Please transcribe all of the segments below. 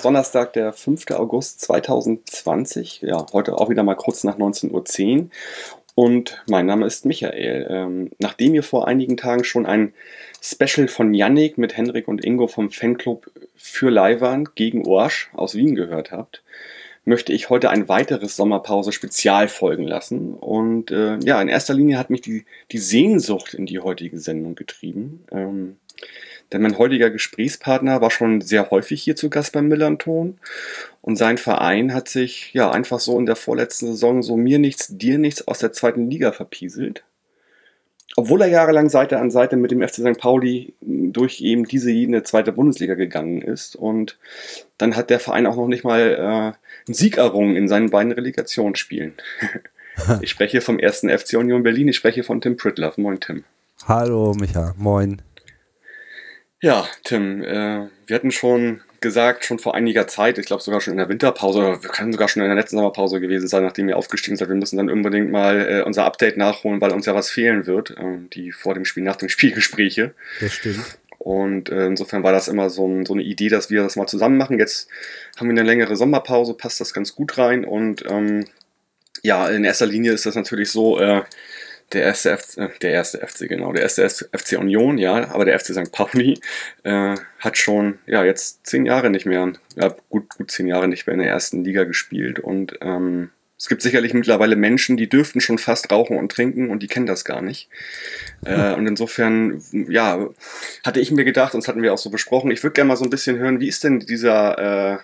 ist Donnerstag, der 5. August 2020. Ja, heute auch wieder mal kurz nach 19.10 Uhr. Und mein Name ist Michael. Ähm, nachdem ihr vor einigen Tagen schon ein Special von Yannick mit Henrik und Ingo vom Fanclub für Leihwand gegen Orsch aus Wien gehört habt, möchte ich heute ein weiteres Sommerpause-Spezial folgen lassen. Und äh, ja, in erster Linie hat mich die, die Sehnsucht in die heutige Sendung getrieben. Ähm, denn mein heutiger Gesprächspartner war schon sehr häufig hier zu Gast beim Millanton und sein Verein hat sich ja einfach so in der vorletzten Saison so mir nichts, dir nichts aus der zweiten Liga verpieselt. Obwohl er jahrelang Seite an Seite mit dem FC St. Pauli durch eben diese jene zweite Bundesliga gegangen ist und dann hat der Verein auch noch nicht mal äh, einen Sieg errungen in seinen beiden Relegationsspielen. ich spreche vom ersten FC Union Berlin, ich spreche von Tim Pritloff. Moin Tim. Hallo Micha, moin. Ja, Tim, äh, wir hatten schon gesagt, schon vor einiger Zeit, ich glaube sogar schon in der Winterpause, oder wir können sogar schon in der letzten Sommerpause gewesen sein, nachdem ihr aufgestiegen seid, wir müssen dann unbedingt mal äh, unser Update nachholen, weil uns ja was fehlen wird, äh, die vor dem Spiel, nach dem Spielgespräche. Das stimmt. Und äh, insofern war das immer so, ein, so, eine Idee, dass wir das mal zusammen machen. Jetzt haben wir eine längere Sommerpause, passt das ganz gut rein. Und ähm, ja, in erster Linie ist das natürlich so, äh, der erste FC, äh, der erste FC, genau, der erste FC Union, ja, aber der FC St. Pauli äh, hat schon, ja, jetzt zehn Jahre nicht mehr, ja, gut, gut zehn Jahre nicht mehr in der ersten Liga gespielt und ähm, es gibt sicherlich mittlerweile Menschen, die dürften schon fast rauchen und trinken und die kennen das gar nicht. Äh, und insofern, ja, hatte ich mir gedacht, und das hatten wir auch so besprochen, ich würde gerne mal so ein bisschen hören, wie ist denn dieser, äh,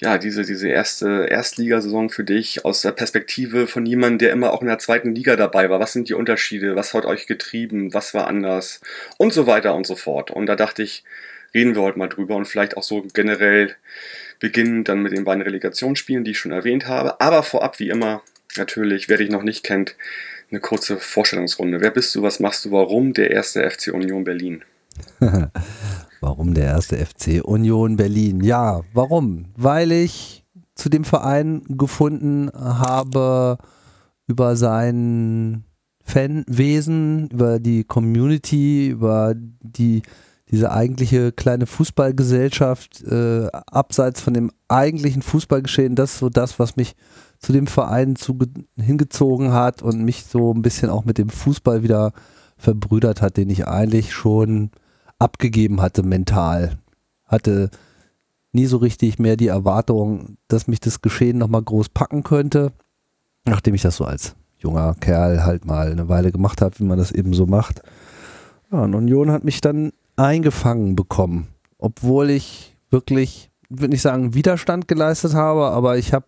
ja, diese, diese erste Erstligasaison für dich aus der Perspektive von jemandem, der immer auch in der zweiten Liga dabei war? Was sind die Unterschiede? Was hat euch getrieben? Was war anders? Und so weiter und so fort. Und da dachte ich, reden wir heute mal drüber und vielleicht auch so generell beginnen dann mit den beiden Relegationsspielen, die ich schon erwähnt habe. Aber vorab, wie immer, natürlich, wer dich noch nicht kennt, eine kurze Vorstellungsrunde. Wer bist du? Was machst du? Warum der erste FC Union Berlin? Warum der erste FC Union Berlin? Ja, warum? Weil ich zu dem Verein gefunden habe über sein Fanwesen, über die Community, über die diese eigentliche kleine Fußballgesellschaft äh, abseits von dem eigentlichen Fußballgeschehen, das ist so das, was mich zu dem Verein zu, hingezogen hat und mich so ein bisschen auch mit dem Fußball wieder verbrüdert hat, den ich eigentlich schon abgegeben hatte mental. Hatte nie so richtig mehr die Erwartung, dass mich das Geschehen nochmal groß packen könnte, nachdem ich das so als junger Kerl halt mal eine Weile gemacht habe, wie man das eben so macht. Ja, und Union hat mich dann eingefangen bekommen, obwohl ich wirklich, würde nicht sagen, Widerstand geleistet habe, aber ich habe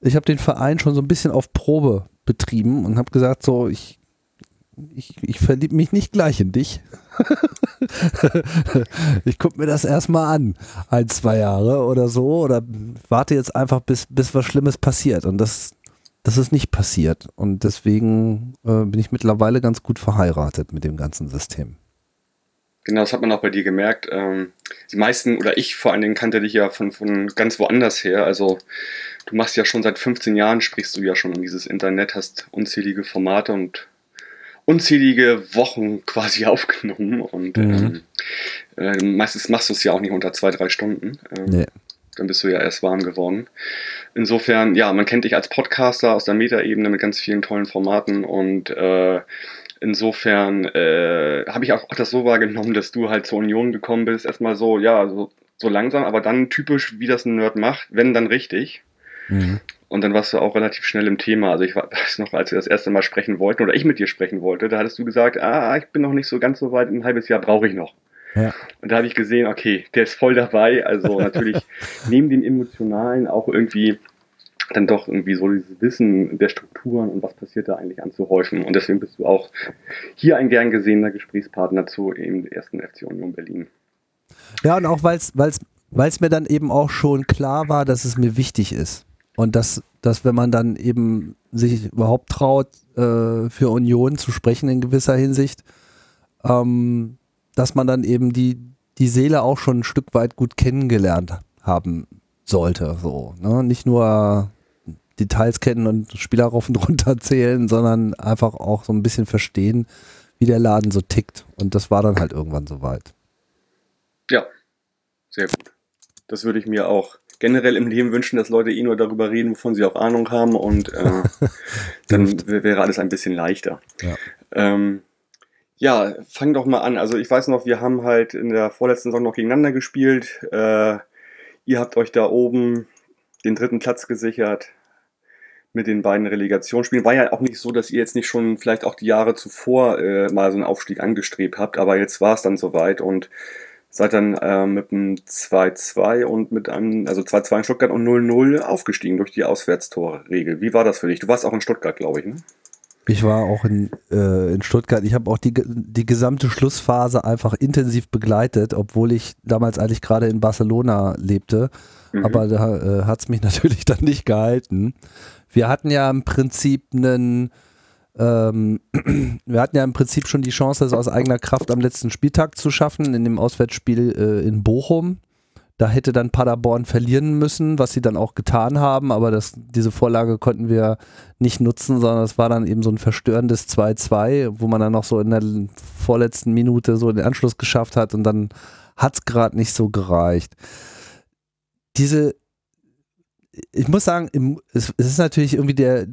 ich hab den Verein schon so ein bisschen auf Probe betrieben und habe gesagt, so, ich ich, ich verliebe mich nicht gleich in dich. ich gucke mir das erstmal an, ein, zwei Jahre oder so, oder warte jetzt einfach, bis, bis was Schlimmes passiert. Und das, das ist nicht passiert. Und deswegen äh, bin ich mittlerweile ganz gut verheiratet mit dem ganzen System. Genau, das hat man auch bei dir gemerkt. Ähm, die meisten, oder ich vor allen Dingen, kannte dich ja von, von ganz woanders her. Also du machst ja schon seit 15 Jahren, sprichst du ja schon in dieses Internet, hast unzählige Formate und unzählige Wochen quasi aufgenommen und mhm. ähm, äh, meistens machst du es ja auch nicht unter zwei, drei Stunden. Ähm, nee. Dann bist du ja erst warm geworden. Insofern, ja, man kennt dich als Podcaster aus der Metaebene mit ganz vielen tollen Formaten und äh, insofern äh, habe ich auch das so wahrgenommen, dass du halt zur Union gekommen bist. Erstmal so, ja, so, so langsam, aber dann typisch, wie das ein Nerd macht, wenn dann richtig. Mhm. Und dann warst du auch relativ schnell im Thema. Also ich weiß noch, als wir das erste Mal sprechen wollten oder ich mit dir sprechen wollte, da hattest du gesagt, ah, ich bin noch nicht so ganz so weit, ein halbes Jahr brauche ich noch. Ja. Und da habe ich gesehen, okay, der ist voll dabei. Also natürlich neben dem Emotionalen auch irgendwie dann doch irgendwie so dieses Wissen der Strukturen und was passiert da eigentlich anzuhäufen. Und deswegen bist du auch hier ein gern gesehener Gesprächspartner zu dem ersten FC Union Berlin. Ja, und auch weil es mir dann eben auch schon klar war, dass es mir wichtig ist. Und dass, dass wenn man dann eben sich überhaupt traut, äh, für Union zu sprechen in gewisser Hinsicht, ähm, dass man dann eben die, die Seele auch schon ein Stück weit gut kennengelernt haben sollte. So, ne? Nicht nur Details kennen und Spieler rauf und runter zählen, sondern einfach auch so ein bisschen verstehen, wie der Laden so tickt. Und das war dann halt irgendwann soweit. Ja, sehr gut. Das würde ich mir auch generell im Leben wünschen, dass Leute eh nur darüber reden, wovon sie auch Ahnung haben und äh, dann wäre alles ein bisschen leichter. Ja. Ähm, ja, fang doch mal an. Also ich weiß noch, wir haben halt in der vorletzten Saison noch gegeneinander gespielt. Äh, ihr habt euch da oben den dritten Platz gesichert mit den beiden Relegationsspielen. War ja auch nicht so, dass ihr jetzt nicht schon vielleicht auch die Jahre zuvor äh, mal so einen Aufstieg angestrebt habt, aber jetzt war es dann soweit und seid dann äh, mit einem 2-2 und mit einem, also 2-2 in Stuttgart und 0-0 aufgestiegen durch die Auswärtstorregel. Wie war das für dich? Du warst auch in Stuttgart, glaube ich, ne? Ich war auch in, äh, in Stuttgart. Ich habe auch die, die gesamte Schlussphase einfach intensiv begleitet, obwohl ich damals eigentlich gerade in Barcelona lebte. Mhm. Aber da äh, hat es mich natürlich dann nicht gehalten. Wir hatten ja im Prinzip einen, ähm, wir hatten ja im Prinzip schon die Chance, das aus eigener Kraft am letzten Spieltag zu schaffen, in dem Auswärtsspiel äh, in Bochum. Da hätte dann Paderborn verlieren müssen, was sie dann auch getan haben, aber das, diese Vorlage konnten wir nicht nutzen, sondern es war dann eben so ein verstörendes 2-2, wo man dann noch so in der vorletzten Minute so den Anschluss geschafft hat und dann hat es gerade nicht so gereicht. Diese, ich muss sagen, es, ist natürlich irgendwie der,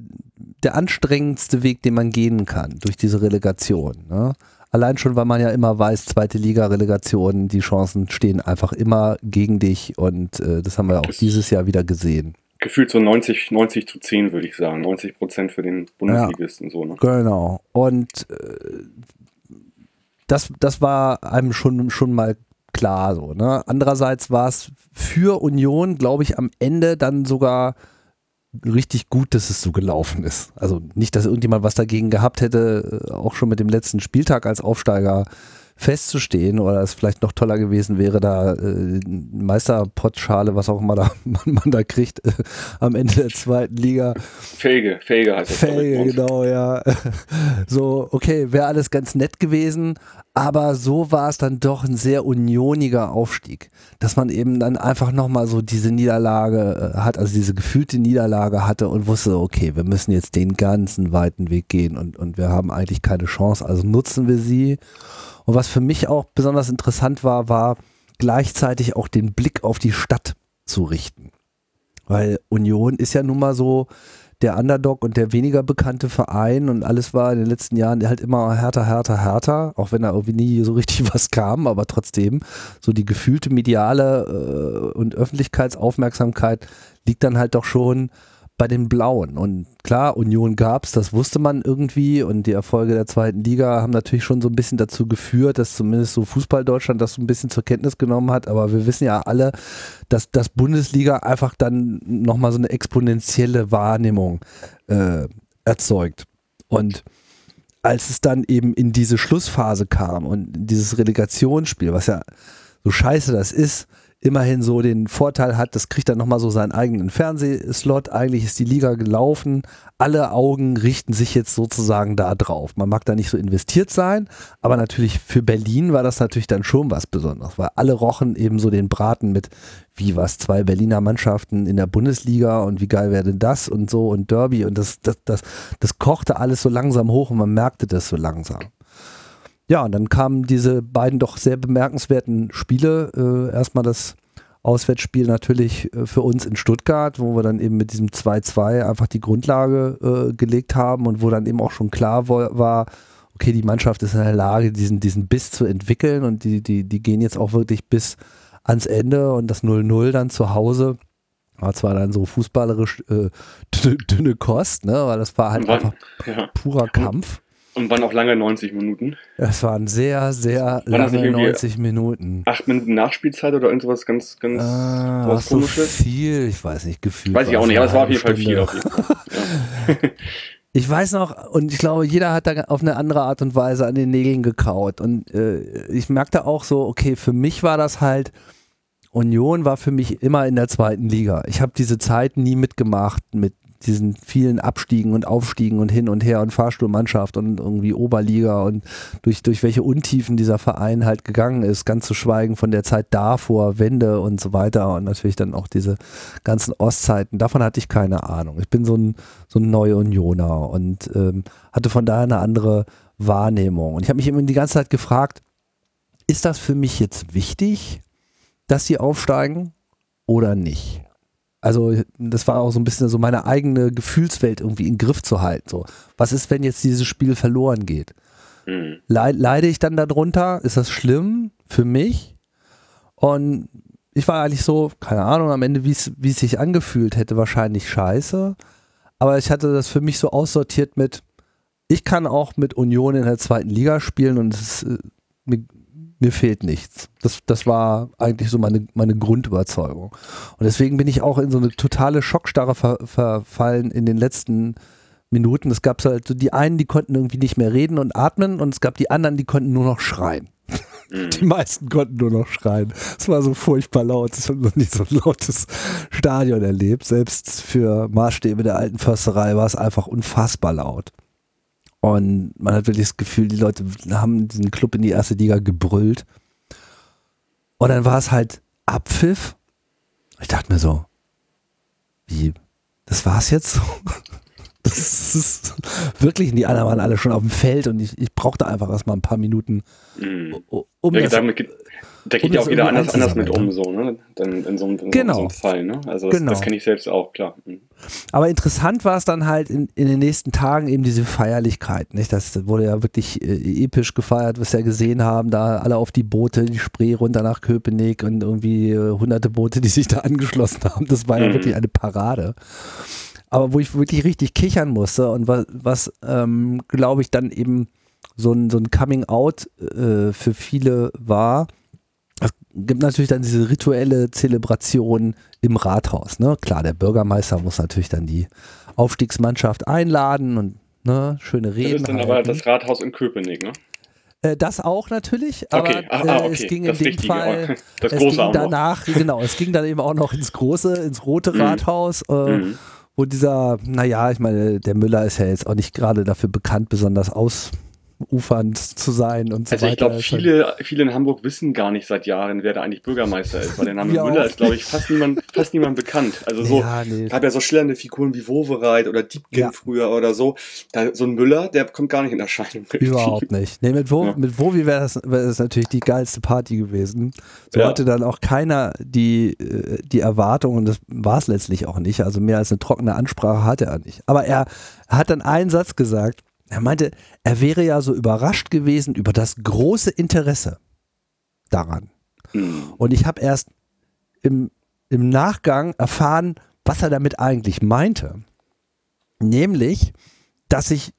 der anstrengendste Weg, den man gehen kann durch diese Relegation. Ne? Allein schon, weil man ja immer weiß, zweite Liga-Relegation, die Chancen stehen einfach immer gegen dich und äh, das haben wir auch das dieses Jahr wieder gesehen. Gefühlt so 90, 90 zu 10, würde ich sagen. 90 Prozent für den Bundesligisten. Ja, so, ne? Genau. Und äh, das, das war einem schon, schon mal klar so. Ne? Andererseits war es für Union, glaube ich, am Ende dann sogar richtig gut, dass es so gelaufen ist. Also nicht, dass irgendjemand was dagegen gehabt hätte, äh, auch schon mit dem letzten Spieltag als Aufsteiger festzustehen oder es vielleicht noch toller gewesen wäre, da äh, Meisterpottschale, was auch immer da, man, man da kriegt, äh, am Ende der zweiten Liga. Fähige, fähige heißt das. Fähige, genau, ja. so, okay, wäre alles ganz nett gewesen, aber so war es dann doch ein sehr unioniger Aufstieg, dass man eben dann einfach nochmal so diese Niederlage äh, hat, also diese gefühlte Niederlage hatte und wusste, okay, wir müssen jetzt den ganzen weiten Weg gehen und, und wir haben eigentlich keine Chance, also nutzen wir sie und was für mich auch besonders interessant war, war gleichzeitig auch den Blick auf die Stadt zu richten. Weil Union ist ja nun mal so der Underdog und der weniger bekannte Verein und alles war in den letzten Jahren halt immer härter, härter, härter, auch wenn da irgendwie nie so richtig was kam, aber trotzdem so die gefühlte mediale äh, und Öffentlichkeitsaufmerksamkeit liegt dann halt doch schon bei den Blauen. Und klar, Union gab es, das wusste man irgendwie und die Erfolge der zweiten Liga haben natürlich schon so ein bisschen dazu geführt, dass zumindest so Fußball Deutschland das so ein bisschen zur Kenntnis genommen hat. Aber wir wissen ja alle, dass das Bundesliga einfach dann nochmal so eine exponentielle Wahrnehmung äh, erzeugt. Und als es dann eben in diese Schlussphase kam und dieses Relegationsspiel, was ja so scheiße das ist, immerhin so den Vorteil hat, das kriegt dann nochmal so seinen eigenen Fernsehslot. Eigentlich ist die Liga gelaufen. Alle Augen richten sich jetzt sozusagen da drauf. Man mag da nicht so investiert sein, aber natürlich für Berlin war das natürlich dann schon was Besonderes, weil alle rochen eben so den Braten mit, wie was, zwei Berliner Mannschaften in der Bundesliga und wie geil wäre denn das und so und Derby und das, das, das, das kochte alles so langsam hoch und man merkte das so langsam. Ja, und dann kamen diese beiden doch sehr bemerkenswerten Spiele. Äh, erstmal das Auswärtsspiel natürlich äh, für uns in Stuttgart, wo wir dann eben mit diesem 2-2 einfach die Grundlage äh, gelegt haben und wo dann eben auch schon klar war, okay, die Mannschaft ist in der Lage, diesen, diesen Biss zu entwickeln und die, die, die gehen jetzt auch wirklich bis ans Ende und das 0-0 dann zu Hause war zwar dann so fußballerisch äh, dünne, dünne, Kost, ne, weil das war halt einfach ja. purer Kampf. Und waren auch lange 90 Minuten. Es waren sehr, sehr lange 90 Minuten. Acht Minuten Nachspielzeit oder irgendwas ganz, ganz ah, was so viel, ich weiß nicht, gefühlt. Weiß ich auch nicht, aber es war auf jeden Fall viel. Auf jeden Fall. Ja. Ich weiß noch, und ich glaube, jeder hat da auf eine andere Art und Weise an den Nägeln gekaut. Und äh, ich merkte auch so, okay, für mich war das halt, Union war für mich immer in der zweiten Liga. Ich habe diese Zeit nie mitgemacht mit diesen vielen Abstiegen und Aufstiegen und hin und her und Fahrstuhlmannschaft und irgendwie Oberliga und durch, durch welche Untiefen dieser Verein halt gegangen ist, ganz zu schweigen von der Zeit davor, Wende und so weiter und natürlich dann auch diese ganzen Ostzeiten. Davon hatte ich keine Ahnung. Ich bin so ein, so ein Neu-Unioner und ähm, hatte von daher eine andere Wahrnehmung. Und ich habe mich immer die ganze Zeit gefragt, ist das für mich jetzt wichtig, dass sie aufsteigen oder nicht? Also das war auch so ein bisschen so meine eigene Gefühlswelt irgendwie in den Griff zu halten. So, was ist, wenn jetzt dieses Spiel verloren geht? Mhm. Leide ich dann darunter? Ist das schlimm für mich? Und ich war eigentlich so, keine Ahnung, am Ende, wie es sich angefühlt hätte, wahrscheinlich scheiße. Aber ich hatte das für mich so aussortiert mit, ich kann auch mit Union in der zweiten Liga spielen und es, äh, mir, fehlt nichts. Das, das war eigentlich so meine, meine Grundüberzeugung. Und deswegen bin ich auch in so eine totale Schockstarre ver, verfallen in den letzten Minuten. Es gab halt so die einen, die konnten irgendwie nicht mehr reden und atmen und es gab die anderen, die konnten nur noch schreien. Mhm. Die meisten konnten nur noch schreien. Es war so furchtbar laut. Ich habe noch nie so ein lautes Stadion erlebt. Selbst für Maßstäbe der alten Försterei war es einfach unfassbar laut. Und man hat wirklich das Gefühl, die Leute haben diesen Club in die erste Liga gebrüllt. Und dann war es halt Abpfiff. Ich dachte mir so, wie, das war's jetzt? Das ist wirklich, die anderen waren alle schon auf dem Feld und ich, ich brauchte einfach erstmal ein paar Minuten, mhm. um ja, das, damit, da geht ja auch jeder anders, anders mit um, so, ne? Dann in so, in genau. so einem Fall, ne? Also das, genau. das kenne ich selbst auch, klar. Mhm. Aber interessant war es dann halt in, in den nächsten Tagen eben diese Feierlichkeit, nicht? Das wurde ja wirklich äh, episch gefeiert, was wir ja gesehen haben, da alle auf die Boote, die Spree runter nach Köpenick und irgendwie äh, hunderte Boote, die sich da angeschlossen haben. Das war mhm. ja wirklich eine Parade. Aber wo ich wirklich richtig kichern musste und was, was ähm, glaube ich, dann eben so ein, so ein Coming-out äh, für viele war, es gibt natürlich dann diese rituelle Zelebration im Rathaus. Ne? Klar, der Bürgermeister muss natürlich dann die Aufstiegsmannschaft einladen und ne, schöne Reden. Das ist dann aber das Rathaus in Köpenick, ne? Äh, das auch natürlich, aber okay. ah, okay. Äh, es ging das in dem Richtige. Fall, das es große ging danach, genau, es ging dann eben auch noch ins große, ins rote mhm. Rathaus. Äh, mhm wo dieser, naja, ich meine, der Müller ist ja jetzt auch nicht gerade dafür bekannt, besonders ausufernd zu sein und so also weiter. Also ich glaube, viele, viele in Hamburg wissen gar nicht seit Jahren, wer da eigentlich Bürgermeister ist, weil der Name Müller ist, glaube ich, fast niemand, fast niemand bekannt. Also so, ja, nee. gab ja so schillernde Figuren wie Wovereit oder Diebken ja. früher oder so. Da, so ein Müller, der kommt gar nicht in Erscheinung. Überhaupt nicht. Nee, mit, Wo, ja. mit Wovi wäre das, wär das natürlich die geilste Party gewesen. So hatte dann auch keiner die, äh, die Erwartung, und das war es letztlich auch nicht. Also mehr als eine trockene Ansprache hatte er nicht. Aber er hat dann einen Satz gesagt, er meinte, er wäre ja so überrascht gewesen über das große Interesse daran. Mhm. Und ich habe erst im, im Nachgang erfahren, was er damit eigentlich meinte. Nämlich, dass sich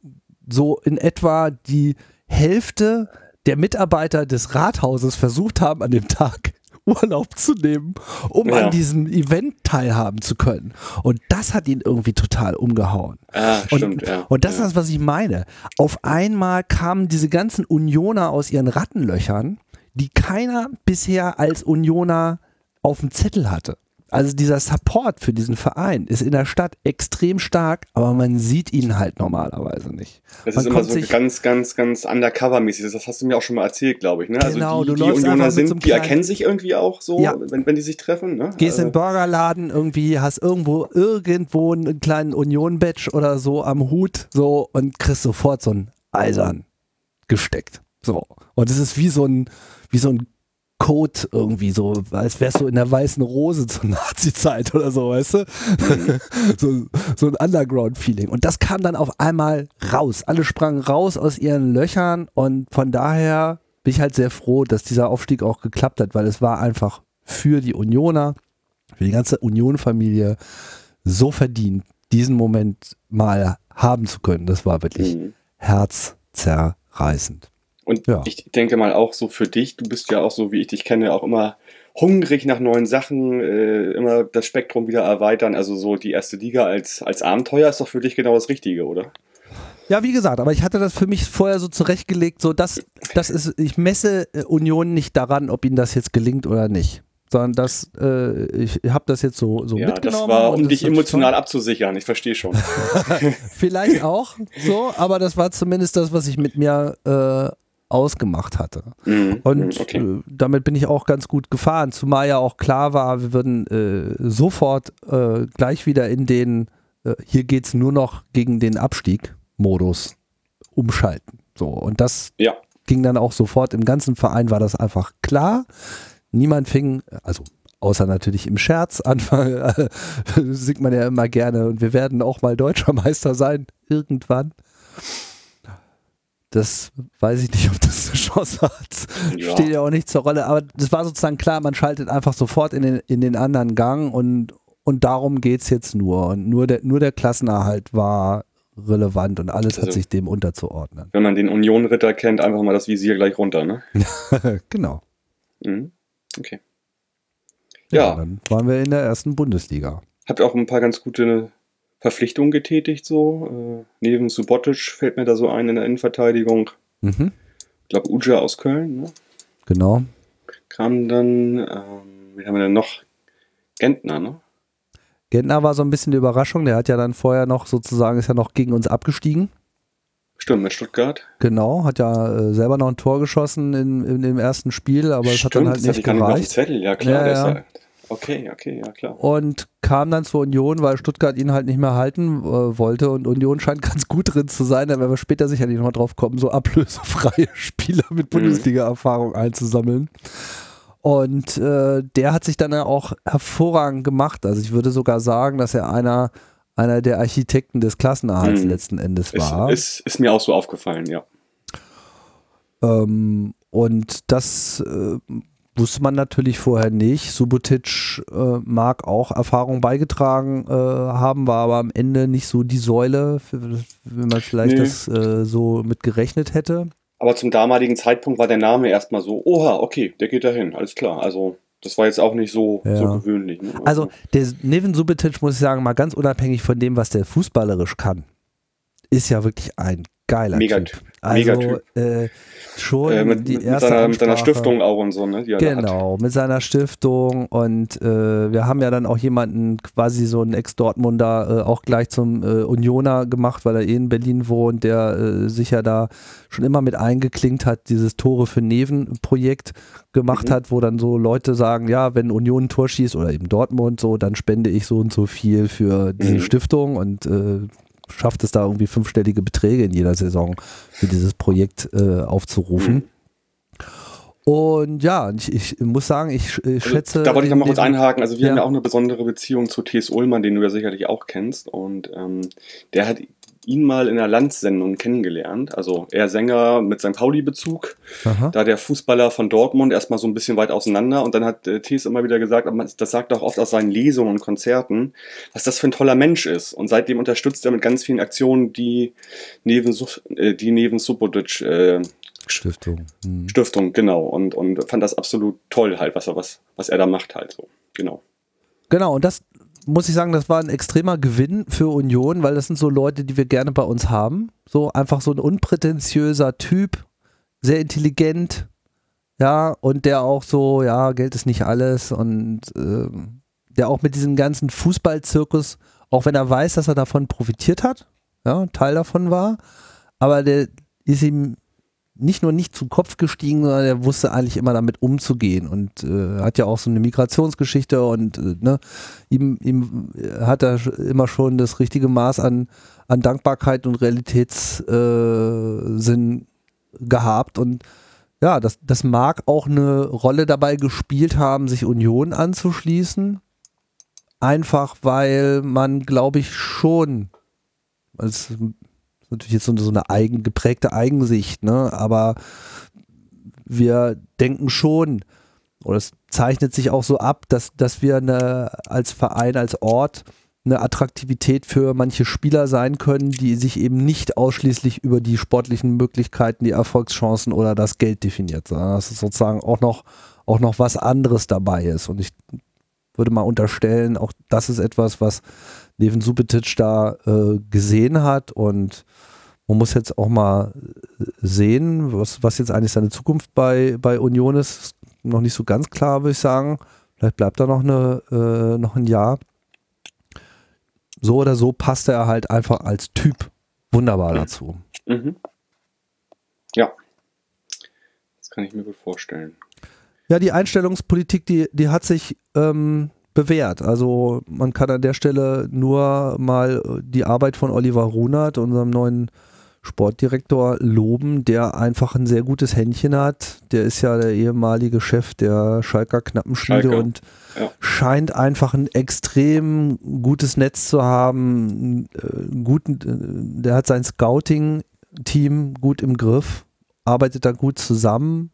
so in etwa die Hälfte der Mitarbeiter des Rathauses versucht haben, an dem Tag Urlaub zu nehmen, um ja. an diesem Event teilhaben zu können. Und das hat ihn irgendwie total umgehauen. Ah, und, stimmt, ja. und das ja. ist das, was ich meine. Auf einmal kamen diese ganzen Unioner aus ihren Rattenlöchern, die keiner bisher als Unioner auf dem Zettel hatte. Also dieser Support für diesen Verein ist in der Stadt extrem stark, aber man sieht ihn halt normalerweise nicht. Das man ist immer so ganz, ganz, ganz undercover-mäßig. Das hast du mir auch schon mal erzählt, glaube ich. Ne? Also genau, die, die Unioner sind, so die erkennen sich irgendwie auch so, ja. wenn, wenn die sich treffen. Ne? Gehst also. in den Burgerladen irgendwie, hast irgendwo irgendwo einen kleinen Union-Badge oder so am Hut so und kriegst sofort so ein Eisern gesteckt. So. Und es ist wie so ein, wie so ein Code irgendwie so, als wärst du in der weißen Rose zur Nazi-Zeit oder so, weißt du? Mhm. so, so ein Underground-Feeling. Und das kam dann auf einmal raus. Alle sprangen raus aus ihren Löchern und von daher bin ich halt sehr froh, dass dieser Aufstieg auch geklappt hat, weil es war einfach für die Unioner, für die ganze Union-Familie so verdient, diesen Moment mal haben zu können. Das war wirklich mhm. herzzerreißend. Und ja. ich denke mal auch so für dich, du bist ja auch so, wie ich dich kenne, auch immer hungrig nach neuen Sachen, äh, immer das Spektrum wieder erweitern. Also so die erste Liga als, als Abenteuer ist doch für dich genau das Richtige, oder? Ja, wie gesagt, aber ich hatte das für mich vorher so zurechtgelegt, so dass das ist, ich messe äh, Union nicht daran, ob ihnen das jetzt gelingt oder nicht. sondern das, äh, ich habe das jetzt so, so ja, mitgenommen. das war, um dich emotional abzusichern. Ich verstehe schon. Vielleicht auch so, aber das war zumindest das, was ich mit mir äh, ausgemacht hatte. Mhm, Und okay. äh, damit bin ich auch ganz gut gefahren, zumal ja auch klar war, wir würden äh, sofort äh, gleich wieder in den, äh, hier geht's nur noch gegen den Abstieg-Modus umschalten. So, und das Ja, ging dann auch sofort, im ganzen Verein war das einfach klar. Niemand fing, also außer natürlich im Scherz, Anfang äh, singt man ja immer gerne und wir werden auch mal deutscher Meister sein, irgendwann. Das weiß ich nicht, ob das eine Chance hat. Ja. Steht ja auch nicht zur Rolle. Aber das war sozusagen klar, man schaltet einfach sofort in den, in den anderen Gang und, und darum geht es jetzt nur. Und nur der, nur der Klassenerhalt war relevant und alles hat Also- sich dem unterzuordnen. wenn man den Union-Ritter kennt, einfach mal das Visier gleich runter, ne? genau. Mhm. Okay. Ja. Ja, Dann waren wir in der ersten Bundesliga. habt auch ein paar ganz gute Verpflichtungen getätigt, so. Äh, neben Subotic fällt mir da so ein in der Innenverteidigung. Mhm. Ich glaube, Uja aus Köln, ne? Genau. Kam dann, ähm, wie haben wir denn noch? Gentner, ne? Gentner war so ein bisschen die Überraschung. Der hat ja dann vorher noch sozusagen, ist ja noch gegen uns abgestiegen. Stimmt, mit Stuttgart. Genau, hat ja äh, selber noch ein Tor geschossen in, in dem ersten Spiel, aber es hat dann halt das hatte nicht ich gar nicht mehr auf dem gereicht. Zettel. Ja, klar. Ja, ja. ja- Okay, okay, ja, klar. Und kam dann zur Union, weil Stuttgart ihn halt nicht mehr halten äh, wollte. Und Union scheint ganz gut drin zu sein. Da werden wir später sicherlich noch drauf kommen, so ablösefreie Spieler mit Bundesliga-Erfahrung einzusammeln. Und äh, der hat sich dann ja auch hervorragend gemacht. Also ich würde sogar sagen, dass er einer, einer der Architekten des Klassenerhalts Mhm. letzten Endes Ist, war. ist, ist mir auch so aufgefallen, ja. Ähm, und das äh, wusste man natürlich vorher nicht. Subotic äh, mag auch Erfahrung beigetragen äh, haben, war aber am Ende nicht so die Säule, wenn man vielleicht Nee. das äh, so mit gerechnet hätte. Aber zum damaligen Zeitpunkt war der Name erstmal so, oha, okay, der geht dahin, alles klar. Also, das war jetzt auch nicht so, Ja. so gewöhnlich. Ne? Also der Neven Subotic, muss ich sagen, mal ganz unabhängig von dem, was der fußballerisch kann, ist ja wirklich ein geiler Megatyp. Typ. Also Megatyp. äh, schon äh, mit, die mit, erste seiner, mit seiner Stiftung auch und so, ne? Genau, mit seiner Stiftung und äh, wir haben ja dann auch jemanden, quasi so einen Ex-Dortmunder, äh, auch gleich zum äh, Unioner gemacht, weil er eh in Berlin wohnt, der äh, sich ja da schon immer mit eingeklinkt hat, dieses Tore für Neven-Projekt gemacht Mhm. hat, wo dann so Leute sagen, ja, wenn Union ein Tor schießt oder eben Dortmund so, dann spende ich so und so viel für diese Mhm. Stiftung und äh, schafft es da irgendwie fünfstellige Beträge in jeder Saison für dieses Projekt äh, aufzurufen. Und ja, ich, ich muss sagen, ich, ich Also, schätze. da wollte ich noch mal den- kurz einhaken. Also wir Ja. haben ja auch eine besondere Beziehung zu T.S. Ullmann, den du ja sicherlich auch kennst. Und ähm, der hat ihn mal in einer Landssendung kennengelernt. Also er Sänger mit seinem Pauli-Bezug. Da der Fußballer von Dortmund erstmal so ein bisschen weit auseinander. Und dann hat äh, T.S. immer wieder gesagt, das sagt er auch oft aus seinen Lesungen und Konzerten, was das für ein toller Mensch ist. Und seitdem unterstützt er mit ganz vielen Aktionen die Neven, Su- äh, die Neven Subotic äh, Stiftung. Hm. Stiftung, genau. Und, und fand das absolut toll halt, was er, was, was er da macht halt so. Genau. Genau, und das muss ich sagen, das war ein extremer Gewinn für Union, weil das sind so Leute, die wir gerne bei uns haben. So einfach so ein unprätentiöser Typ, sehr intelligent, ja, und der auch so, ja, Geld ist nicht alles und ähm, der auch mit diesem ganzen Fußballzirkus, auch wenn er weiß, dass er davon profitiert hat, ja, Teil davon war, aber der ist ihm nicht nur nicht zu Kopf gestiegen, sondern er wusste eigentlich immer damit umzugehen und äh, hat ja auch so eine Migrationsgeschichte und äh, ne, ihm, ihm äh, hat er immer schon das richtige Maß an, an Dankbarkeit und Realitätssinn äh, gehabt und ja, das, das mag auch eine Rolle dabei gespielt haben, sich Union anzuschließen. Einfach weil man, glaube ich, schon, das ist natürlich jetzt so eine, so eine eigen, geprägte Eigensicht, ne? aber wir denken schon, oder es zeichnet sich auch so ab, dass, dass wir eine, als Verein, als Ort eine Attraktivität für manche Spieler sein können, die sich eben nicht ausschließlich über die sportlichen Möglichkeiten, die Erfolgschancen oder das Geld definiert, sondern dass es sozusagen auch noch, auch noch was anderes dabei ist. Und ich würde mal unterstellen, auch das ist etwas, was Neven Supetic da äh, gesehen hat und man muss jetzt auch mal äh, sehen, was, was jetzt eigentlich seine Zukunft bei, bei Union ist. Ist Noch nicht so ganz klar, würde ich sagen. Vielleicht bleibt er noch, eine, äh, noch ein Jahr. So oder so passt er halt einfach als Typ wunderbar dazu. Mhm. Ja. Das kann ich mir gut vorstellen. Ja, die Einstellungspolitik, die, die hat sich ähm, bewährt. Also man kann an der Stelle nur mal die Arbeit von Oliver Runert, unserem neuen Sportdirektor, loben, der einfach ein sehr gutes Händchen hat. Der ist ja der ehemalige Chef der Schalker Knappenschmiede Schalke, und ja. scheint einfach ein extrem gutes Netz zu haben. Äh, guten, äh, der hat sein Scouting-Team gut im Griff, arbeitet da gut zusammen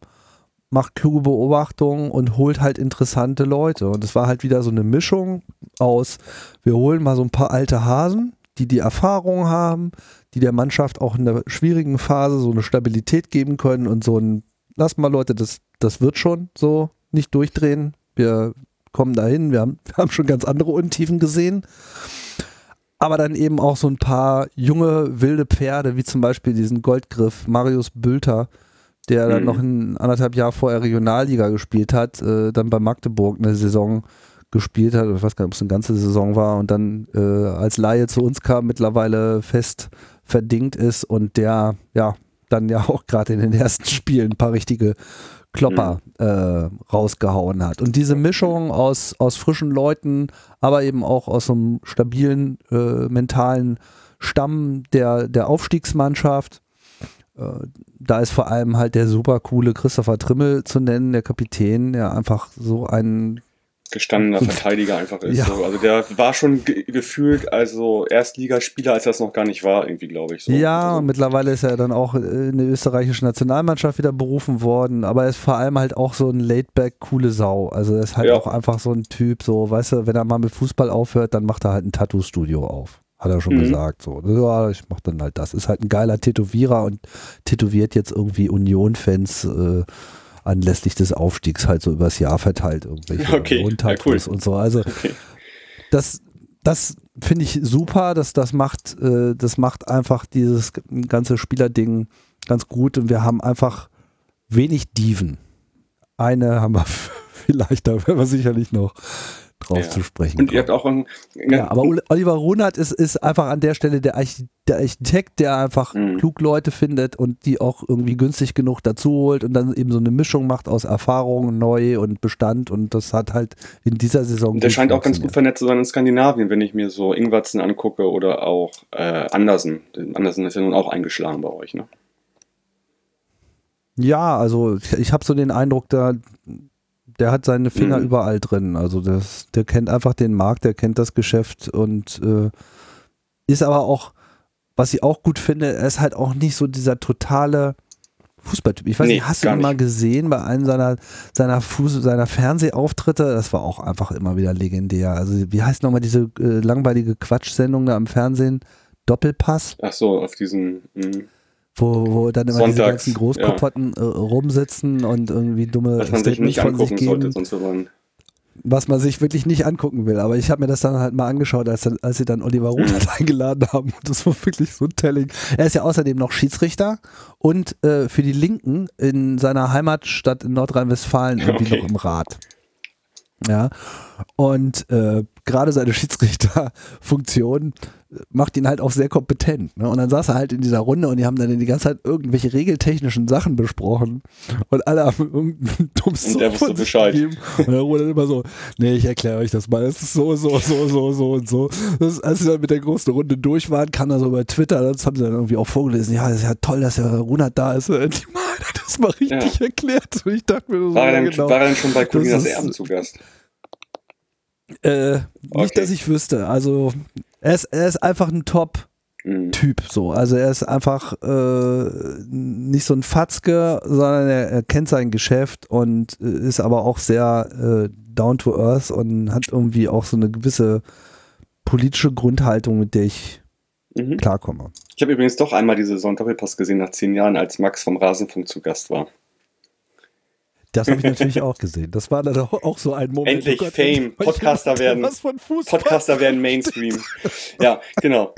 macht kluge Beobachtungen und holt halt interessante Leute. Und es war halt wieder so eine Mischung aus, wir holen mal so ein paar alte Hasen, die die Erfahrung haben, die der Mannschaft auch in der schwierigen Phase so eine Stabilität geben können und so ein, lass mal Leute, das, das wird schon so, nicht durchdrehen. Wir kommen dahin, wir haben, wir haben schon ganz andere Untiefen gesehen. Aber dann eben auch so ein paar junge, wilde Pferde, wie zum Beispiel diesen Goldgriff Marius Bülter, der dann Mhm. noch ein anderthalb Jahr vorher Regionalliga gespielt hat, äh, dann bei Magdeburg eine Saison gespielt hat, ich weiß gar nicht, ob es eine ganze Saison war und dann äh, als Laie zu uns kam, mittlerweile fest verdingt ist und der ja dann ja auch gerade in den ersten Spielen ein paar richtige Klopper äh, rausgehauen hat. Und diese Mischung aus, aus frischen Leuten, aber eben auch aus einem stabilen äh, mentalen Stamm der, der Aufstiegsmannschaft, äh, da ist vor allem halt der super coole Christopher Trimmel zu nennen, der Kapitän, der einfach so ein gestandener Verteidiger einfach ist. Ja. So. Also der war schon ge gefühlt also Erstligaspieler, als das noch gar nicht war, irgendwie, glaube ich. So. Ja, also, mittlerweile ist er dann auch in die österreichische Nationalmannschaft wieder berufen worden, aber er ist vor allem halt auch so ein laidback, coole Sau. Also er ist halt Ja. auch einfach so ein Typ, so, weißt du, wenn er mal mit Fußball aufhört, dann macht er halt ein Tattoo-Studio auf. Hat er schon Mhm. gesagt. So, ja, ich mach dann halt das. Ist halt ein geiler Tätowierer und tätowiert jetzt irgendwie Union-Fans äh, anlässlich des Aufstiegs halt so übers Jahr verteilt irgendwelche Okay, Union-Tattoos ja, cool. und so. Also okay. das, das finde ich super, dass das macht, äh, das macht einfach dieses ganze Spielerding ganz gut und wir haben einfach wenig Dieven. Eine haben wir vielleicht, da werden wir sicherlich noch drauf Ja. zu sprechen. Und ihr habt auch ein, ja, aber Ol- Oliver Runert ist, ist einfach an der Stelle der, Arch der Architekt, der einfach Mhm. klug Leute findet und die auch irgendwie günstig genug dazu holt und dann eben so eine Mischung macht aus Erfahrung, neu und Bestand und das hat halt in dieser Saison der scheint auch ganz gut vernetzt zu sein in Skandinavien, wenn ich mir so Ingwertsen angucke oder auch äh, Andersen. Andersen ist ja nun auch eingeschlagen bei euch, ne? Ja, also ich, ich habe so den Eindruck, da, der hat seine Finger Mhm. überall drin. Also das, der kennt einfach den Markt, der kennt das Geschäft und äh, ist aber auch, was ich auch gut finde, er ist halt auch nicht so dieser totale Fußballtyp. Ich weiß Nee, nicht, hast du ihn mal nicht. gesehen bei einem seiner, seiner, Fuß, seiner Fernsehauftritte? Das war auch einfach immer wieder legendär. Also wie heißt nochmal diese äh, langweilige Quatschsendung da im Fernsehen? Doppelpass? Ach so, auf diesen. Mh, wo, wo dann immer diese Sonntags, ganzen Großkopotten äh, rumsitzen und irgendwie dumme was man sich nicht von sich geben, sollte, was man sich wirklich nicht angucken will. Aber ich habe mir das dann halt mal angeschaut, als, als sie dann Oliver Runert Mhm. eingeladen haben. Und das war wirklich so ein Telling. Er ist ja außerdem noch Schiedsrichter und äh, für die Linken in seiner Heimatstadt in Nordrhein-Westfalen irgendwie Okay. noch im Rat. Ja, und äh, gerade seine Schiedsrichterfunktion macht ihn halt auch sehr kompetent. Ne? Und dann saß er halt in dieser Runde und die haben dann die ganze Zeit irgendwelche regeltechnischen Sachen besprochen und alle haben irgendeinen dummes Und der wusste Bescheid. gegeben. Und er wurde dann immer so, nee, ich erkläre euch das mal, es ist so, so, so, so, so und so. Das, als sie dann mit der großen Runde durch waren, kam er so über Twitter, das haben sie dann irgendwie auch vorgelesen, ja, das ist ja toll, dass der Runert da ist. Endlich mal hat das mal richtig erklärt. Und ich dachte mir so, War, er ja, denn, genau. war er denn schon bei Colinas Erben zu Gast? Äh, nicht, Okay. dass ich wüsste. Also er ist, er ist einfach ein Top-Typ. Mhm. So. Also er ist einfach äh, nicht so ein Fatzke, sondern er, er kennt sein Geschäft und äh, ist aber auch sehr äh, down to earth und hat irgendwie auch so eine gewisse politische Grundhaltung, mit der ich Mhm. klarkomme. Ich habe übrigens doch einmal diese Saison Doppelpass gesehen nach zehn Jahren, als Max vom Rasenfunk zu Gast war. Das habe ich natürlich auch gesehen. Das war dann auch so ein Moment. Endlich oh Gott, Fame. endlich Podcaster werden- Podcaster werden Mainstream. Ja, genau.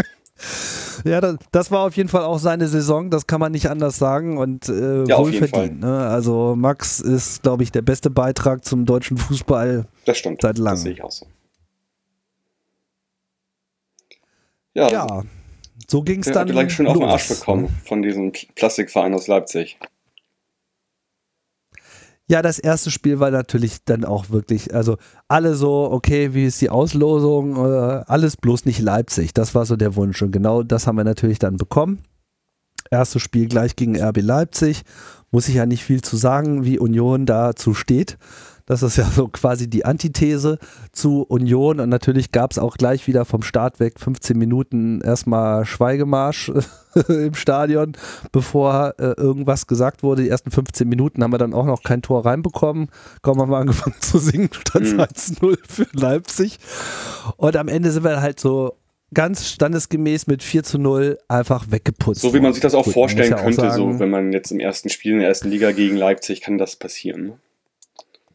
Ja, das, das, war auf jeden Fall auch seine Saison, das kann man nicht anders sagen und äh, ja, wohlverdient. Ne? Also Max ist, glaube ich, der beste Beitrag zum deutschen Fußball das stimmt. seit langem. Das sehe ich auch so. Ja, ja so ging es dann. Hat gleich schön los. auf den Arsch bekommen von diesem Plastikverein aus Leipzig. Ja, das erste Spiel war natürlich dann auch wirklich, also alle so, okay, wie ist die Auslosung? Äh, alles bloß nicht Leipzig. Das war so der Wunsch. Und genau das haben wir natürlich dann bekommen. Erstes Spiel gleich gegen RB Leipzig. Muss ich ja nicht viel zu sagen, wie Union dazu steht. Das ist ja so quasi die Antithese zu Union. Und natürlich gab es auch gleich wieder vom Start weg 15 Minuten erstmal Schweigemarsch im Stadion, bevor äh, irgendwas gesagt wurde. Die ersten 15 Minuten haben wir dann auch noch kein Tor reinbekommen. Kaum haben wir angefangen zu singen, statt mhm. 1-0 für Leipzig. Und am Ende sind wir halt so ganz standesgemäß mit 4 zu 0 einfach weggeputzt. So wie man sich das auch Gut, vorstellen ja könnte, sagen, so wenn man jetzt im ersten Spiel in der ersten Liga gegen Leipzig kann das passieren.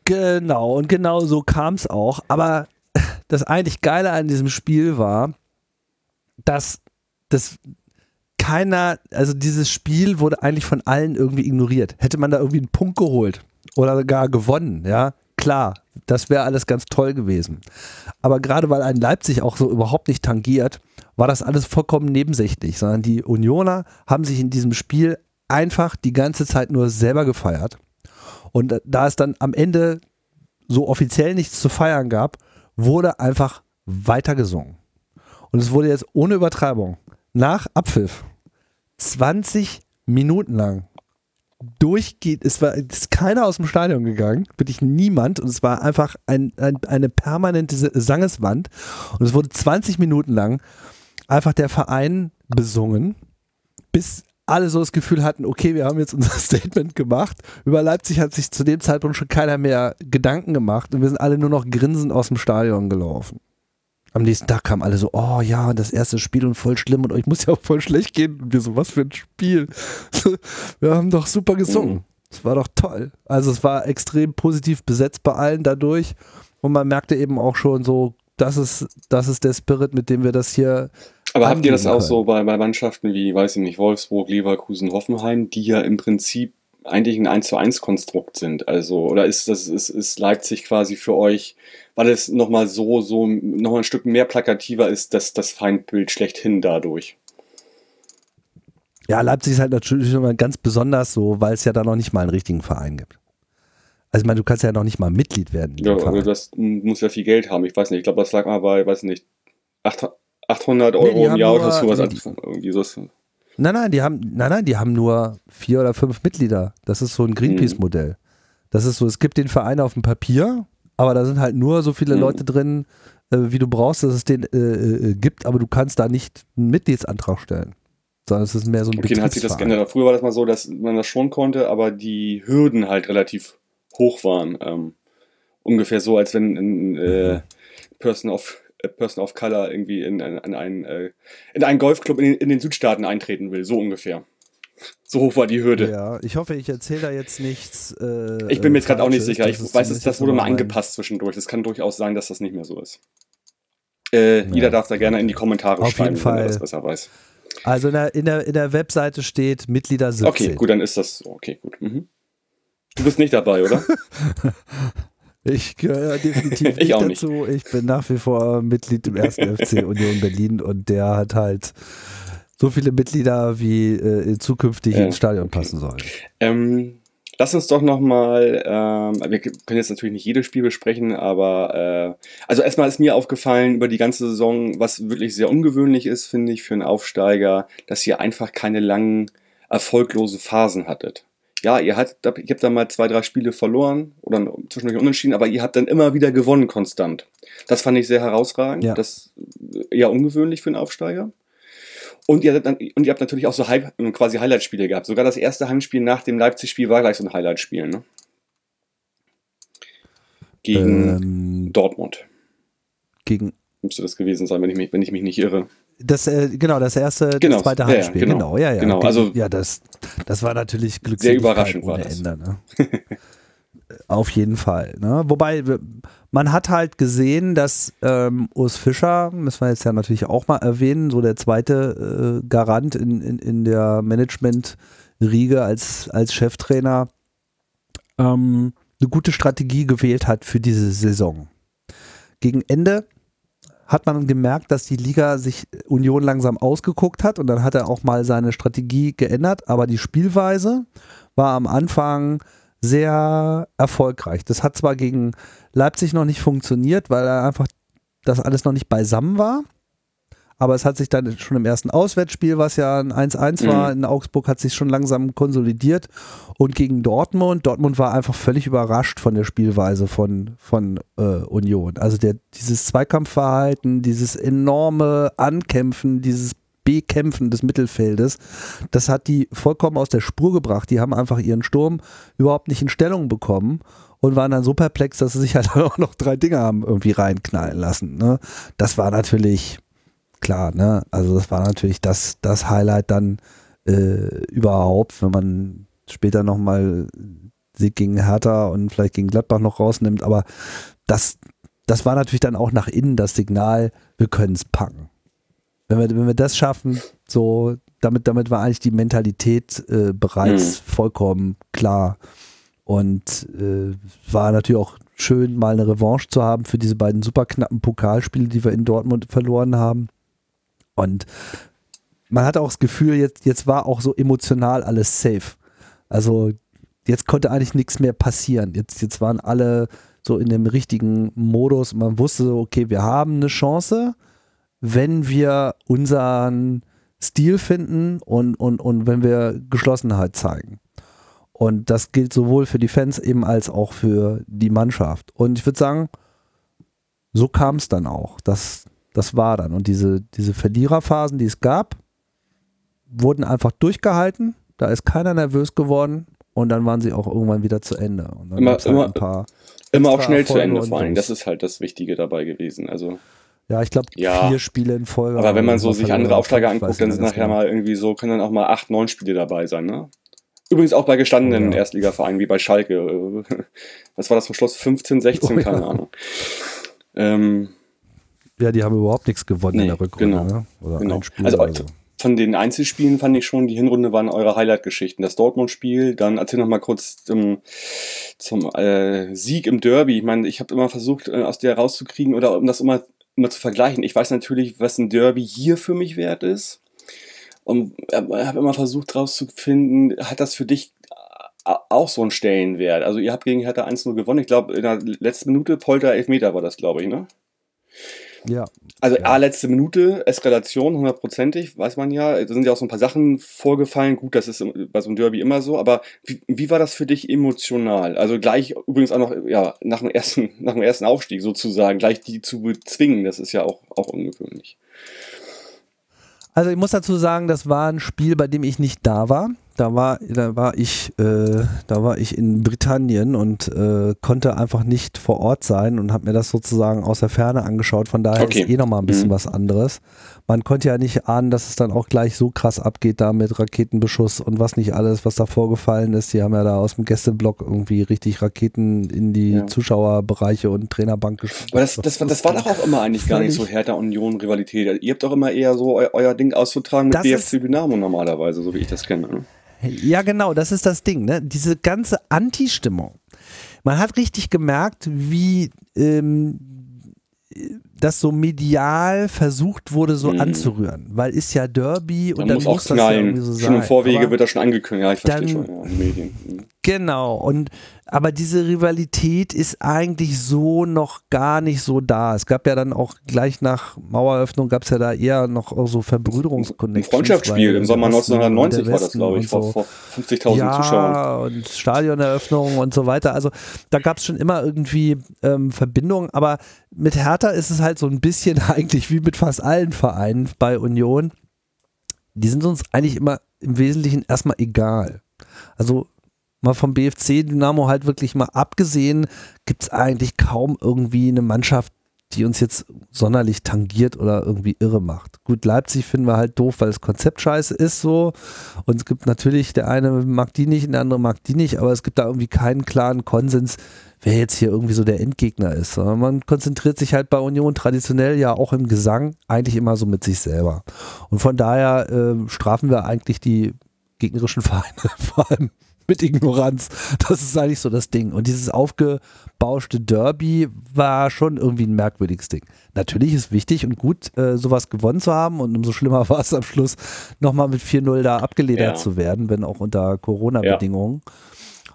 Genau, und genau so kam es auch. Aber das eigentlich Geile an diesem Spiel war, dass das keiner, also dieses Spiel wurde eigentlich von allen irgendwie ignoriert. Hätte man da irgendwie einen Punkt geholt oder gar gewonnen, ja, klar, das wäre alles ganz toll gewesen. Aber gerade weil ein Leipzig auch so überhaupt nicht tangiert, war das alles vollkommen nebensächlich, sondern die Unioner haben sich in diesem Spiel einfach die ganze Zeit nur selber gefeiert und da es dann am Ende so offiziell nichts zu feiern gab, wurde einfach weitergesungen. Und es wurde jetzt ohne Übertreibung nach Abpfiff 20 Minuten lang durchgeht, es war ist keiner aus dem Stadion gegangen, wirklich niemand und es war einfach ein, ein, eine permanente Sangeswand und es wurde 20 Minuten lang einfach der Verein besungen, bis alle so das Gefühl hatten, okay, wir haben jetzt unser Statement gemacht. Über Leipzig hat sich zu dem Zeitpunkt schon keiner mehr Gedanken gemacht und wir sind alle nur noch grinsend aus dem Stadion gelaufen. Am nächsten Tag kamen alle so, oh ja, das erste Spiel und voll schlimm und euch muss ja auch voll schlecht gehen. Und wir so, was für ein Spiel. wir haben doch super gesungen. Es war doch toll. Also es war extrem positiv besetzt bei allen dadurch und man merkte eben auch schon so, das ist, das ist der Spirit, mit dem wir das hier aber habt ihr das auch so bei, bei Mannschaften wie, weiß ich nicht, Wolfsburg, Leverkusen, Hoffenheim, die ja im Prinzip eigentlich ein 1 zu 1 Konstrukt sind? Also, oder ist das, ist, ist Leipzig quasi für euch, weil es nochmal so, so, nochmal ein Stück mehr plakativer ist, dass das Feindbild schlechthin dadurch? Ja, Leipzig ist halt natürlich nochmal ganz besonders so, weil es ja da noch nicht mal einen richtigen Verein gibt. Also ich meine, du kannst ja noch nicht mal Mitglied werden. Ja, aber das muss ja viel Geld haben. Ich weiß nicht, ich glaube, das lag mal bei, weiß nicht, 8, 800 Euro nee, im Jahr oder sowas. Nee, irgendwie sowas. Nein, nein, die haben, nein, nein, die haben nur vier oder fünf Mitglieder. Das ist so ein Greenpeace-Modell. Das ist so, es gibt den Verein auf dem Papier, aber da sind halt nur so viele hm. Leute drin, äh, wie du brauchst, dass es den äh, äh, gibt, aber du kannst da nicht einen Mitgliedsantrag stellen. Sondern es ist mehr so ein Okay, dann hat sich das geändert. Früher war das mal so, dass man das schon konnte, aber die Hürden halt relativ hoch waren. Ähm, ungefähr so, als wenn ein äh, Person of Person of Color irgendwie in, in, in, einen, äh, in einen Golfclub in, in den Südstaaten eintreten will, so ungefähr. So hoch war die Hürde. Ja, ich hoffe, ich erzähle da jetzt nichts. Äh, ich bin mir jetzt gerade auch nicht sicher. Ich weiß, das, das wurde mal angepasst zwischendurch. Es kann durchaus sein, dass das nicht mehr so ist. Äh, ja. Jeder darf da gerne in die Kommentare Auf schreiben, wenn er das besser weiß. Also in der, in der, in der Webseite steht Mitglieder 17. Okay, gut, dann ist das so. Okay, gut. Mhm. Du bist nicht dabei, oder? Ich gehöre definitiv nicht, nicht dazu. Ich bin nach wie vor Mitglied im ersten FC Union Berlin und der hat halt so viele Mitglieder, wie äh, zukünftig ja, ins Stadion okay. passen sollen. Ähm, lass uns doch nochmal, ähm, wir können jetzt natürlich nicht jedes Spiel besprechen, aber äh, also erstmal ist mir aufgefallen über die ganze Saison, was wirklich sehr ungewöhnlich ist, finde ich, für einen Aufsteiger, dass ihr einfach keine langen, erfolglose Phasen hattet ja, ihr habt, ihr habt da mal zwei, drei Spiele verloren oder zwischendurch unentschieden, aber ihr habt dann immer wieder gewonnen konstant. Das fand ich sehr herausragend. Ja. Das ist eher ungewöhnlich für einen Aufsteiger. Und ihr, habt, und ihr habt natürlich auch so quasi Highlight-Spiele gehabt. Sogar das erste Heimspiel nach dem Leipzig-Spiel war gleich so ein Highlight-Spiel, ne? Gegen ähm, Dortmund. Gegen. Müsste das gewesen sein, wenn ich mich, wenn ich mich nicht irre. Das, äh, genau, das erste, genau, das zweite Heimspiel. Ja, genau, genau, ja, ja. Genau, also ja, das, das war natürlich glücklich. Sehr überraschend war das. Ende, ne? auf jeden Fall. Ne? Wobei, man hat halt gesehen, dass ähm, Urs Fischer, müssen wir jetzt ja natürlich auch mal erwähnen, so der zweite äh, Garant in, in, in der Management-Riege als, als Cheftrainer, ähm, eine gute Strategie gewählt hat für diese Saison. Gegen Ende hat man gemerkt, dass die Liga sich Union langsam ausgeguckt hat und dann hat er auch mal seine Strategie geändert, aber die Spielweise war am Anfang sehr erfolgreich. Das hat zwar gegen Leipzig noch nicht funktioniert, weil er einfach das alles noch nicht beisammen war. Aber es hat sich dann schon im ersten Auswärtsspiel, was ja ein 1-1 war, mhm. in Augsburg hat sich schon langsam konsolidiert. Und gegen Dortmund, Dortmund war einfach völlig überrascht von der Spielweise von, von äh, Union. Also der, dieses Zweikampfverhalten, dieses enorme Ankämpfen, dieses Bekämpfen des Mittelfeldes, das hat die vollkommen aus der Spur gebracht. Die haben einfach ihren Sturm überhaupt nicht in Stellung bekommen und waren dann so perplex, dass sie sich halt auch noch drei Dinge haben irgendwie reinknallen lassen. Ne? Das war natürlich klar, ne? Also das war natürlich das, das Highlight dann äh, überhaupt, wenn man später nochmal Sieg gegen Hertha und vielleicht gegen Gladbach noch rausnimmt, aber das, das war natürlich dann auch nach innen das Signal, wir können es packen. Wenn wir, wenn wir das schaffen, so, damit, damit war eigentlich die Mentalität äh, bereits mhm. vollkommen klar. Und äh, war natürlich auch schön, mal eine Revanche zu haben für diese beiden super knappen Pokalspiele, die wir in Dortmund verloren haben. Und man hatte auch das Gefühl, jetzt, jetzt war auch so emotional alles safe. Also jetzt konnte eigentlich nichts mehr passieren. Jetzt, jetzt waren alle so in dem richtigen Modus. Man wusste so, okay, wir haben eine Chance wenn wir unseren Stil finden und, und, und wenn wir Geschlossenheit zeigen. Und das gilt sowohl für die Fans eben als auch für die Mannschaft. Und ich würde sagen, so kam es dann auch. Das, das war dann. Und diese, diese Verliererphasen, die es gab, wurden einfach durchgehalten. Da ist keiner nervös geworden. Und dann waren sie auch irgendwann wieder zu Ende. Und dann immer, halt immer, immer auch schnell zu Ende vor allem. Das ist halt das Wichtige dabei gewesen. Also ja, ich glaube, ja, vier Spiele in Folge. Aber wenn man so sich andere Auftragge anguckt, dann sind nachher mal irgendwie so, können dann auch mal acht, neun Spiele dabei sein, ne? Übrigens auch bei gestandenen oh, ja. Erstligavereinen wie bei Schalke. Was war das zum Schluss? 15, 16, oh, keine ja. Ahnung. Ähm, ja, die haben überhaupt nichts gewonnen nee, in der Rückrunde. Genau, ne? Oder genau. Spiel also, also von den Einzelspielen fand ich schon, die Hinrunde waren eure Highlight-Geschichten. Das Dortmund-Spiel, dann erzähl noch mal kurz zum, zum äh, Sieg im Derby. Ich meine, ich habe immer versucht, äh, aus der rauszukriegen oder um das immer immer zu vergleichen. Ich weiß natürlich, was ein Derby hier für mich wert ist. Und habe immer versucht rauszufinden, hat das für dich auch so einen Stellenwert? Also ihr habt gegen Hertha 1-0 gewonnen. Ich glaube, in der letzten Minute Polter Elfmeter war das, glaube ich, ne? Ja. Also ja. A, letzte Minute, Eskalation, hundertprozentig, weiß man ja. Da sind ja auch so ein paar Sachen vorgefallen. Gut, das ist bei so einem Derby immer so. Aber wie, wie war das für dich emotional? Also gleich, übrigens auch noch, ja, nach dem ersten, nach dem ersten Aufstieg sozusagen, gleich die zu bezwingen, das ist ja auch, auch ungewöhnlich. Also ich muss dazu sagen, das war ein Spiel, bei dem ich nicht da war da war, da war ich, äh, da war ich in Britannien und äh, konnte einfach nicht vor Ort sein und habe mir das sozusagen aus der Ferne angeschaut. Von daher okay. ist eh nochmal ein bisschen mhm. was anderes. Man konnte ja nicht ahnen, dass es dann auch gleich so krass abgeht da mit Raketenbeschuss und was nicht alles, was da vorgefallen ist. Die haben ja da aus dem Gästeblock irgendwie richtig Raketen in die ja. Zuschauerbereiche und Trainerbank geschossen. Aber das, das, das, das, war doch auch immer eigentlich gar nicht so Hertha Union Rivalität. Ihr habt doch immer eher so eu euer Ding auszutragen mit BFC Dynamo normalerweise, so wie ich das kenne. Ne? Ja, genau, das ist das Ding, ne? Diese ganze Anti-Stimmung. Man hat richtig gemerkt, wie ähm, das so medial versucht wurde, so mhm. anzurühren. Weil ist ja Derby und dann muss, muss das ja irgendwie so sein. Schon im Vorwege aber wird das schon angekündigt, ja, ich verstehe schon, ja, Medien. Mhm. Genau, und aber diese Rivalität ist eigentlich so noch gar nicht so da. Es gab ja dann auch gleich nach Maueröffnung gab es ja da eher noch so Verbrüderungsconnections. Ein Freundschaftsspiel im Sommer 1990 war das, glaube ich, vor, vor 50.000 ja, Zuschauern. und Stadioneröffnung und so weiter. Also da gab es schon immer irgendwie ähm, Verbindungen, aber mit Hertha ist es halt so ein bisschen eigentlich wie mit fast allen Vereinen bei Union. Die sind uns eigentlich immer im Wesentlichen erstmal egal. Also mal vom BFC Dynamo halt wirklich mal abgesehen, gibt es eigentlich kaum irgendwie eine Mannschaft, die uns jetzt sonderlich tangiert oder irgendwie irre macht. Gut, Leipzig finden wir halt doof, weil das Konzept scheiße ist so. Und es gibt natürlich, der eine mag die nicht, der andere mag die nicht, aber es gibt da irgendwie keinen klaren Konsens, wer jetzt hier irgendwie so der Endgegner ist. Sondern man konzentriert sich halt bei Union traditionell ja auch im Gesang eigentlich immer so mit sich selber. Und von daher äh, strafen wir eigentlich die gegnerischen Vereine vor allem mit Ignoranz. Das ist eigentlich so das Ding. Und dieses aufgebauschte Derby war schon irgendwie ein merkwürdiges Ding. Natürlich ist wichtig und gut, äh, sowas gewonnen zu haben und umso schlimmer war es am Schluss, nochmal mit 4-0 da abgeledert Ja. zu werden, wenn auch unter Corona-Bedingungen.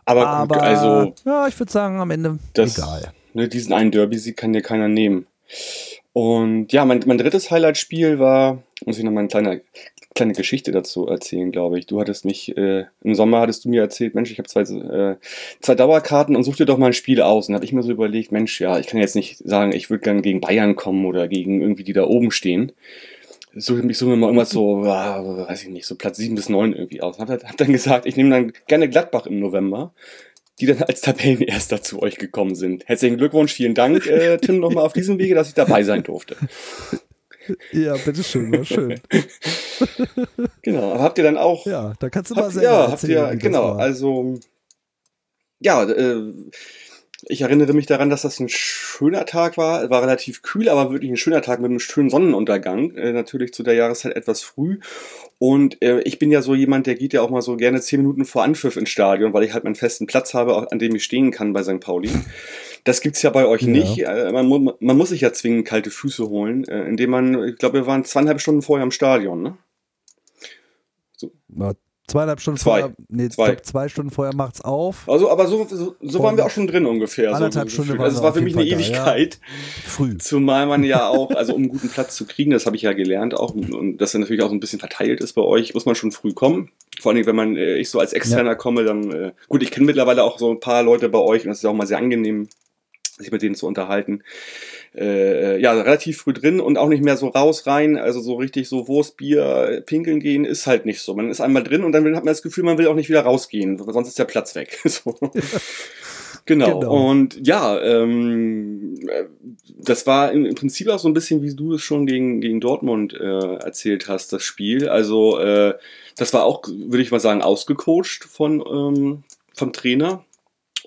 Aber, Aber, gut, also ja, ich würde sagen, am Ende das, egal. Ne, diesen einen Derby-Sieg kann dir keiner nehmen. Und ja, mein, mein drittes Highlight-Spiel war, muss ich noch mal eine kleine, kleine Geschichte dazu erzählen, glaube ich. Du hattest mich, äh, im Sommer hattest du mir erzählt, Mensch, ich habe zwei, äh, zwei Dauerkarten und such dir doch mal ein Spiel aus. Und habe ich mir so überlegt, Mensch, ja, ich kann jetzt nicht sagen, ich würde gern gegen Bayern kommen oder gegen irgendwie die da oben stehen. Suche mich suche mir mal irgendwas so, weiß ich nicht, so Platz sieben bis neun irgendwie aus. Hab, hab dann gesagt, ich nehme dann gerne Gladbach im November die dann als Tabellenerster zu euch gekommen sind. Herzlichen Glückwunsch, vielen Dank, äh, Tim, nochmal auf diesem Wege, dass ich dabei sein durfte. Ja, bitteschön, war schön. Genau, aber habt ihr dann auch. Ja, da kannst du mal selber ja, habt ihr, genau, also. Ja, äh, ich erinnere mich daran, dass das ein schöner Tag war. War relativ kühl, aber wirklich ein schöner Tag mit einem schönen Sonnenuntergang. Äh, natürlich zu der Jahreszeit etwas früh. Und äh, ich bin ja so jemand, der geht ja auch mal so gerne zehn Minuten vor Anpfiff ins Stadion, weil ich halt meinen festen Platz habe, an dem ich stehen kann bei St. Pauli. Das gibt's ja bei euch Ja. nicht. Äh, man, man muss sich ja zwingend kalte Füße holen, äh, indem man, ich glaube, wir waren zweieinhalb Stunden vorher im Stadion, ne? Ja, zweieinhalb Stunden Zwei. vorher, nee, Zwei. Glaub, zwei Stunden vorher macht's auf. Also, aber so, so, so waren wir auch schon drin ungefähr. Anderthalb so Stunden gefühlt. waren Also es war für mich eine Ewigkeit. Früh. Zumal man ja auch, also um einen guten Platz zu kriegen, das habe ich ja gelernt auch, und dass er natürlich auch so ein bisschen verteilt ist bei euch, muss man schon früh kommen. Vor allen Dingen, wenn man, äh, ich so als Externer komme, dann, äh, gut, ich kenne mittlerweile auch so ein paar Leute bei euch und es ist auch mal sehr angenehm, sich mit denen zu unterhalten. Äh, ja, relativ früh drin und auch nicht mehr so raus rein, also so richtig so Wurst, Bier, pinkeln gehen ist halt nicht so. Man ist einmal drin und dann hat man das Gefühl, man will auch nicht wieder rausgehen, weil sonst ist der Platz weg. so. Genau. Genau. Und ja, ähm, äh, das war im, im Prinzip auch so ein bisschen, wie du es schon gegen, gegen Dortmund äh, erzählt hast, das Spiel. Also äh, das war auch, würde ich mal sagen, ausgecoacht von ähm, vom Trainer.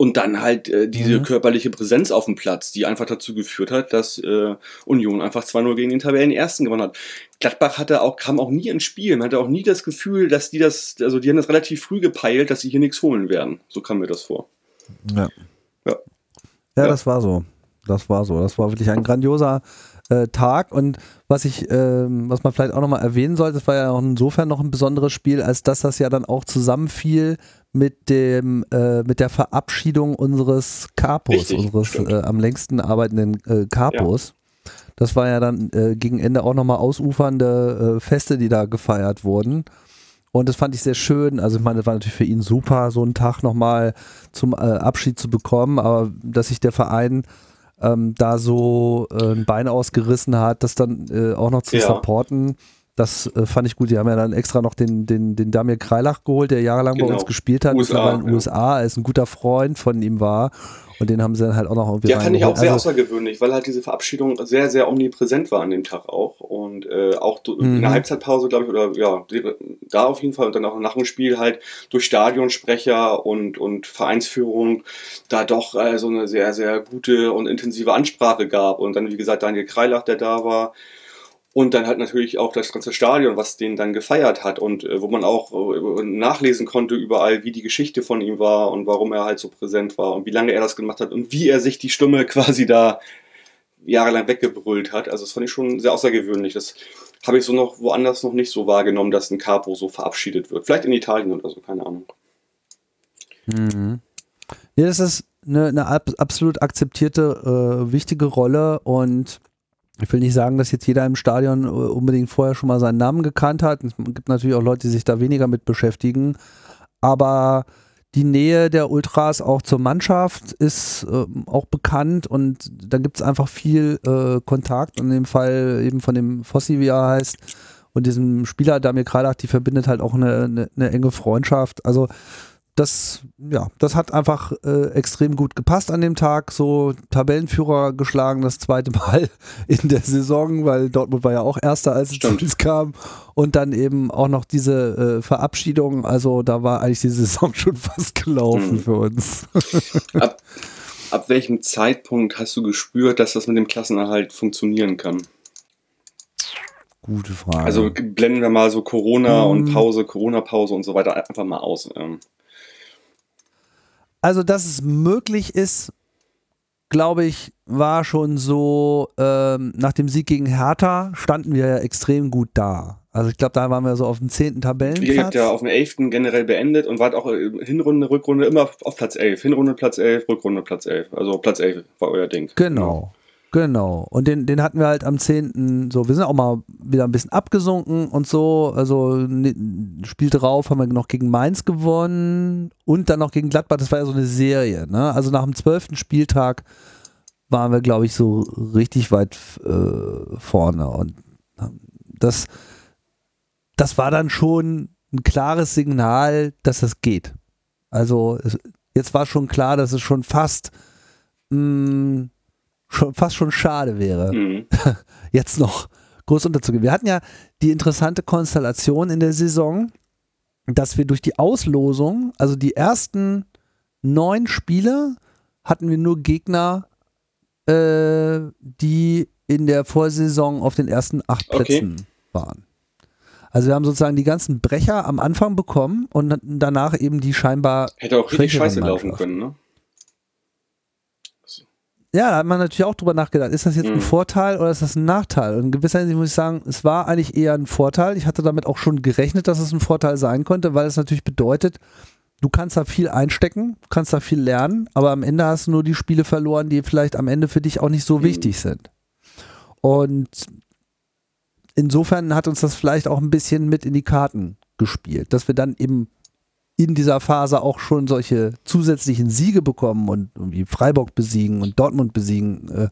Und dann halt äh, diese Mhm. körperliche Präsenz auf dem Platz, die einfach dazu geführt hat, dass äh, Union einfach 2-0 gegen den Tabellenersten gewonnen hat. Gladbach hatte auch, kam auch nie ins Spiel. Man hatte auch nie das Gefühl, dass die das, also die haben das relativ früh gepeilt, dass sie hier nichts holen werden. So kam mir das vor. Ja. Ja. Ja, Ja. das war so. Das war so. Das war wirklich ein grandioser äh, Tag. Und was ich, ähm, was man vielleicht auch nochmal erwähnen sollte, das war ja auch insofern noch ein besonderes Spiel, als dass das ja dann auch zusammenfiel mit dem, äh, mit der Verabschiedung unseres Capos, Richtig, unseres äh, am längsten arbeitenden äh, Capos. Das war ja dann äh, gegen Ende auch nochmal ausufernde äh, Feste, die da gefeiert wurden. Und das fand ich sehr schön. Also ich meine, das war natürlich für ihn super, so einen Tag nochmal zum äh, Abschied zu bekommen, aber dass sich der Verein ähm, da so ein Bein ausgerissen hat, das dann auch noch zu Ja. supporten, das äh, fand ich gut. Die haben ja dann extra noch den, den, den Damir Kreilach geholt, der jahrelang bei Genau. uns gespielt hat, USA, in den ja. USA, er ist ein guter Freund von ihm war und den haben sie dann halt auch noch irgendwie Ja, fand ich auch sehr Also, außergewöhnlich, weil halt diese Verabschiedung sehr, sehr omnipräsent war an dem Tag auch. Und äh, auch in Mhm. der Halbzeitpause, glaube ich, oder ja, da auf jeden Fall und dann auch nach dem Spiel halt durch Stadionsprecher und, und Vereinsführung da doch äh, so eine sehr, sehr gute und intensive Ansprache gab. Und dann, wie gesagt, Daniel Kreilach, der da war. Und dann halt natürlich auch das ganze Stadion, was den dann gefeiert hat und äh, wo man auch äh, nachlesen konnte überall, wie die Geschichte von ihm war und warum er halt so präsent war und wie lange er das gemacht hat und wie er sich die Stimme quasi da jahrelang weggebrüllt hat. Also das fand ich schon sehr außergewöhnlich. Das habe ich so noch woanders noch nicht so wahrgenommen, dass ein Capo so verabschiedet wird. Vielleicht in Italien oder so, keine Ahnung. Mhm. Ja, das ist eine, eine ab, absolut akzeptierte, äh, wichtige Rolle und ich will nicht sagen, dass jetzt jeder im Stadion äh, unbedingt vorher schon mal seinen Namen gekannt hat. Es gibt natürlich auch Leute, die sich da weniger mit beschäftigen, aber die Nähe der Ultras auch zur Mannschaft ist ähm, auch bekannt und da gibt es einfach viel äh, Kontakt. In dem Fall eben von dem Fossi, wie er heißt, und diesem Spieler Damir Kreilach, die verbindet halt auch eine, eine, eine enge Freundschaft. Also das, ja, das hat einfach äh, extrem gut gepasst an dem Tag. So Tabellenführer geschlagen, das zweite Mal in der Saison, weil Dortmund war ja auch Erster, als es Stimmt. uns kam. Und dann eben auch noch diese äh, Verabschiedung. Also da war eigentlich die Saison schon fast gelaufen Mhm. für uns. Ab, ab welchem Zeitpunkt hast du gespürt, dass das mit dem Klassenerhalt funktionieren kann? Gute Frage. Also blenden wir mal so Corona Mhm. und Pause, Corona-Pause und so weiter einfach mal aus. Also, dass es möglich ist, glaube ich, war schon so, ähm, nach dem Sieg gegen Hertha standen wir ja extrem gut da. Also ich glaube, da waren wir so auf dem zehnten Ihr habt Tabellenplatz. ja auf dem 11. generell beendet und wart auch äh, Hinrunde, Rückrunde immer auf- auf Platz 11. Hinrunde Platz 11, Rückrunde Platz 11. Also Platz 11 war euer Ding. Genau. Genau. Und den, den hatten wir halt am 10. so, wir sind auch mal wieder ein bisschen abgesunken und so. Also ne, Spiel drauf haben wir noch gegen Mainz gewonnen und dann noch gegen Gladbach. Das war ja so eine Serie. Ne? Also nach dem 12. Spieltag waren wir, glaube ich, so richtig weit äh, vorne. Und das, das war dann schon ein klares Signal, dass das geht. Also es, jetzt war schon klar, dass es schon fast mh, schon, fast schon schade wäre, Mhm. jetzt noch groß unterzugehen. Wir hatten ja die interessante Konstellation in der Saison, dass wir durch die Auslosung, also die ersten neun Spiele, hatten wir nur Gegner, äh, die in der Vorsaison auf den ersten acht Okay. Plätzen waren. Also wir haben sozusagen die ganzen Brecher am Anfang bekommen und danach eben die scheinbar Hätte auch richtig scheiße laufen können, ne? Ja, da hat man natürlich auch drüber nachgedacht. Ist das jetzt ein Mhm. Vorteil oder ist das ein Nachteil? Und in gewisser Hinsicht muss ich sagen, es war eigentlich eher ein Vorteil. Ich hatte damit auch schon gerechnet, dass es ein Vorteil sein konnte, weil es natürlich bedeutet, du kannst da viel einstecken, kannst da viel lernen, aber am Ende hast du nur die Spiele verloren, die vielleicht am Ende für dich auch nicht so Mhm. wichtig sind. Und insofern hat uns das vielleicht auch ein bisschen mit in die Karten gespielt, dass wir dann eben in dieser Phase auch schon solche zusätzlichen Siege bekommen und irgendwie Freiburg besiegen und Dortmund besiegen. Äh,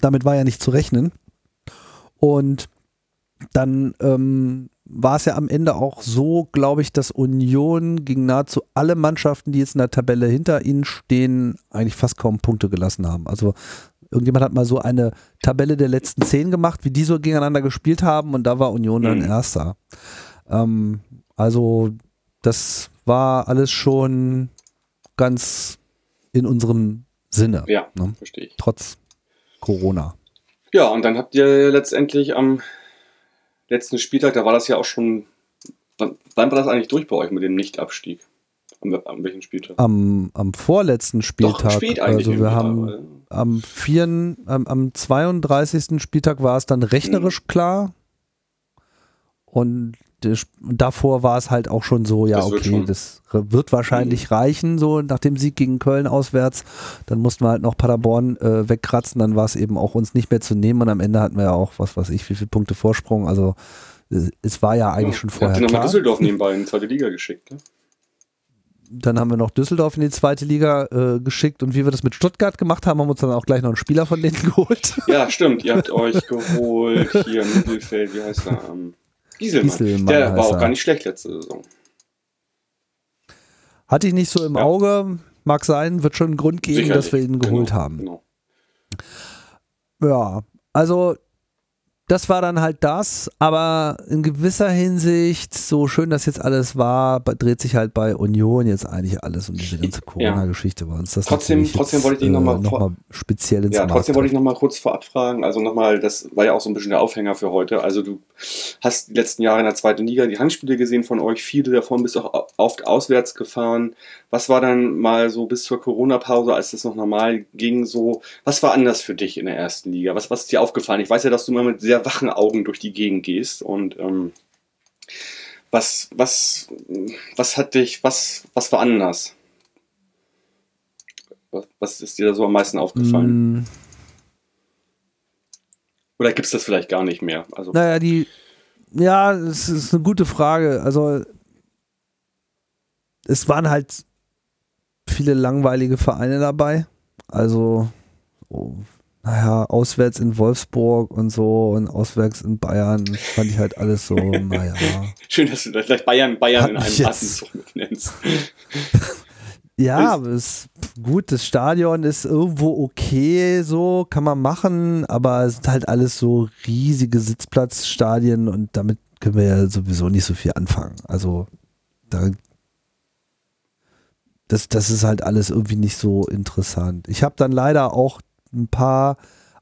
damit war ja nicht zu rechnen. Und dann ähm, war es ja am Ende auch so, glaube ich, dass Union gegen nahezu alle Mannschaften, die jetzt in der Tabelle hinter ihnen stehen, eigentlich fast kaum Punkte gelassen haben. Also irgendjemand hat mal so eine Tabelle der letzten zehn gemacht, wie die so gegeneinander gespielt haben und da war Union dann Mhm. Erster. Ähm, also das war alles schon ganz in unserem Sinne, Ja, ne? verstehe ich. trotz Corona. Ja, und dann habt ihr letztendlich am letzten Spieltag, da war das ja auch schon. Wann, wann war das eigentlich durch bei euch mit dem Nichtabstieg? Am, am welchen Spieltag? Am, am vorletzten Spieltag, Doch, spät eigentlich. also wir haben aber- am, vieren, am, am 32. Spieltag war es dann rechnerisch Mhm. klar. Und davor war es halt auch schon so, ja, Das okay. Mhm. das wird wahrscheinlich reichen, so nach dem Sieg gegen Köln auswärts. Dann mussten wir halt noch Paderborn äh, wegkratzen, dann war es eben auch uns nicht mehr zu nehmen und am Ende hatten wir ja auch, was weiß ich, wie viele Punkte Vorsprung. Also äh, es war ja eigentlich Ja. schon Ihr habt vorher ihr nochmal klar. Düsseldorf nebenbei in die zweite Liga geschickt, ne? Dann haben wir noch Düsseldorf in die zweite Liga äh, geschickt und wie wir das mit Stuttgart gemacht haben, haben wir uns dann auch gleich noch einen Spieler von denen geholt. Ja, stimmt. Ihr habt euch geholt hier im Mittelfeld, wie heißt er? Ähm, Gieselmann. Gieselmann Der war auch er. gar nicht schlecht letzte Saison. Hatte ich nicht so im Ja. Auge, mag sein, wird schon einen Grund geben, Sicherlich. dass wir ihn geholt genau, haben. Genau. Ja, also das war dann halt das, aber in gewisser Hinsicht, so schön das jetzt alles war, dreht sich halt bei Union jetzt eigentlich alles um diese ganze Corona-Geschichte bei uns. Das Trotzdem- trotzdem jetzt, wollte ich dich noch mal äh, noch vor- mal speziell ins Ja, Markt trotzdem wollte ich treffen. noch mal kurz vorab fragen. Also nochmal, das war ja auch so ein bisschen der Aufhänger für heute. Also du hast die letzten Jahre in der zweiten Liga die Handspiele gesehen von euch. Viele davon bist auch oft auswärts gefahren. Was war dann mal so bis zur Corona-Pause, als das noch normal ging, so, was war anders für dich in der ersten Liga? Was, was ist dir aufgefallen? Ich weiß ja, dass du immer mit sehr wachen Augen durch die Gegend gehst und ähm, was, was, was hat dich, was, was war anders? Was, ist dir da so am meisten aufgefallen? Mm, Oder gibt es das vielleicht gar nicht mehr? Also, Naja, die, ja, es ist eine gute Frage. Also, es waren halt viele langweilige Vereine dabei. Also, so naja, auswärts in Wolfsburg und so und auswärts in Bayern, fand ich halt alles so, naja. Schön, dass du da gleich Bayern, Bayern Hat in einem Atemzug mitnennst. Ja, ist gut, das Stadion ist irgendwo okay, so kann man machen, aber es sind halt alles so riesige Sitzplatzstadien und damit können wir ja sowieso nicht so viel anfangen. Also da das, das ist halt alles irgendwie nicht so interessant. Ich habe dann leider auch ein paar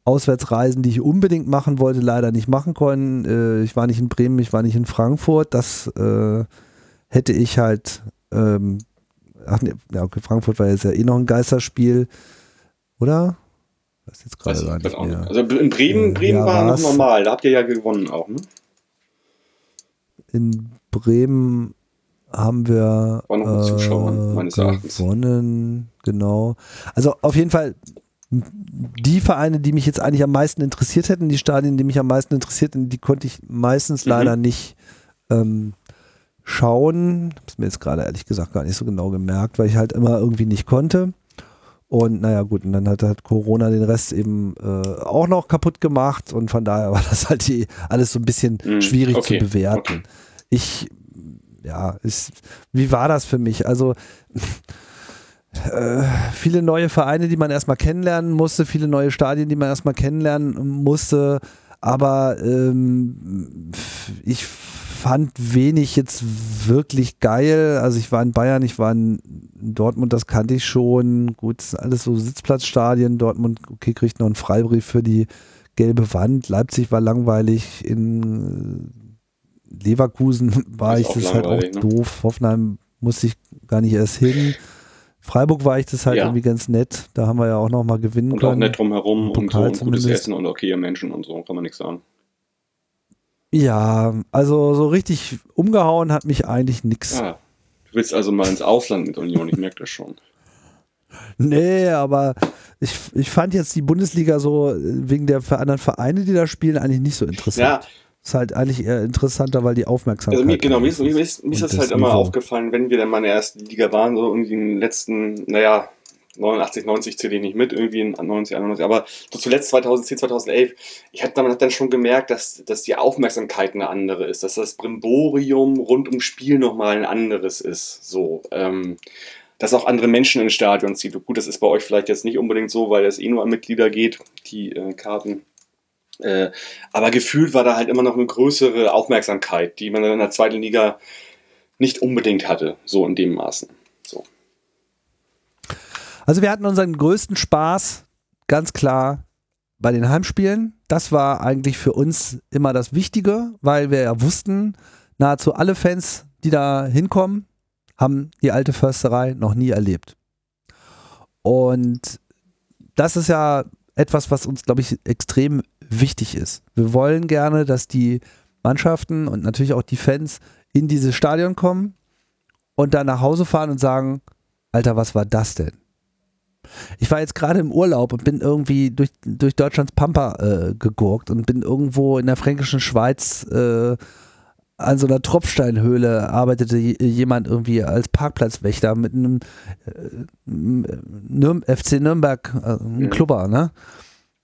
Auswärtsreisen, die ich unbedingt machen wollte, leider nicht machen können. Äh, ich war nicht in Bremen, ich war nicht in Frankfurt. Das äh, hätte ich halt ähm, Ach nee, ja, okay, Frankfurt war jetzt ja eh noch ein Geisterspiel, oder? Weiß jetzt gerade Weiß weiß auch nicht. Also in Bremen, Äh, Bremen ja, war noch normal, da habt ihr ja gewonnen auch, ne? In Bremen haben wir mit Zuschauern, meines Erachtens. gewonnen, genau. Also auf jeden Fall die Vereine, die mich jetzt eigentlich am meisten interessiert hätten, die Stadien, die mich am meisten interessiert hätten, die konnte ich meistens Mhm. leider nicht ähm, schauen. Hab's mir jetzt gerade ehrlich gesagt gar nicht so genau gemerkt, weil ich halt immer irgendwie nicht konnte. Und naja, gut, und dann hat halt Corona den Rest eben äh, auch noch kaputt gemacht und von daher war das halt die, alles so ein bisschen Mhm, schwierig okay, zu bewerten. okay. Ich, ja, ist, wie war das für mich? Also, äh, viele neue Vereine, die man erstmal kennenlernen musste, viele neue Stadien, die man erstmal kennenlernen musste, aber ähm, ich fand wenig jetzt wirklich geil. Also ich war in Bayern, ich war in Dortmund, das kannte ich schon. Gut, alles so Sitzplatzstadien. Dortmund, okay, kriegt noch einen Freibrief für die gelbe Wand. Leipzig war langweilig. In Leverkusen war ich auch das halt auch ne? doof. Hoffenheim musste ich gar nicht erst hin. Freiburg war ich das halt Ja. irgendwie ganz nett. Da haben wir ja auch noch mal gewinnen Und auch können. nett drumherum und so Pokal und gutes. Essen und okaye Menschen und so, kann man nichts sagen. Ja, also so richtig umgehauen hat mich eigentlich nix. Ah, du willst also mal ins Ausland mit Union, ich merke das schon. Nee, aber ich, ich fand jetzt die Bundesliga so äh, wegen der anderen Vereine, die da spielen, eigentlich nicht so interessant. Ja, Ist halt eigentlich eher interessanter, weil die Aufmerksamkeit. also mir, genau, mir ist, mir ist, mir ist Und das halt das immer Niveau. aufgefallen, wenn wir dann mal in der ersten Liga waren, so irgendwie in den letzten, naja, 89, 90 zähle ich nicht mit, irgendwie in 90, 91, aber so zuletzt 2010, 2011, ich habe dann, dann schon gemerkt, dass, dass die Aufmerksamkeit eine andere ist, dass das Brimborium rund ums Spiel nochmal ein anderes ist, so, ähm, dass auch andere Menschen ins Stadion zieht. Gut, das ist bei euch vielleicht jetzt nicht unbedingt so, weil es eh nur an Mitglieder geht, die äh, Karten. Äh, aber gefühlt war da halt immer noch eine größere Aufmerksamkeit, die man in der zweiten Liga nicht unbedingt hatte, so in dem Maßen. So. Also wir hatten unseren größten Spaß, ganz klar, bei den Heimspielen. Das war eigentlich für uns immer das Wichtige, weil wir ja wussten, nahezu alle Fans, die da hinkommen, haben die alte Försterei noch nie erlebt. Und das ist ja etwas, was uns, glaube ich, extrem wichtig ist. Wir wollen gerne, dass die Mannschaften und natürlich auch die Fans in dieses Stadion kommen und dann nach Hause fahren und sagen, Alter, was war das denn? Ich war jetzt gerade im Urlaub und bin irgendwie durch, durch Deutschlands Pampa äh, gegurkt und bin irgendwo in der fränkischen Schweiz äh, an so einer Tropfsteinhöhle arbeitete jemand irgendwie als Parkplatzwächter mit einem äh, FC Nürnberg, äh, ein Mhm. Klubber, ne?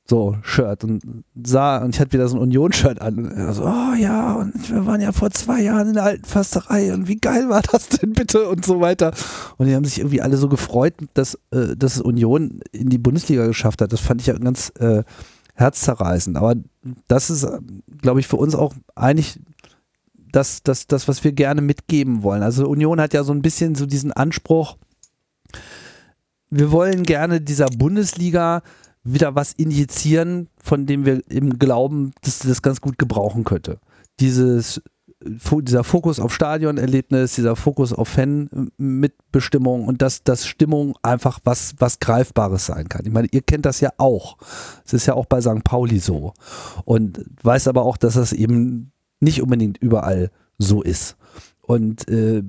So, Shirt und sah, und ich hatte wieder so ein Union-Shirt an. Und er so, oh ja, und wir waren ja vor zwei Jahren in der alten Försterei und wie geil war das denn bitte und so weiter. Und die haben sich irgendwie alle so gefreut, dass, äh, dass es Union in die Bundesliga geschafft hat. Das fand ich ja ganz äh, herzzerreißend. Aber das ist, glaube ich, für uns auch eigentlich das, das, das, was wir gerne mitgeben wollen. Also Union hat ja so ein bisschen so diesen Anspruch, wir wollen gerne dieser Bundesliga wieder was injizieren, von dem wir im Glauben, dass sie das ganz gut gebrauchen könnte. Dieses, dieser Fokus auf Stadionerlebnis, dieser Fokus auf Fan-Mitbestimmung und dass, dass Stimmung einfach was, was Greifbares sein kann. Ich meine, ihr kennt das ja auch. Es ist ja auch bei St. Pauli so. Und weiß aber auch, dass das eben nicht unbedingt überall so ist. Und äh,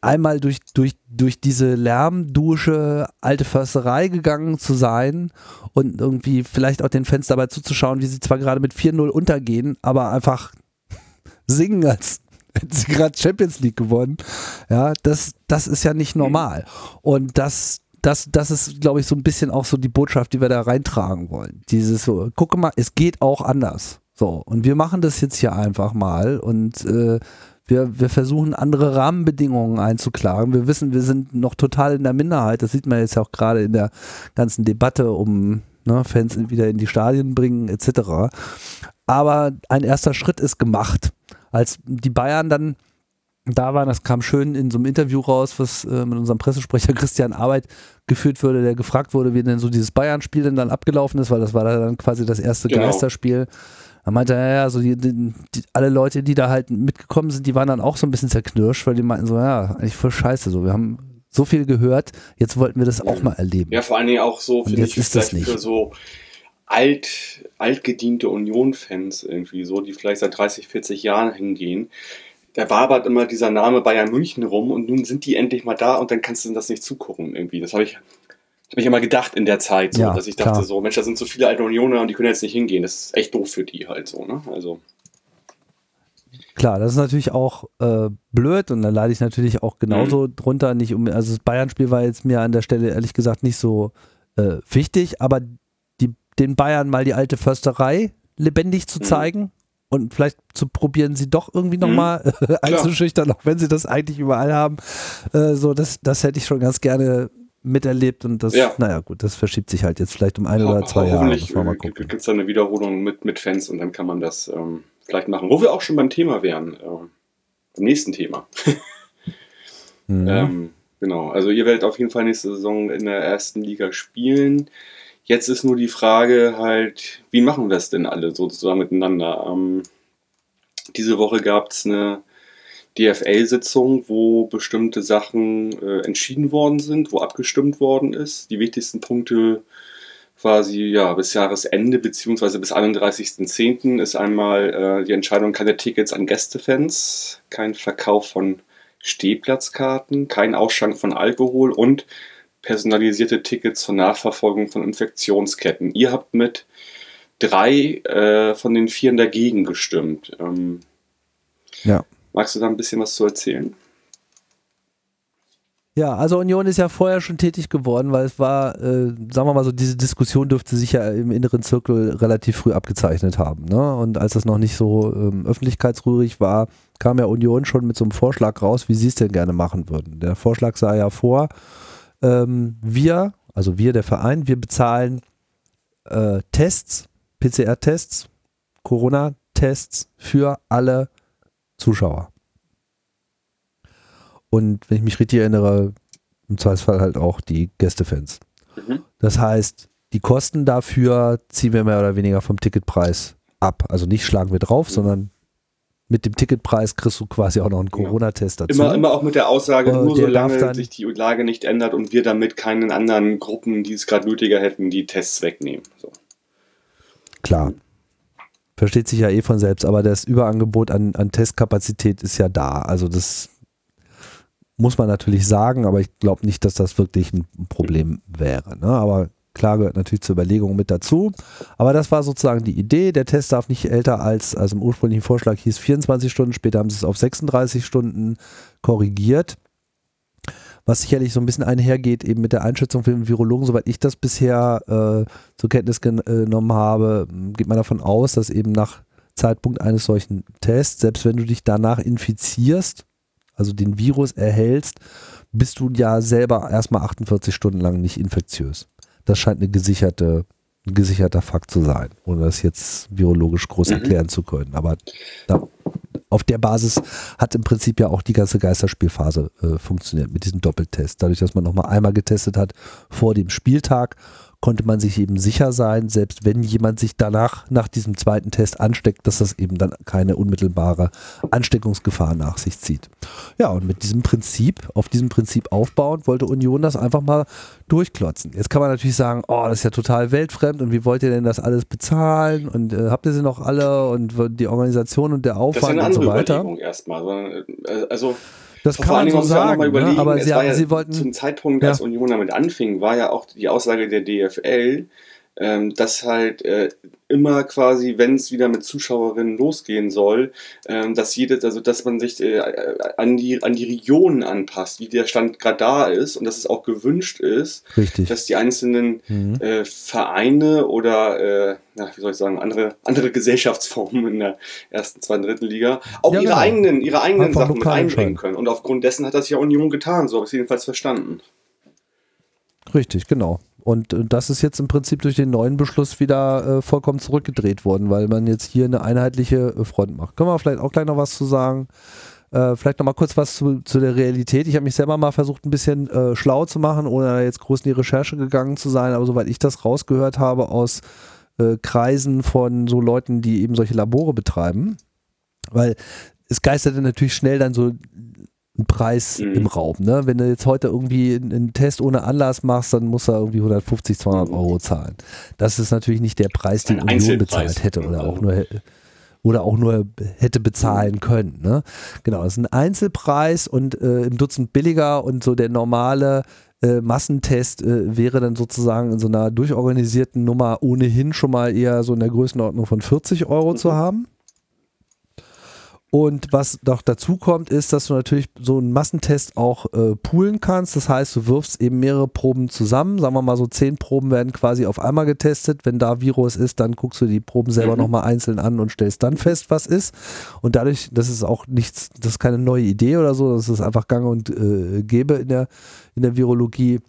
einmal durch, durch, durch diese Lärmdusche alte Försterei gegangen zu sein und irgendwie vielleicht auch den Fans dabei zuzuschauen, wie sie zwar gerade mit 4-0 untergehen, aber einfach singen, als hätten sie gerade Champions League gewonnen. Ja, das, das ist ja nicht normal. Und das das, das ist, glaube ich, so ein bisschen auch so die Botschaft, die wir da reintragen wollen. Dieses so, gucke mal, es geht auch anders. So, und wir machen das jetzt hier einfach mal und äh, wir, wir versuchen andere Rahmenbedingungen einzuklagen. Wir wissen, wir sind noch total in der Minderheit. Das sieht man jetzt ja auch gerade in der ganzen Debatte um ne, Fans wieder in die Stadien bringen etc. Aber ein erster Schritt ist gemacht. Als die Bayern dann da waren, das kam schön in so einem Interview raus, was äh, mit unserem Pressesprecher Christian Arbeit geführt wurde, der gefragt wurde, wie denn so dieses Bayern-Spiel denn dann abgelaufen ist, weil das war dann quasi das erste genau. Geisterspiel. Da meinte er, ja, so die, die, die, alle Leute, die da halt mitgekommen sind, die waren dann auch so ein bisschen zerknirscht, weil die meinten so, ja, eigentlich voll scheiße, so, wir haben so viel gehört, jetzt wollten wir das auch mal erleben. Ja, vor allen Dingen auch so, finde ich, ist das nicht. für so alt, altgediente Union-Fans irgendwie so, die vielleicht seit 30, 40 Jahren hingehen. Da wabert immer dieser Name Bayern München rum und nun sind die endlich mal da und dann kannst du das nicht zugucken irgendwie. Das habe ich habe ich immer gedacht in der Zeit, so, ja, dass ich dachte klar. so, Mensch, da sind so viele alte Unioner und die können jetzt nicht hingehen. Das ist echt doof für die halt so, ne? Also. Klar, das ist natürlich auch äh, blöd und da leide ich natürlich auch genauso mhm. drunter. Nicht um, also das Bayern-Spiel war jetzt mir an der Stelle ehrlich gesagt nicht so äh, wichtig, aber die, den Bayern mal die alte Försterei lebendig zu mhm. zeigen und vielleicht zu probieren, sie doch irgendwie nochmal mhm. einzuschüchtern, auch wenn sie das eigentlich überall haben. Äh, so, das, das hätte ich schon ganz gerne miterlebt und das, ja. naja gut, das verschiebt sich halt jetzt vielleicht um ein oder zwei Jahre. Hoffentlich gibt es da eine Wiederholung mit, mit Fans und dann kann man das ähm, vielleicht machen. Wo wir auch schon beim Thema wären, äh, beim nächsten Thema. mhm. ähm, genau, also ihr werdet auf jeden Fall nächste Saison in der ersten Liga spielen. Jetzt ist nur die Frage halt, wie machen wir das denn alle sozusagen miteinander? Ähm, diese Woche gab es eine DFL-Sitzung, wo bestimmte Sachen äh, entschieden worden sind, wo abgestimmt worden ist. Die wichtigsten Punkte quasi ja bis Jahresende beziehungsweise bis 31.10. ist einmal äh, die Entscheidung keine Tickets an Gästefans, kein Verkauf von Stehplatzkarten, kein Ausschank von Alkohol und personalisierte Tickets zur Nachverfolgung von Infektionsketten. Ihr habt mit drei äh, von den vier dagegen gestimmt. Ähm, ja. Magst du da ein bisschen was zu erzählen? Ja, also Union ist ja vorher schon tätig geworden, weil es war, äh, sagen wir mal so, diese Diskussion dürfte sich ja im inneren Zirkel relativ früh abgezeichnet haben. Ne? Und als das noch nicht so ähm, öffentlichkeitsrührig war, kam ja Union schon mit so einem Vorschlag raus, wie sie es denn gerne machen würden. Der Vorschlag sah ja vor, ähm, wir, also wir, der Verein, wir bezahlen äh, Tests, PCR-Tests, Corona-Tests für alle Zuschauer. Und wenn ich mich richtig erinnere, im Zweifelsfall halt auch die Gästefans. Mhm. Das heißt, die Kosten dafür ziehen wir mehr oder weniger vom Ticketpreis ab. Also nicht schlagen wir drauf, mhm. sondern mit dem Ticketpreis kriegst du quasi auch noch einen. Corona-Test dazu. Immer, immer auch mit der Aussage, äh, nur solange sich die Lage nicht ändert und wir damit keinen anderen Gruppen, die es gerade nötiger hätten, die Tests wegnehmen. So. Klar versteht sich ja eh von selbst, aber das Überangebot an, an Testkapazität ist ja da. Also das muss man natürlich sagen, aber ich glaube nicht, dass das wirklich ein Problem wäre. Ne? Aber klar gehört natürlich zur Überlegung mit dazu. Aber das war sozusagen die Idee. Der Test darf nicht älter als, also im ursprünglichen Vorschlag hieß 24 Stunden, später haben sie es auf 36 Stunden korrigiert was sicherlich so ein bisschen einhergeht eben mit der Einschätzung für den Virologen, soweit ich das bisher äh, zur Kenntnis genommen habe, geht man davon aus, dass eben nach Zeitpunkt eines solchen Tests, selbst wenn du dich danach infizierst, also den Virus erhältst, bist du ja selber erstmal 48 Stunden lang nicht infektiös. Das scheint eine gesicherte ein gesicherter Fakt zu sein, ohne das jetzt virologisch groß mhm. erklären zu können. Aber da, auf der Basis hat im Prinzip ja auch die ganze Geisterspielphase äh, funktioniert mit diesem Doppeltest. Dadurch, dass man nochmal einmal getestet hat vor dem Spieltag konnte man sich eben sicher sein, selbst wenn jemand sich danach nach diesem zweiten Test ansteckt, dass das eben dann keine unmittelbare Ansteckungsgefahr nach sich zieht. Ja, und mit diesem Prinzip, auf diesem Prinzip aufbauend, wollte Union das einfach mal durchklotzen. Jetzt kann man natürlich sagen, oh, das ist ja total weltfremd und wie wollt ihr denn das alles bezahlen und äh, habt ihr sie noch alle und die Organisation und der Aufwand und so weiter. Erstmal. Äh, also das kann man so sagen, ne? aber sie, ja sie wollten zum Zeitpunkt, als ja. Union damit anfing, war ja auch die Aussage der DFL, ähm, dass halt äh, immer quasi, wenn es wieder mit Zuschauerinnen losgehen soll, ähm, dass jedes, also dass man sich äh, an die an die Regionen anpasst, wie der Stand gerade da ist und dass es auch gewünscht ist, Richtig. dass die einzelnen Mhm. äh, Vereine oder äh, na, wie soll ich sagen, andere, andere Gesellschaftsformen in der ersten, zweiten, dritten Liga auch Ja, ihre genau. eigenen, ihre eigenen Sachen mit einbringen können. Und aufgrund dessen hat das ja Union getan, so habe ich es jedenfalls verstanden. Richtig, genau. Und äh, das ist jetzt im Prinzip durch den neuen Beschluss wieder äh, vollkommen zurückgedreht worden, weil man jetzt hier eine einheitliche äh, Front macht. Können wir vielleicht auch gleich noch was zu sagen? Äh, vielleicht noch mal kurz was zu, zu der Realität. Ich habe mich selber mal versucht, ein bisschen äh, schlau zu machen, ohne jetzt groß in die Recherche gegangen zu sein. Aber soweit ich das rausgehört habe aus äh, Kreisen von so Leuten, die eben solche Labore betreiben, weil es geisterte natürlich schnell dann so ein Preis Mhm. im Raum. Ne? Wenn du jetzt heute irgendwie einen Test ohne Anlass machst, dann musst du irgendwie 150, 200 Mhm. Euro zahlen. Das ist natürlich nicht der Preis, den Ein Union bezahlt hätte oder auch Mhm. nur oder auch nur hätte bezahlen können. Ne? Genau, das ist ein Einzelpreis und äh, im Dutzend billiger und so der normale äh, Massentest äh, wäre dann sozusagen in so einer durchorganisierten Nummer ohnehin schon mal eher so in der Größenordnung von 40 Euro zu Mhm. haben. Und was noch dazu kommt, ist, dass du natürlich so einen Massentest auch äh, poolen kannst. Das heißt, du wirfst eben mehrere Proben zusammen. Sagen wir mal so, zehn Proben werden quasi auf einmal getestet. Wenn da Virus ist, dann guckst du die Proben selber Mhm. nochmal einzeln an und stellst dann fest, was ist. Und dadurch, das ist auch nichts, das ist keine neue Idee oder so, das ist einfach gang und äh, gäbe in der, in der Virologie.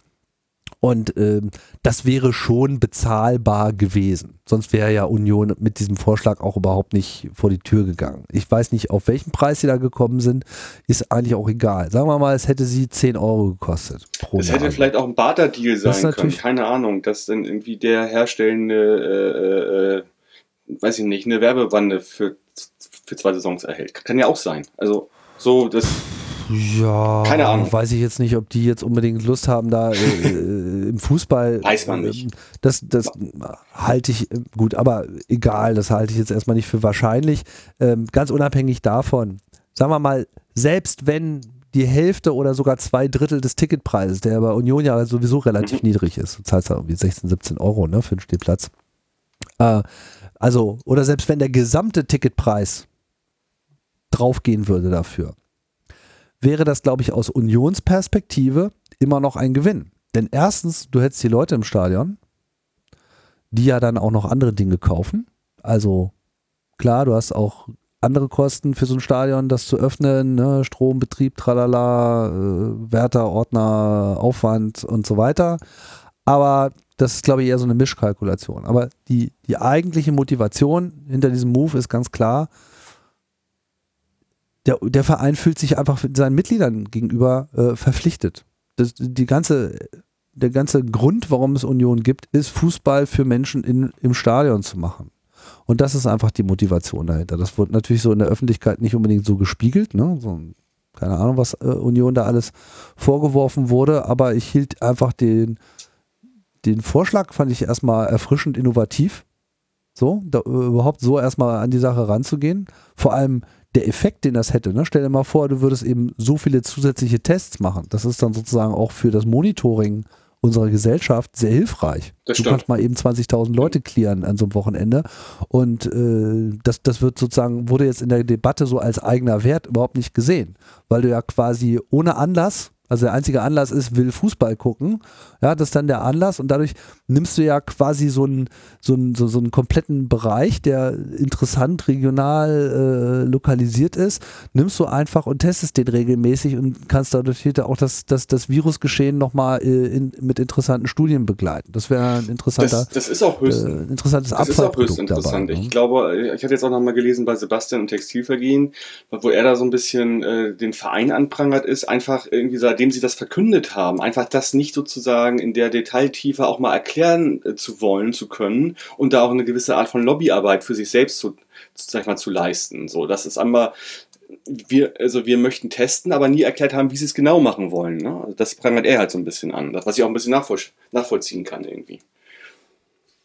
Und ähm, das wäre schon bezahlbar gewesen. Sonst wäre ja Union mit diesem Vorschlag auch überhaupt nicht vor die Tür gegangen. Ich weiß nicht, auf welchen Preis sie da gekommen sind, ist eigentlich auch egal. Sagen wir mal, es hätte sie 10 Euro gekostet. Das hätte vielleicht auch ein Barter-Deal sein können, natürlich- keine Ahnung, dass dann irgendwie der herstellende, äh, äh, äh, weiß ich nicht, eine Werbebande für, für zwei Saisons erhält. Kann ja auch sein. Also so, das, Ja, Keine Ahnung. Weiß ich jetzt nicht, ob die jetzt unbedingt Lust haben, da äh, äh, im Fußball. Weiß man nicht. äh, Das, das halte ich äh, gut, aber egal, das halte ich jetzt erstmal nicht für wahrscheinlich. Ähm, ganz unabhängig davon, sagen wir mal, selbst wenn die Hälfte oder sogar zwei Drittel des Ticketpreises, der bei Union ja sowieso relativ Mhm. niedrig ist, du zahlst da irgendwie 16, 17 Euro ne, für einen Stehplatz. Äh, also, oder selbst wenn der gesamte Ticketpreis draufgehen würde dafür, wäre das, glaube ich, aus Unionsperspektive immer noch ein Gewinn. Denn erstens, du hättest die Leute im Stadion, die ja dann auch noch andere Dinge kaufen. Also klar, du hast auch andere Kosten für so ein Stadion, das zu öffnen, ne? Strom, Betrieb, tralala, äh, Wärter, Ordner, Aufwand und so weiter. Aber das ist, glaube ich, eher so eine Mischkalkulation. Aber die, die eigentliche Motivation hinter diesem Move ist ganz klar, der, der Verein fühlt sich einfach seinen Mitgliedern gegenüber äh, verpflichtet. Das, die ganze, der ganze Grund, warum es Union gibt, ist Fußball für Menschen in, im Stadion zu machen. Und das ist einfach die Motivation dahinter. Das wird natürlich so in der Öffentlichkeit nicht unbedingt so gespiegelt. Ne? So, keine Ahnung, was äh, Union da alles vorgeworfen wurde, aber ich hielt einfach den, den Vorschlag, fand ich erstmal erfrischend innovativ. So, da, äh, überhaupt so erstmal an die Sache ranzugehen. Vor allem der Effekt, den das hätte. Ne? Stell dir mal vor, du würdest eben so viele zusätzliche Tests machen. Das ist dann sozusagen auch für das Monitoring unserer Gesellschaft sehr hilfreich. Das du stimmt. kannst mal eben 20.000 Leute clearen an so einem Wochenende und äh, das, das wird sozusagen, wurde jetzt in der Debatte so als eigener Wert überhaupt nicht gesehen, weil du ja quasi ohne Anlass, also der einzige Anlass ist, will Fußball gucken, ja, das ist dann der Anlass und dadurch nimmst du ja quasi so einen, so einen, so, so einen kompletten Bereich, der interessant regional äh, lokalisiert ist, nimmst du einfach und testest den regelmäßig und kannst dadurch auch das, das, das Virusgeschehen nochmal äh, in, mit interessanten Studien begleiten. Das wäre ein interessanter, das, das ist auch höchst, äh, interessantes Das ist auch höchst Abfallprodukt dabei. interessant. ne? Ich glaube, ich hatte jetzt auch noch mal gelesen bei Sebastian im Textilvergehen, wo er da so ein bisschen äh, den Verein anprangert ist, einfach irgendwie seitdem sie das verkündet haben, einfach das nicht sozusagen in der Detailtiefe auch mal erklären äh, zu wollen, zu können und da auch eine gewisse Art von Lobbyarbeit für sich selbst zu, sag ich mal, zu leisten. So, das ist einmal wir, also wir möchten testen, aber nie erklärt haben, wie sie es genau machen wollen. Ne? Also das prangert er halt so ein bisschen an, was ich auch ein bisschen nachvoll nachvollziehen kann irgendwie.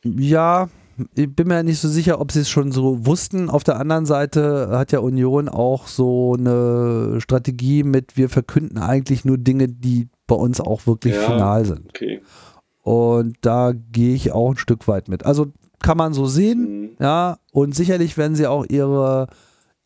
Ja, ich bin mir nicht so sicher, ob sie es schon so wussten. Auf der anderen Seite hat ja Union auch so eine Strategie mit, wir verkünden eigentlich nur Dinge, die bei uns auch wirklich Ja. final sind. Okay. Und da gehe ich auch ein Stück weit mit. Also kann man so sehen, Mhm. ja, und sicherlich werden sie auch ihre,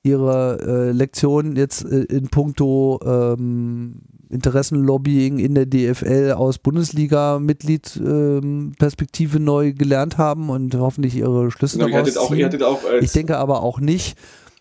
ihre äh, Lektionen jetzt äh, in puncto ähm, Interessenlobbying in der DFL aus Bundesliga-Mitglied-Perspektive neu gelernt haben und hoffentlich ihre Schlüsse Genau, daraus auch, auch Ich denke aber auch nicht,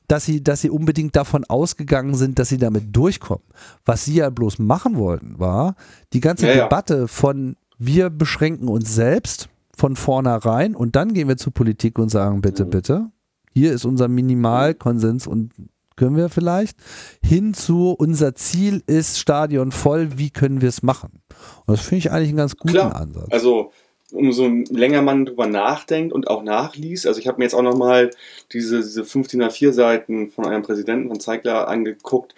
dass sie, dass sie unbedingt davon ausgegangen sind, dass sie damit durchkommen. Was sie ja bloß machen wollten, war die ganze Ja, ja. Debatte von wir beschränken uns selbst von vornherein und dann gehen wir zur Politik und sagen, bitte, Mhm. bitte, hier ist unser Minimalkonsens und können wir vielleicht hin zu unser Ziel ist Stadion voll, wie können wir es machen? Und das finde ich eigentlich einen ganz guten Klar. Ansatz. Also umso länger man drüber nachdenkt und auch nachliest, also ich habe mir jetzt auch nochmal diese, diese 15 A4 Seiten von einem Präsidenten von Zeigler angeguckt,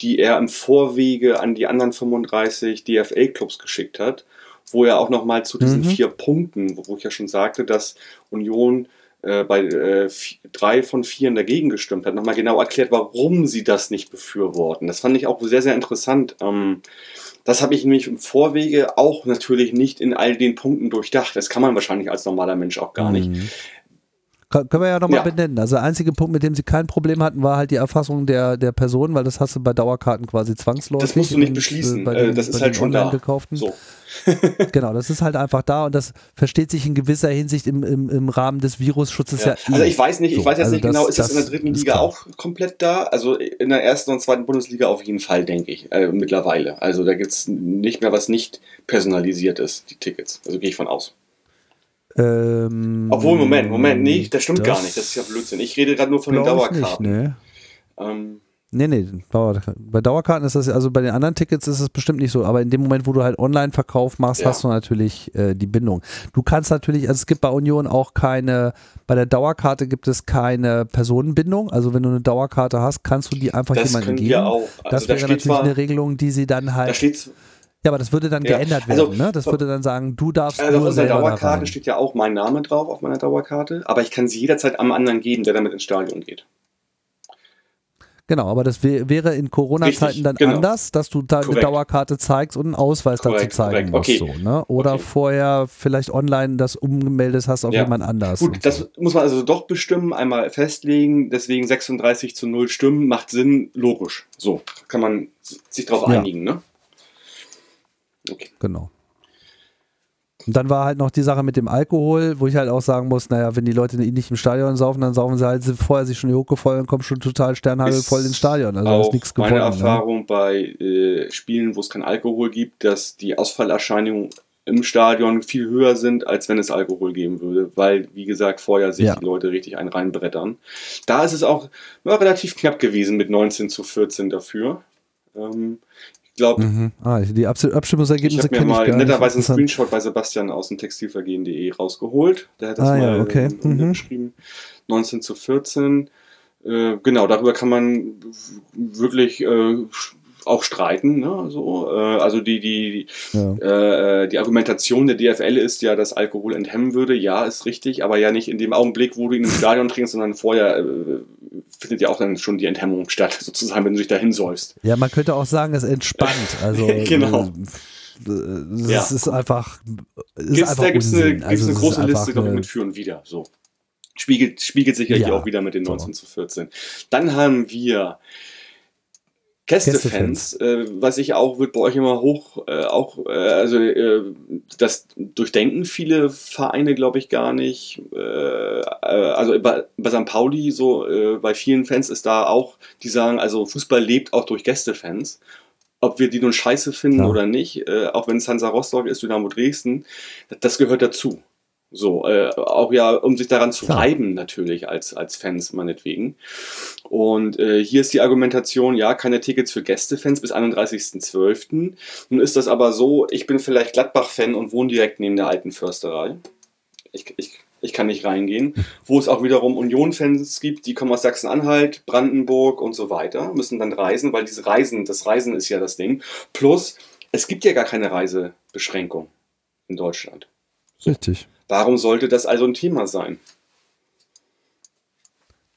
die er im Vorwege an die anderen 35 DFL-Clubs geschickt hat, wo er auch nochmal zu diesen Mhm. vier Punkten, wo ich ja schon sagte, dass Union äh, bei äh, drei von vier dagegen gestimmt hat, nochmal genau erklärt, warum sie das nicht befürworten. Das fand ich auch sehr, sehr interessant. Ähm, das habe ich nämlich im Vorwege auch natürlich nicht in all den Punkten durchdacht. Das kann man wahrscheinlich als normaler Mensch auch gar nicht. Mhm. Können wir ja nochmal Ja. benennen. Also der einzige Punkt, mit dem sie kein Problem hatten, war halt die Erfassung der, der Person, weil das hast du bei Dauerkarten quasi zwangsläufig. Das musst du nicht beschließen. bei Äh, den- das bei ist halt schon online da. gekauften. So. Genau, das ist halt einfach da und das versteht sich in gewisser Hinsicht im, im, im Rahmen des Virusschutzes ja, Ja. eh. Also ich weiß nicht, ich So, weiß jetzt also nicht genau, das- ist das, in der das dritten Liga klar. auch komplett da? Also in der ersten und zweiten Bundesliga auf jeden Fall, denke ich, äh, mittlerweile. Also da gibt es nicht mehr was nicht personalisiert ist, die Tickets. Also gehe ich von aus. Ähm, Obwohl, Moment, Moment, nee, das stimmt gar das nicht. Das ist ja Blödsinn. Ich rede gerade nur von den Dauerkarten. Nicht, nee. ähm, Nee, nee, bei Dauerkarten ist das, also bei den anderen Tickets ist es bestimmt nicht so, aber in dem Moment, wo du halt Online-Verkauf machst, Ja. hast du natürlich äh, die Bindung. Du kannst natürlich, also es gibt bei Union auch keine, bei der Dauerkarte gibt es keine Personenbindung, also wenn du eine Dauerkarte hast, kannst du die einfach das jemandem geben. wir auch. Also das da wäre natürlich zwar, eine Regelung, die sie dann da halt, steht ja, aber das würde dann Ja, geändert also- werden, ne? Das würde dann sagen, du darfst Also auf nur unserer selber da Dauerkarte steht ja auch mein Name drauf, auf meiner Dauerkarte, aber ich kann sie jederzeit am anderen geben, der damit ins Stadion geht. Genau, aber das wär, wäre in Corona-Zeiten dann genau. anders, dass du da eine. Dauerkarte zeigst und einen Ausweis dazu Korrekt, zeigen korrekt. musst. Okay. So, ne? Oder Okay. vorher vielleicht online das umgemeldet hast auf Ja. jemand anders. Gut, das so. muss man also doch bestimmen, einmal festlegen, deswegen 36 zu 0 Stimmen macht Sinn, logisch. So, kann man sich darauf Ja. einigen, ne? Okay. Genau. Und dann war halt noch die Sache mit dem Alkohol, wo ich halt auch sagen muss, naja, wenn die Leute nicht im Stadion saufen, dann saufen sie halt vorher sich schon die Hucke voll und kommen schon total sternhagel voll ins Stadion. Also da ist auch nichts meine gewonnen. Ne? Erfahrung bei äh, Spielen, wo es kein Alkohol gibt, dass die Ausfallerscheinungen im Stadion viel höher sind, als wenn es Alkohol geben würde, weil, wie gesagt, vorher sich Ja. die Leute richtig einen reinbrettern. Da ist es auch ja, relativ knapp gewesen mit 19 zu 14 dafür. Ähm, glaube, Mhm. Ah, die Abs ich Abstimmungsergebnisse habe mir ich mal nicht. netterweise einen. Screenshot bei Sebastian aus dem Textilvergehen.de rausgeholt. Der hat das Ah, ja, mal okay. ähm, Mhm. geschrieben. 19 zu 14. Äh, genau, darüber kann man wirklich äh, auch streiten. Ne? So, äh, also die, die, Ja. äh, die Argumentation der DFL ist ja, dass Alkohol enthemmen würde. Ja, ist richtig, aber ja nicht in dem Augenblick, wo du ihn im Stadion trinkst, sondern vorher äh, findet ja auch dann schon die Enthemmung statt, sozusagen, wenn du dich da hinsäufst. Ja, man könnte auch sagen, es entspannt. Also Genau. äh, Es Ja. ist einfach. Es ist Gibt's, einfach da gibt es eine, Also eine große Liste, glaube ich, mit Für und Wider. So. Spiegelt, spiegelt sich ja, hier auch wieder mit den So. 19 zu 14. Dann haben wir Gästefans, äh, was ich auch, wird bei euch immer hoch, äh, auch, äh, also äh, das durchdenken viele Vereine, glaube ich, gar nicht. Äh, äh, also bei, bei St. Pauli, so bei vielen Fans ist da auch, die sagen, also Fußball lebt auch durch Gästefans. Ob wir die nun scheiße finden Ja. oder nicht, auch wenn es Hansa Rostock ist, Dynamo Dresden, das, das gehört dazu. So, äh, auch ja, um sich daran zu reiben, natürlich, als, als Fans meinetwegen. Und äh, hier ist die Argumentation, ja, keine Tickets für Gästefans bis 31.12. Nun ist das aber so, ich bin vielleicht Gladbach-Fan und wohne direkt neben der alten Försterei. Ich, ich, ich kann nicht reingehen. Wo es auch wiederum Union-Fans gibt, die kommen aus Sachsen-Anhalt, Brandenburg und so weiter, müssen dann reisen, weil diese Reisen, das Reisen ist ja das Ding. Plus, es gibt ja gar keine Reisebeschränkung in Deutschland. Richtig. Warum sollte das also ein Thema sein?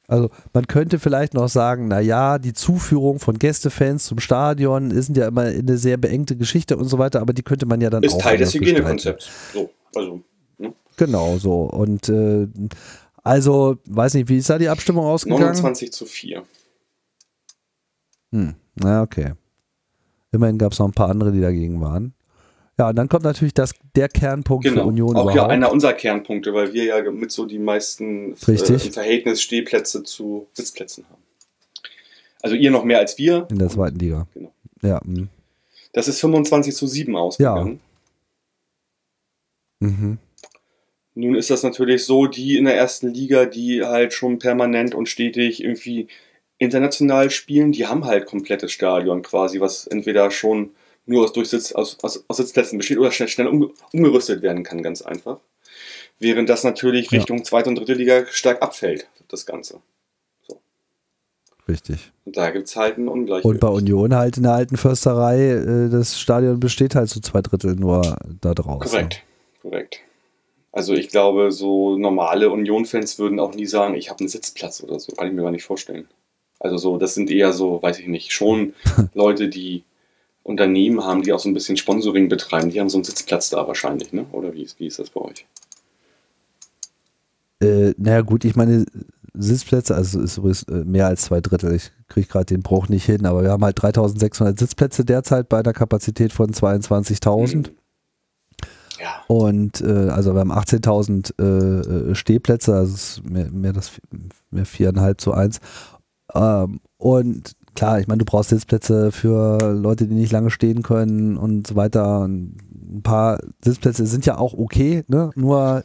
Also man könnte vielleicht noch sagen, na ja, die Zuführung von Gästefans zum Stadion ist ja immer eine sehr beengte Geschichte und so weiter, aber die könnte man ja dann ist auch Teil des. Hygienekonzepts. So, also, ne? Genau so. Und äh, also, weiß nicht, wie ist da die Abstimmung ausgegangen? 29 zu 4. Hm, na okay. Immerhin gab es noch ein paar andere, die dagegen waren. Ja, und dann kommt natürlich das, der Kernpunkt für Genau. Union Auch ja überhaupt. einer unserer Kernpunkte, weil wir ja mit so die meisten äh, Richtig. im Verhältnis Stehplätze zu Sitzplätzen haben. Also ihr noch mehr als wir. in der zweiten Liga. Genau. Ja, hm. Das ist 25 zu 7 ausgegangen. mhm. Nun ist das natürlich so, die in der ersten Liga, die halt schon permanent und stetig irgendwie international spielen, die haben halt komplettes Stadion quasi, was entweder schon nur aus, durch Sitz, aus, aus, aus Sitzplätzen besteht oder schnell, schnell um, umgerüstet werden kann, ganz einfach. Während das natürlich Ja. Richtung zweite und dritte Liga stark abfällt, das Ganze. richtig. Und da gibt es halt ein Ungleichgewicht. Und bei Union halt in der alten Försterei, äh, das Stadion besteht halt zu zwei Drittel nur da draußen. Korrekt, korrekt. Also ich glaube, so normale Union-Fans würden auch nie sagen, ich habe einen Sitzplatz oder so. Kann ich mir gar nicht vorstellen. Also so, das sind eher so, weiß ich nicht, schon Leute, die Unternehmen haben, die auch so ein bisschen Sponsoring betreiben. Die haben so einen Sitzplatz da wahrscheinlich, ne? Oder wie, ist- wie ist das bei euch? Äh, naja, gut, ich meine, Sitzplätze, also ist übrigens äh, mehr als zwei Drittel. Ich kriege gerade den Bruch nicht hin, aber wir haben halt 3600 Sitzplätze derzeit bei einer Kapazität von 22.000. Hm. Ja, Und äh, also wir haben 18.000 äh, äh, Stehplätze, also mehr, mehr, das, mehr viereinhalb zu eins. Ähm, und klar, ich meine, du brauchst Sitzplätze für Leute, die nicht lange stehen können und so weiter. Und ein paar Sitzplätze sind ja auch okay, ne? Nur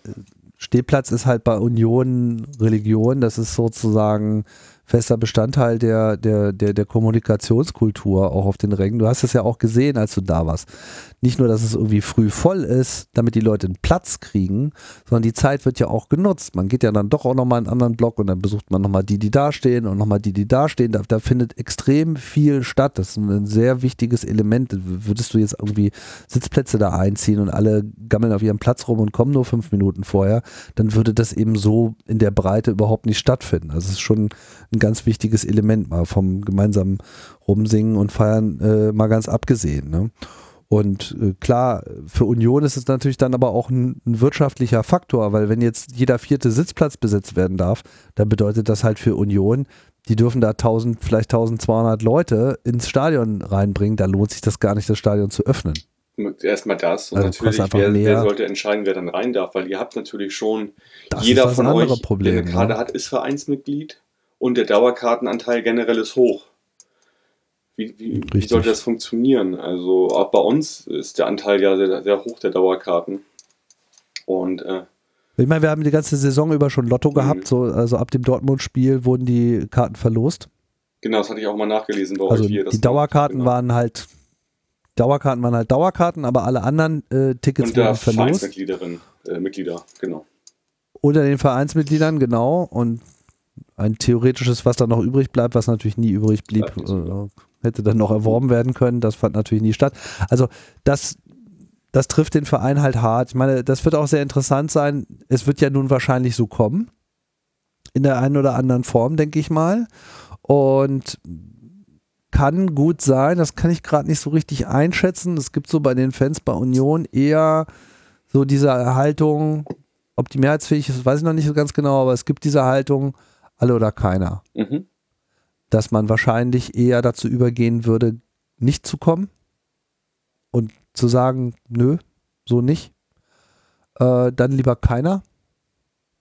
Stehplatz ist halt bei Union Religion, das ist sozusagen fester Bestandteil der, der, der, der Kommunikationskultur auch auf den Rängen. Du hast es ja auch gesehen, als du da warst. Nicht nur, dass es irgendwie früh voll ist, damit die Leute einen Platz kriegen, sondern die Zeit wird ja auch genutzt. Man geht ja dann doch auch nochmal in einen anderen Block und dann besucht man nochmal die, die da stehen und nochmal die, die da stehen. Da, da findet extrem viel statt. Das ist ein sehr wichtiges Element. Würdest du jetzt irgendwie Sitzplätze da einziehen und alle gammeln auf ihrem Platz rum und kommen nur fünf Minuten vorher, dann würde das eben so in der Breite überhaupt nicht stattfinden. Also es ist schon ein ganz wichtiges Element mal vom gemeinsamen Rumsingen und Feiern äh, mal ganz abgesehen. Ne? Und äh, klar, für Union ist es natürlich dann aber auch ein, ein wirtschaftlicher Faktor, weil wenn jetzt jeder vierte Sitzplatz besetzt werden darf, dann bedeutet das halt für Union, die dürfen da 1000, vielleicht 1200 Leute ins Stadion reinbringen, da lohnt sich das gar nicht, das Stadion zu öffnen. erstmal das. Und Also natürlich, wer, wer sollte entscheiden, wer dann rein darf? Weil ihr habt natürlich schon, Das jeder von andere euch, Problem, der eine Karte ne? hat, ist Vereinsmitglied und der Dauerkartenanteil generell ist hoch. Wie, wie, wie sollte das funktionieren? Also auch bei uns ist der Anteil ja sehr, sehr hoch der Dauerkarten. Und äh, Ich meine, wir haben die ganze Saison über schon Lotto gehabt, Mhm. so, also ab dem Dortmund-Spiel wurden die Karten verlost. genau, das hatte ich auch mal nachgelesen bei Also euch hier. die Dauerkarten genau. waren halt Dauerkarten waren halt Dauerkarten, aber alle anderen äh, Tickets und wurden verlost. Vereinsmitgliederin, äh, Mitglieder, genau. Unter den Vereinsmitgliedern, genau. Und ein theoretisches, was dann noch übrig bleibt, was natürlich nie übrig blieb, äh, hätte dann noch erworben werden können. Das fand natürlich nie statt. Also das, das trifft den Verein halt hart. Ich meine, das wird auch sehr interessant sein. Es wird ja nun wahrscheinlich so kommen. In der einen oder anderen Form, denke ich mal. Und kann gut sein, das kann ich gerade nicht so richtig einschätzen. Es gibt so bei den Fans bei Union eher so diese Haltung, ob die mehrheitsfähig ist, weiß ich noch nicht so ganz genau, aber es gibt diese Haltung, alle oder keiner. Mhm. Dass man wahrscheinlich eher dazu übergehen würde, nicht zu kommen und zu sagen, nö, so nicht. Äh, dann lieber keiner,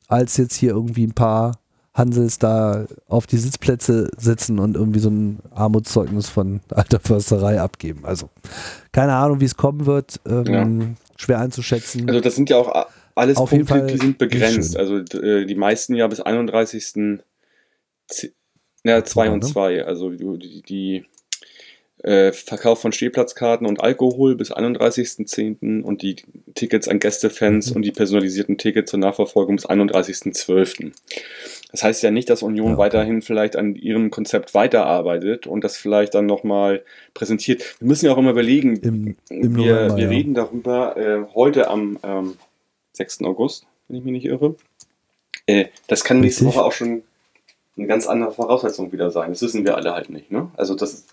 als jetzt hier irgendwie ein paar Hansels da auf die Sitzplätze sitzen und irgendwie so ein Armutszeugnis von alter Försterei abgeben. Also keine Ahnung, wie es kommen wird. Ähm, Schwer einzuschätzen. Also das sind ja auch alles Auf jeden Punkte, Fall die sind begrenzt. Also äh, die meisten ja bis 31. Z- Ja, 2 und ne? 2. Also die, die, äh, Verkauf von Stehplatzkarten und Alkohol bis 31.10. und die Tickets an Gästefans Mhm. und die personalisierten Tickets zur Nachverfolgung bis 31.12. Das heißt ja nicht, dass Union Ja, weiterhin vielleicht an ihrem Konzept weiterarbeitet und das vielleicht dann nochmal präsentiert. Wir müssen ja auch immer überlegen, Im, im wir, November. wir ja. reden darüber äh, heute am ähm, 6. August, wenn ich mich nicht irre. Äh, das kann nächste. Woche auch schon eine ganz andere Voraussetzung wieder sein. Das wissen wir alle halt nicht. Ne? Also das,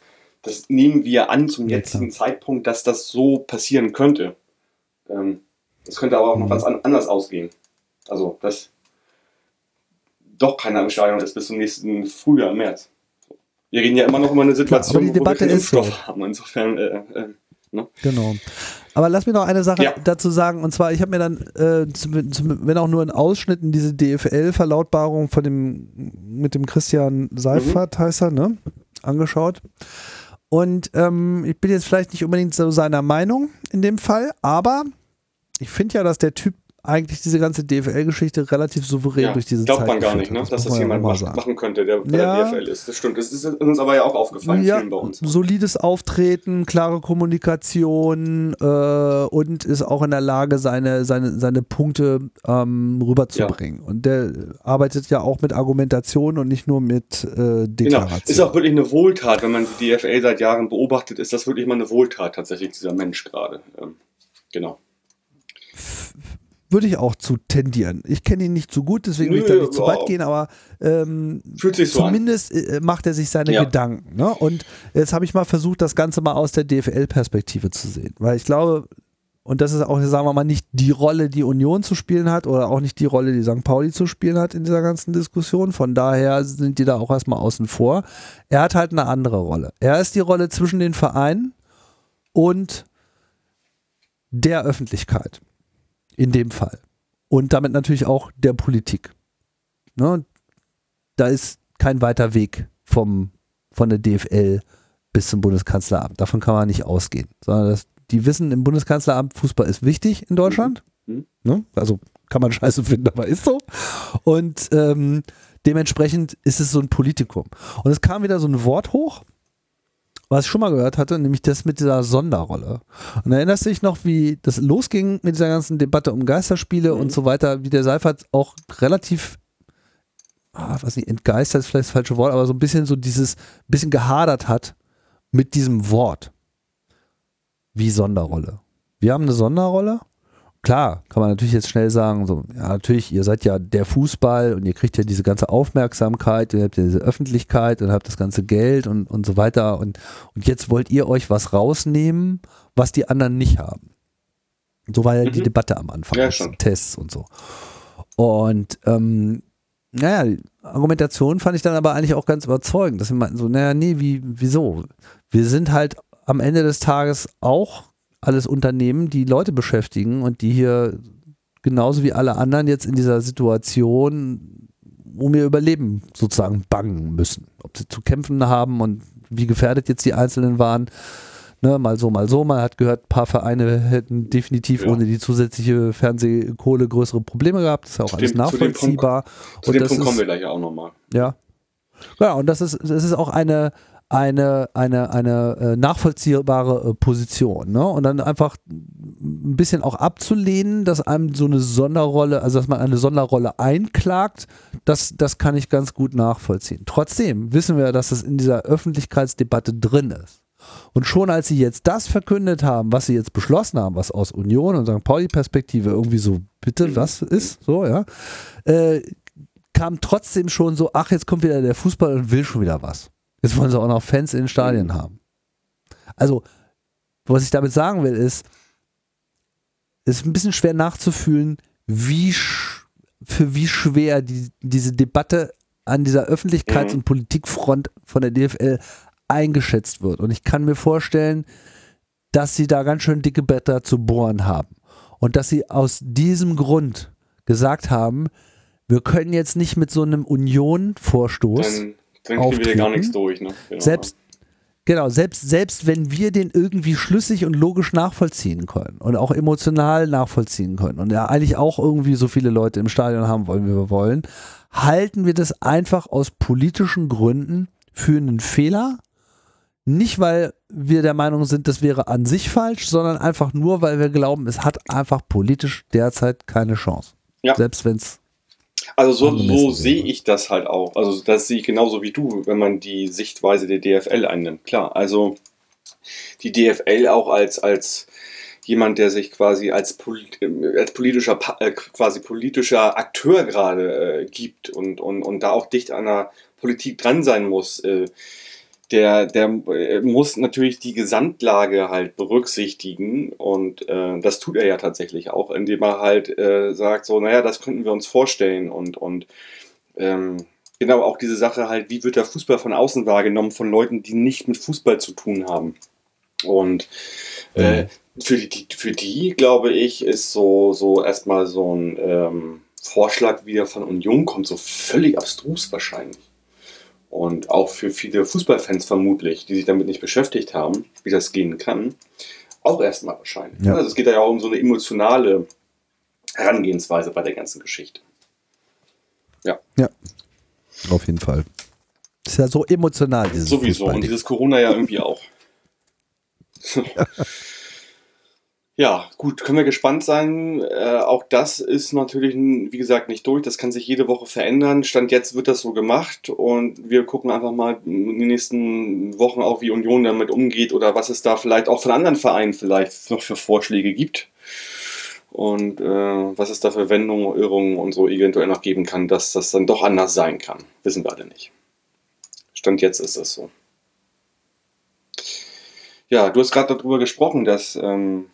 das nehmen wir an zum Ja, jetzigen Zeitpunkt, dass das so passieren könnte. Ähm, das könnte aber auch noch Mhm. ganz an, anders ausgehen. Also, dass doch keiner im Stadion ist bis zum nächsten Frühjahr, März. Wir reden ja immer noch über eine Situation, aber die Debatte wo wir keinen. Impfstoff haben. Insofern, äh, äh, ne? Genau. Aber lass mir noch eine Sache Ja. dazu sagen. Und zwar, ich habe mir dann, äh, zum, zum, wenn auch nur in Ausschnitten, diese DFL-Verlautbarung von dem, mit dem Christian Seifert, heißt er, ne? Angeschaut. Und ähm, ich bin jetzt vielleicht nicht unbedingt so seiner Meinung in dem Fall, aber ich finde ja, dass der Typ eigentlich diese ganze DFL-Geschichte relativ souverän ja, durch diese glaubt Zeit man gar nicht, ne? dass das ja jemand auch mal mach, sagen. machen könnte, der bei Ja. der DFL ist. Das stimmt. Das ist uns aber ja auch aufgefallen, Ja, vielen bei uns. solides Auftreten, klare Kommunikation äh, und ist auch in der Lage, seine, seine, seine Punkte ähm, rüberzubringen. Und der arbeitet ja auch mit Argumentation und nicht nur mit äh, Genau. Deklaration. Ist auch wirklich eine Wohltat, wenn man die DFL seit Jahren beobachtet, ist das wirklich mal eine Wohltat tatsächlich, dieser Mensch gerade. Ähm, genau. Würde ich auch zu tendieren. Ich kenne ihn nicht so gut, deswegen will ich da nicht zu weit wow. gehen, aber ähm, sich so. Zumindest äh, macht er sich seine Ja. Gedanken. Ne? Und jetzt habe ich mal versucht, das Ganze mal aus der DFL-Perspektive zu sehen. Weil ich glaube, und das ist auch, sagen wir mal, nicht die Rolle, die Union zu spielen hat oder auch nicht die Rolle, die St. Pauli zu spielen hat in dieser ganzen Diskussion. Von daher sind die da auch erstmal außen vor. Er hat halt eine andere Rolle. Er ist die Rolle zwischen den Vereinen und der Öffentlichkeit. In dem Fall. Und damit natürlich auch der Politik. Ne? Da ist kein weiter Weg vom, von der DFL bis zum Bundeskanzleramt. Davon kann man nicht ausgehen. Sondern das, die wissen im Bundeskanzleramt, Fußball ist wichtig in Deutschland. Mhm. Ne? Also kann man scheiße finden, aber ist so. Und ähm, dementsprechend ist es so ein Politikum. Und es kam wieder so ein Wort hoch, was ich schon mal gehört hatte, nämlich das mit dieser Sonderrolle. Und erinnerst du dich noch, wie das losging mit dieser ganzen Debatte um Geisterspiele Mhm. und so weiter, wie der Seifert auch relativ, ah, weiß nicht, entgeistert ist vielleicht das falsche Wort, aber so ein bisschen so dieses, bisschen gehadert hat mit diesem Wort. Wie Sonderrolle. Wir haben eine Sonderrolle. Klar, kann man natürlich jetzt schnell sagen, so, ja, natürlich, ihr seid ja der Fußball und ihr kriegt ja diese ganze Aufmerksamkeit, ihr habt ja diese Öffentlichkeit und habt das ganze Geld und, und so weiter und, und jetzt wollt ihr euch was rausnehmen, was die anderen nicht haben. So war ja die Mhm. Debatte am Anfang, Ja. Tests und so. Und ähm, naja, die Argumentation fand ich dann aber eigentlich auch ganz überzeugend, dass sie meinten so, naja, nee, wie, wieso? Wir sind halt am Ende des Tages auch alles Unternehmen, die Leute beschäftigen und die hier genauso wie alle anderen jetzt in dieser Situation um ihr Überleben sozusagen bangen müssen. Ob sie zu kämpfen haben und wie gefährdet jetzt die Einzelnen waren. Ne, mal so, mal so. Man hat gehört, ein paar Vereine hätten definitiv Ja. ohne die zusätzliche Fernsehkohle größere Probleme gehabt. Das ist ja auch Zu alles dem- zu dem Punkt- nachvollziehbar. Zu Und dem Punkt kommen wir gleich auch nochmal. ja. Ja, und das ist, das ist auch eine, eine, eine, eine äh, nachvollziehbare äh, Position. Ne? Und dann einfach ein bisschen auch abzulehnen, dass einem so eine Sonderrolle, also dass man eine Sonderrolle einklagt, das, das kann ich ganz gut nachvollziehen. Trotzdem wissen wir, dass es in dieser Öffentlichkeitsdebatte drin ist. Und schon als sie jetzt das verkündet haben, was sie jetzt beschlossen haben, was aus Union und St. Pauli-Perspektive irgendwie so, bitte, was ist, so, ja, äh, kam trotzdem schon so, ach, jetzt kommt wieder der Fußball und will schon wieder was. Jetzt wollen sie auch noch Fans in den Stadien haben. Also, was ich damit sagen will, ist, es ist ein bisschen schwer nachzufühlen, wie für wie schwer die, diese Debatte an dieser Öffentlichkeits- Mhm. und Politikfront von der DFL eingeschätzt wird. Und ich kann mir vorstellen, dass sie da ganz schön dicke Bretter zu bohren haben. Und dass sie aus diesem Grund gesagt haben, wir können jetzt nicht mit so einem Union-Vorstoß, Dann, kriegen wir gar nichts durch. Ne? Genau. selbst, genau, selbst, selbst wenn wir den irgendwie schlüssig und logisch nachvollziehen können und auch emotional nachvollziehen können und ja eigentlich auch irgendwie so viele Leute im Stadion haben wollen, wie wir wollen, halten wir das einfach aus politischen Gründen für einen Fehler. Nicht, weil wir der Meinung sind, das wäre an sich falsch, sondern einfach nur, weil wir glauben, es hat einfach politisch derzeit keine Chance. Ja. Selbst wenn es Also so, so sehe ich das halt auch. Also das sehe ich genauso wie du, wenn man die Sichtweise der DFL einnimmt. Klar, also die DFL auch als, als jemand, der sich quasi als, polit, äh, als politischer, äh, quasi politischer Akteur gerade äh, gibt und, und, und da auch dicht an der Politik dran sein muss, äh, der, der äh, muss natürlich die Gesamtlage halt berücksichtigen und äh, das tut er ja tatsächlich auch, indem er halt äh, sagt, so, naja, das könnten wir uns vorstellen und, und ähm, genau auch diese Sache halt, wie wird der Fußball von außen wahrgenommen von Leuten, die nicht mit Fußball zu tun haben. Und äh, für, die, für die, glaube ich, ist so, so erstmal so ein ähm, Vorschlag wieder von Union kommt, so völlig abstrus wahrscheinlich. Und auch für viele Fußballfans vermutlich, die sich damit nicht beschäftigt haben, wie das gehen kann, auch erstmal wahrscheinlich. Ja. Also es geht ja auch um so eine emotionale Herangehensweise bei der ganzen Geschichte. Ja, auf jeden Fall. Ist ja so emotional, dieses Sowieso. Und dieses Corona ja irgendwie auch. ja, gut, können wir gespannt sein. Äh, auch das ist natürlich, wie gesagt, nicht durch. Das kann sich jede Woche verändern. Stand jetzt wird das so gemacht und wir gucken einfach mal in den nächsten Wochen auch, wie Union damit umgeht oder was es da vielleicht auch von anderen Vereinen vielleicht noch für Vorschläge gibt. Und äh, was es da für Wendungen, Irrungen und so eventuell noch geben kann, dass das dann doch anders sein kann. Wissen wir alle nicht. Stand jetzt ist das so. Ja, du hast gerade darüber gesprochen, dass ähm,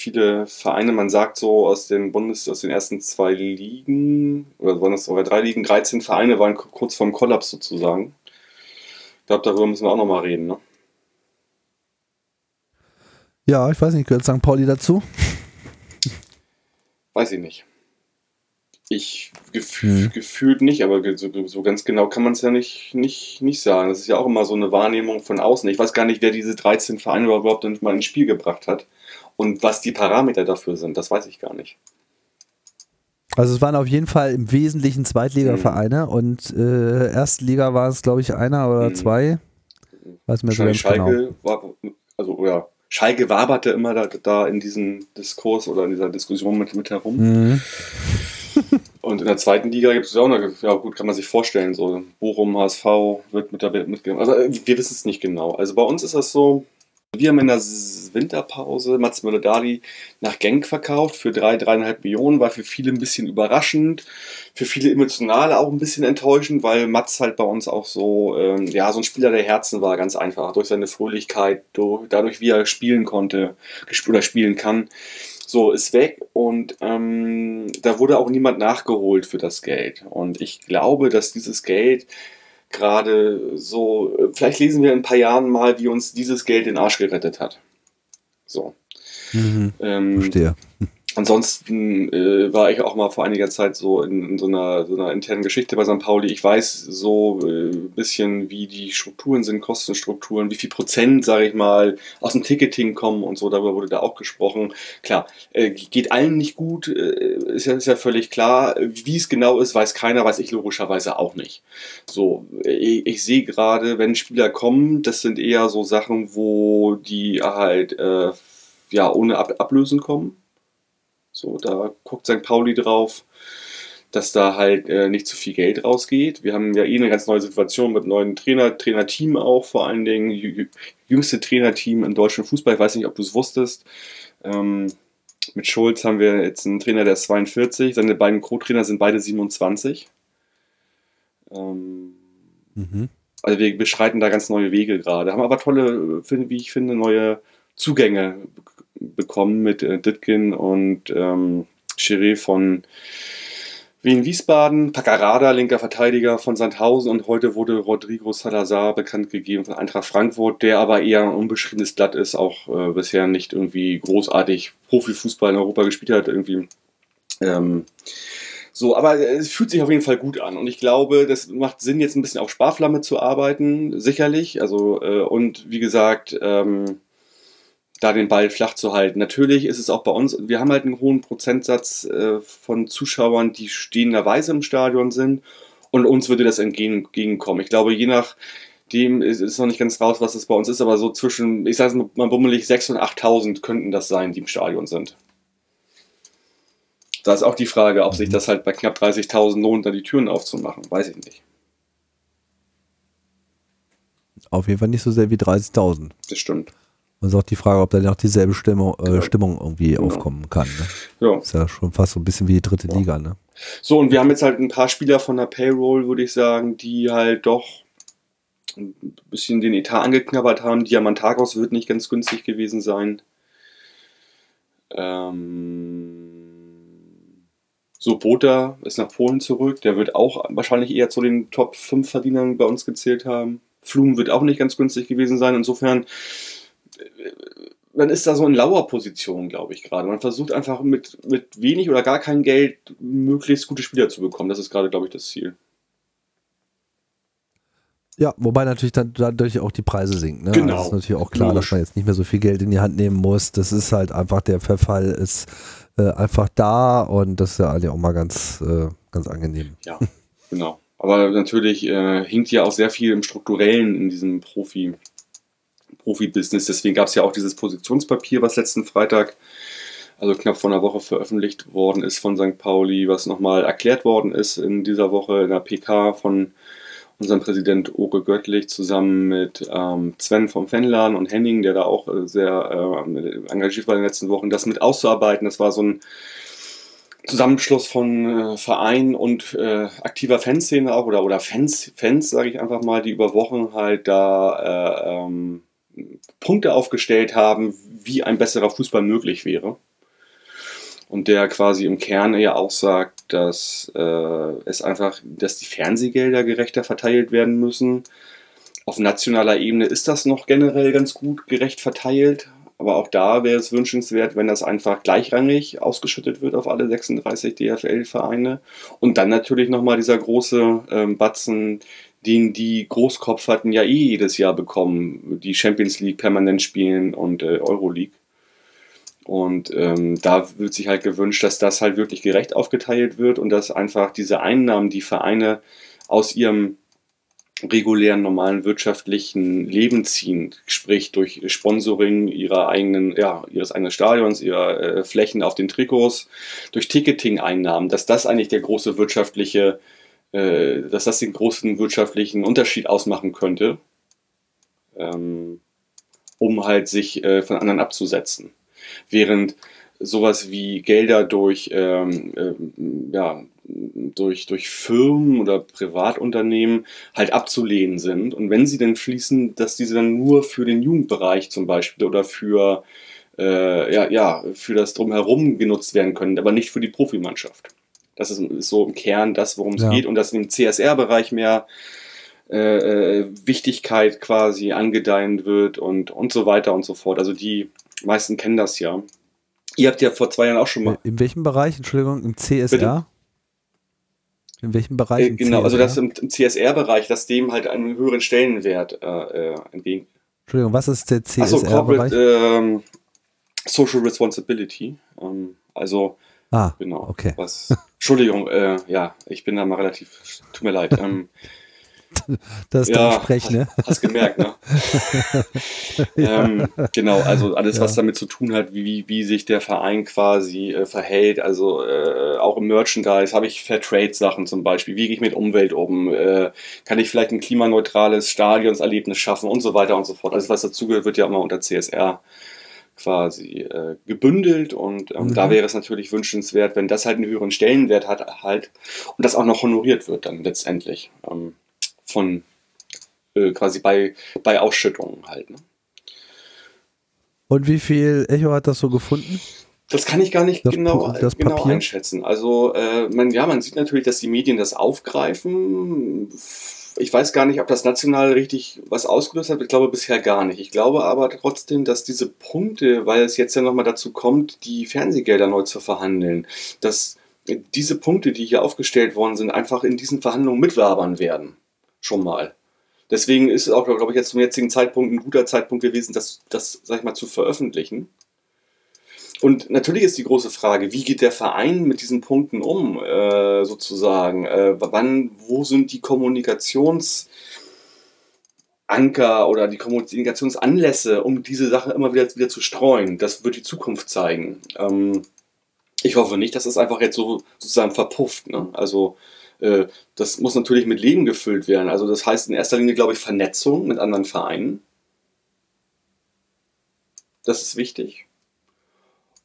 viele Vereine, man sagt so aus den Bundes, aus den ersten zwei Ligen, oder waren das sogar drei Ligen, 13 Vereine waren kurz vorm Kollaps sozusagen. Ich glaube, darüber müssen wir auch nochmal reden, ne? Ja, ich weiß nicht, gehört St. Pauli dazu? Weiß ich nicht. Ich gef Hm. gefühlt nicht, aber so, so ganz genau kann man es ja nicht, nicht, nicht sagen. Das ist ja auch immer so eine Wahrnehmung von außen. Ich weiß gar nicht, wer diese 13 Vereine überhaupt mal ins Spiel gebracht hat und was die Parameter dafür sind. Das weiß ich gar nicht. Also es waren auf jeden Fall im Wesentlichen Zweitliga-Vereine und äh, Erstliga war es, glaube ich, einer oder Mhm. zwei. Weiß mir genau. Schalke war, also oder Schalke waberte immer da, da in diesem Diskurs oder in dieser Diskussion mit, mit herum. Mhm. Und in der zweiten Liga gibt es ja auch noch, ja gut, kann man sich vorstellen, so Bochum, HSV wird mit dabei mitgenommen. Also äh, wir wissen es nicht genau. Also bei uns ist das so, wir haben in der Winterpause Mats Möller-Dali nach Genk verkauft für drei, dreieinhalb Millionen, war für viele ein bisschen überraschend, für viele emotional auch ein bisschen enttäuschend, weil Mats halt bei uns auch so, ähm, ja, so ein Spieler der Herzen war, ganz einfach, durch seine Fröhlichkeit, durch, dadurch, wie er spielen konnte oder spielen kann. So, ist weg und ähm, da wurde auch niemand nachgeholt für das Geld. Und ich glaube, dass dieses Geld gerade so, äh, vielleicht lesen wir in ein paar Jahren mal, wie uns dieses Geld den Arsch gerettet hat. So. Mhm. Ähm, Verstehe. Ansonsten äh, war ich auch mal vor einiger Zeit so in, in so, einer, so einer internen Geschichte bei St. Pauli. Ich weiß so äh, ein bisschen, wie die Strukturen sind, Kostenstrukturen, wie viel Prozent, sage ich mal, aus dem Ticketing kommen und so. Darüber wurde da auch gesprochen. Klar, äh, geht allen nicht gut, äh, ist, ja, ist ja völlig klar. Wie es genau ist, weiß keiner, weiß ich logischerweise auch nicht. So, ich, ich sehe gerade, wenn Spieler kommen, das sind eher so Sachen, wo die halt äh, ja ohne Ab Ablösen kommen. So, da guckt St. Pauli drauf, dass da halt äh, nicht zu viel Geld rausgeht. Wir haben ja eh eine ganz neue Situation mit neuen Trainer, Trainerteam auch, vor allen Dingen jü- jü- jüngste Trainerteam im deutschen Fußball. Ich weiß nicht, ob du es wusstest. Ähm, mit Schulz haben wir jetzt einen Trainer, der ist 42. Seine beiden Co-Trainer sind beide 27. Ähm, Mhm. also wir beschreiten da ganz neue Wege gerade, haben aber tolle, finde- wie ich finde, neue Zugänge bekommen mit äh, Ditkin und ähm, Chiré von Wien Wiesbaden, Paccarada, linker Verteidiger von Sandhausen und heute wurde Rodrigo Salazar bekannt gegeben von Eintracht Frankfurt, der aber eher ein unbeschriebenes Blatt ist, auch äh, bisher nicht irgendwie großartig Profifußball in Europa gespielt hat, irgendwie. Ähm, so, aber es fühlt sich auf jeden Fall gut an und ich glaube, das macht Sinn, jetzt ein bisschen auf Sparflamme zu arbeiten, sicherlich. Also, äh, und wie gesagt, ähm, da den Ball flach zu halten. Natürlich ist es auch bei uns, wir haben halt einen hohen Prozentsatz äh, von Zuschauern, die stehenderweise im Stadion sind und uns würde das entgegen- entgegenkommen. Ich glaube, je nach dem ist noch nicht ganz raus, was es bei uns ist, aber so zwischen, ich sage mal bummelig, 6.000 und 8.000 könnten das sein, die im Stadion sind. Da ist auch die Frage, ob sich das halt bei knapp 30.000 lohnt, da die Türen aufzumachen. Weiß ich nicht. Auf jeden Fall nicht so sehr wie 30.000. Das stimmt. Und es ist auch die Frage, ob da noch dieselbe Stimmung, äh, Stimmung irgendwie Genau. aufkommen kann. Ne? Ja. Ist ja schon fast so ein bisschen wie die dritte Liga. Ne? So, und wir haben jetzt halt ein paar Spieler von der Payroll, würde ich sagen, die halt doch ein bisschen den Etat angeknabbert haben. Diamantakos wird nicht ganz günstig gewesen sein. Ähm, Sobota ist nach Polen zurück. Der wird auch wahrscheinlich eher zu den Top 5 Verdienern bei uns gezählt haben. Flum wird auch nicht ganz günstig gewesen sein. Insofern, man ist da so in lauer Position, glaube ich, gerade. Man versucht einfach mit, mit wenig oder gar kein Geld möglichst gute Spieler zu bekommen. Das ist gerade, glaube ich, das Ziel. Ja, wobei natürlich dann dadurch auch die Preise sinken. Ne? Genau. Das ist natürlich auch klar, Logisch. dass man jetzt nicht mehr so viel Geld in die Hand nehmen muss. Das ist halt einfach, der Verfall ist äh, einfach da und das ist ja eigentlich auch mal ganz, äh, ganz angenehm. Ja, genau. Aber natürlich äh, hinkt ja auch sehr viel im Strukturellen in diesem Profi, Profi-Business. Deswegen gab es ja auch dieses Positionspapier, was letzten Freitag, also knapp vor einer Woche veröffentlicht worden ist von St. Pauli, was nochmal erklärt worden ist in dieser Woche in der PK von unserem Präsident Oke Göttlich zusammen mit ähm, Sven vom Fanladen und Henning, der da auch äh, sehr äh, engagiert war in den letzten Wochen, das mit auszuarbeiten. Das war so ein Zusammenschluss von äh, Verein und äh, aktiver Fanszene auch oder, oder Fans, Fans sage ich einfach mal, die über Wochen halt da äh, ähm, Punkte aufgestellt haben, wie ein besserer Fußball möglich wäre. Und der quasi im Kern ja auch sagt, dass äh, es einfach, dass die Fernsehgelder gerechter verteilt werden müssen. Auf nationaler Ebene ist das noch generell ganz gut gerecht verteilt. Aber auch da wäre es wünschenswert, wenn das einfach gleichrangig ausgeschüttet wird auf alle 36 DFL-Vereine. Und dann natürlich nochmal dieser große ähm, Batzen, den die Großkopferten ja eh jedes Jahr bekommen, die Champions League permanent spielen und äh, Euroleague. Und ähm, da wird sich halt gewünscht, dass das halt wirklich gerecht aufgeteilt wird und dass einfach diese Einnahmen, die Vereine aus ihrem regulären, normalen wirtschaftlichen Leben ziehen, sprich durch Sponsoring ihrer eigenen, ja, ihres eigenen Stadions, ihrer äh, Flächen auf den Trikots, durch Ticketing-Einnahmen, dass das eigentlich der große wirtschaftliche, äh, dass das den großen wirtschaftlichen Unterschied ausmachen könnte, ähm, um halt sich äh, von anderen abzusetzen. Während sowas wie Gelder durch, ähm, ähm, ja, durch, durch Firmen oder Privatunternehmen halt abzulehnen sind. Und wenn sie denn fließen, dass diese dann nur für den Jugendbereich zum Beispiel oder für, äh, ja, ja, für das Drumherum genutzt werden können, aber nicht für die Profimannschaft. Das ist, ist so im Kern das, worum es Ja. geht. Und dass im CSR-Bereich mehr äh, Wichtigkeit quasi angedeihen wird und, und so weiter und so fort. Also die meisten kennen das ja. Ihr habt ja vor zwei Jahren auch schon mal. In welchem Bereich, Entschuldigung, im CSR? Bitte? In welchem Bereich? Äh, im genau, also CSR? das im, im CSR-Bereich, dass dem halt einen höheren Stellenwert äh, äh, entgegen. Entschuldigung, was ist der CSR-Bereich? Corporate ähm, Social Responsibility. Ähm, also, ah, genau. okay. Was, Entschuldigung, äh, ja, ich bin da mal relativ. Tut mir leid. Ähm, das ist ja, Sprech, ne? Hast, hast gemerkt, ne? ähm, genau, also alles, was Ja. damit zu tun hat, wie, wie, wie sich der Verein quasi äh, verhält. Also äh, auch im Merchandise habe ich Fairtrade-Sachen zum Beispiel. Wie gehe ich mit Umwelt um? Äh, kann ich vielleicht ein klimaneutrales Stadionserlebnis schaffen und so weiter und so fort. Alles, was dazugehört, wird ja immer unter CSR quasi äh, gebündelt und ähm, Mhm. da wäre es natürlich wünschenswert, wenn das halt einen höheren Stellenwert hat halt und das auch noch honoriert wird dann letztendlich ähm, von äh, quasi bei, bei Ausschüttungen halt. Ne? Und wie viel Echo hat das so gefunden? Das kann ich gar nicht Das genau, Pa- das genau einschätzen. Also äh, man, ja, man sieht natürlich, dass die Medien das aufgreifen. Ich weiß gar nicht, ob das national richtig was ausgelöst hat. Ich glaube bisher gar nicht. Ich glaube aber trotzdem, dass diese Punkte, weil es jetzt ja nochmal dazu kommt, die Fernsehgelder neu zu verhandeln, dass diese Punkte, die hier aufgestellt worden sind, einfach in diesen Verhandlungen mitwabern werden. Schon mal. Deswegen ist es auch, glaube ich, jetzt zum jetzigen Zeitpunkt ein guter Zeitpunkt gewesen, das, das sag ich mal, zu veröffentlichen. Und natürlich ist die große Frage, wie geht der Verein mit diesen Punkten um, äh, sozusagen? Äh, wann, wo sind die Kommunikationsanker oder die Kommunikationsanlässe, um diese Sache immer wieder, wieder zu streuen? Das wird die Zukunft zeigen. Ähm, ich hoffe nicht, dass es einfach jetzt so sozusagen verpufft. Ne? Also äh, das muss natürlich mit Leben gefüllt werden. Also das heißt in erster Linie, glaube ich, Vernetzung mit anderen Vereinen. Das ist wichtig.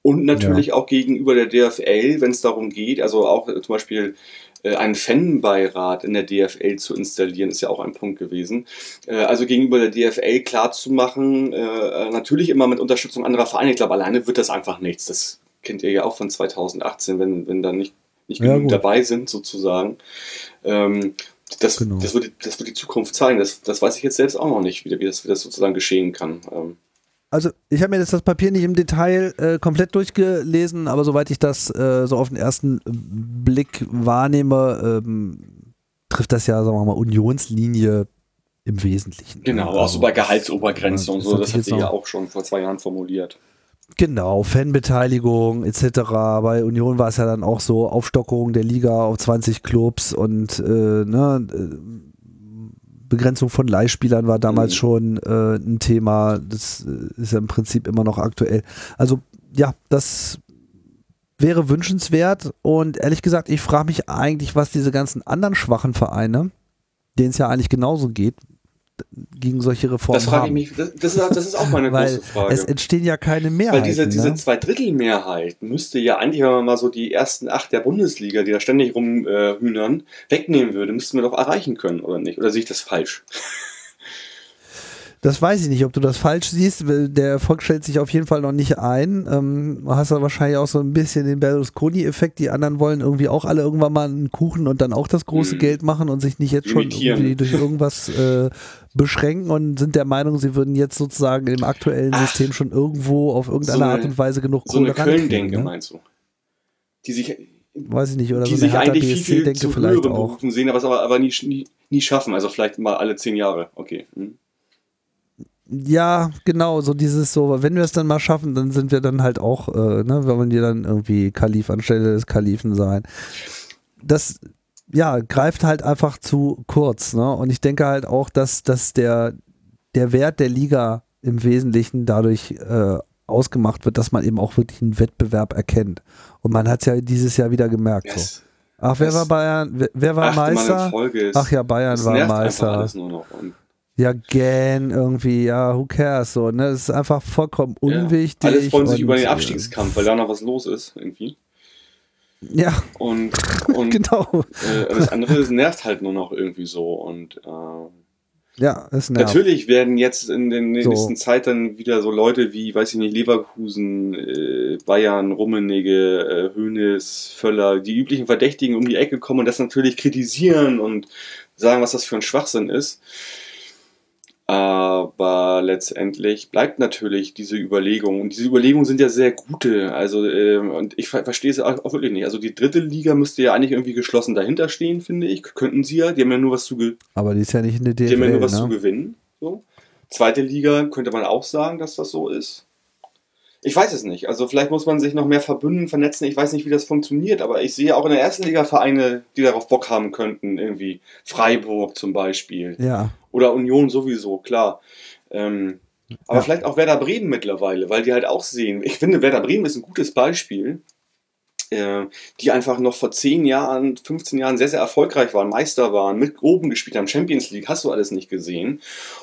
Und natürlich auch gegenüber der DFL, wenn es darum geht, also auch äh, zum Beispiel äh, einen Fanbeirat in der DFL zu installieren, ist ja auch ein Punkt gewesen. Äh, also gegenüber der DFL klarzumachen, äh, natürlich immer mit Unterstützung anderer Vereine. Ich glaube, alleine wird das einfach nichts. Das kennt ihr ja auch von 2018, wenn, wenn da nicht, nicht Ja, genug gut. dabei sind, sozusagen. Ähm, das, Genau. das, wird, die- das wird die Zukunft zeigen. Das, das weiß ich jetzt selbst auch noch nicht, wie, wie, das, wie das sozusagen geschehen kann. Also ich habe mir jetzt das Papier nicht im Detail äh, komplett durchgelesen, aber soweit ich das äh, so auf den ersten Blick wahrnehme, ähm, trifft das ja, sagen wir mal, Unionslinie im Wesentlichen. Genau, Also, auch so bei Gehaltsobergrenzen und das so, hat das hat sie ja auch schon vor zwei Jahren formuliert. Genau, Fanbeteiligung etc. Bei Union war es ja dann auch so, Aufstockung der Liga auf 20 Clubs und äh, ne, äh, Begrenzung von Leihspielern war damals Mhm. schon äh, ein Thema. Das äh, ist ja im Prinzip immer noch aktuell. Also ja, das wäre wünschenswert und ehrlich gesagt, ich frage mich eigentlich, was diese ganzen anderen schwachen Vereine, denen es ja eigentlich genauso geht, gegen solche Reformen Das frage ich mich, das, das, ist, das ist auch meine große Frage. es entstehen ja keine Mehrheiten. Weil diese, diese ne? Zweidrittelmehrheit müsste ja eigentlich, wenn man mal so die ersten acht der Bundesliga, die da ständig rumhühnern, wegnehmen würde, müssten wir doch erreichen können, oder nicht? Oder sehe ich das falsch? Das weiß ich nicht, ob du das falsch siehst. Der Erfolg stellt sich auf jeden Fall noch nicht ein. Ähm, du hast ja wahrscheinlich auch so ein bisschen den Berlusconi-Effekt. Die anderen wollen irgendwie auch alle irgendwann mal einen Kuchen und dann auch das große Mhm. Geld machen und sich nicht jetzt schon irgendwie durch irgendwas äh, beschränken und sind der Meinung, sie würden jetzt sozusagen im aktuellen Ach, System schon irgendwo auf irgendeine so eine- Art und Weise genug So eine rankriegen, Köln-Denke, ne? meinst du? Die sich, Weiß ich nicht. Oder die so sich eine eigentlich viel, viel BSC-Denke zu vielleicht höheren auch. Berufen sehen, aber es aber, aber nie, nie, nie schaffen. Also vielleicht mal alle zehn Jahre. Okay. Hm. Ja, genau, so dieses so, wenn wir es dann mal schaffen, dann sind wir dann halt auch, äh, ne, wir wollen ja dann irgendwie Kalif anstelle des Kalifen sein. Das, ja, greift halt einfach zu kurz, ne? Und ich denke halt auch, dass, dass der, der Wert der Liga im Wesentlichen dadurch äh, ausgemacht wird, dass man eben auch wirklich einen Wettbewerb erkennt. Und man hat es ja dieses Jahr wieder gemerkt. So. Yes. Ach, wer das- war Bayern? Wer, wer war Meister? Ach ja, Bayern es war Meister. alles nur noch. Und Ja, gern irgendwie, ja, who cares, so, ne? Das ist einfach vollkommen Ja. unwichtig. Alle freuen sich über den Abstiegskampf, weil da noch was los ist, irgendwie. Ja, Und, und genau. äh, das andere nervt halt nur noch irgendwie so. Und äh, Ja, es nervt. natürlich werden jetzt in der So. nächsten Zeit dann wieder so Leute wie, weiß ich nicht, Leverkusen, äh, Bayern, Rummenigge, äh, Hoeneß, Völler, die üblichen Verdächtigen um die Ecke kommen und das natürlich kritisieren und sagen, was das für ein Schwachsinn ist. Aber letztendlich bleibt natürlich diese Überlegung. Und diese Überlegungen sind ja sehr gute. Also, ähm, und ich ver verstehe es auch auch wirklich nicht. Also, die dritte Liga müsste ja eigentlich irgendwie geschlossen dahinter stehen, finde ich. Könnten sie ja. Die haben ja nur was zu, ge Aber die ist ja nicht in der die haben ja nur DFL, was zu ne? gewinnen. So. Zweite Liga könnte man auch sagen, dass das so ist. Ich weiß es nicht. Also vielleicht muss man sich noch mehr verbünden, vernetzen. Ich weiß nicht, wie das funktioniert, aber ich sehe auch in der ersten Liga Vereine, die darauf Bock haben könnten. Irgendwie Freiburg zum Beispiel. Ja, Oder Union sowieso, klar. Ähm, aber Ja. vielleicht auch Werder Bremen mittlerweile, weil die halt auch sehen. Ich finde, Werder Bremen ist ein gutes Beispiel, äh, die einfach noch vor 10 Jahren, 15 Jahren sehr, sehr erfolgreich waren, Meister waren, mit oben gespielt haben, Champions League, hast du alles nicht gesehen.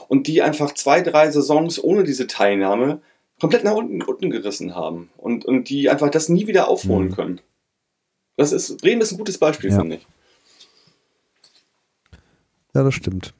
Und die einfach zwei, drei Saisons ohne diese Teilnahme komplett nach unten, unten gerissen haben. Und, und die einfach das nie wieder aufholen Mhm. können. Das ist, Bremen ist ein gutes Beispiel, Ja. finde ich. ja, das stimmt.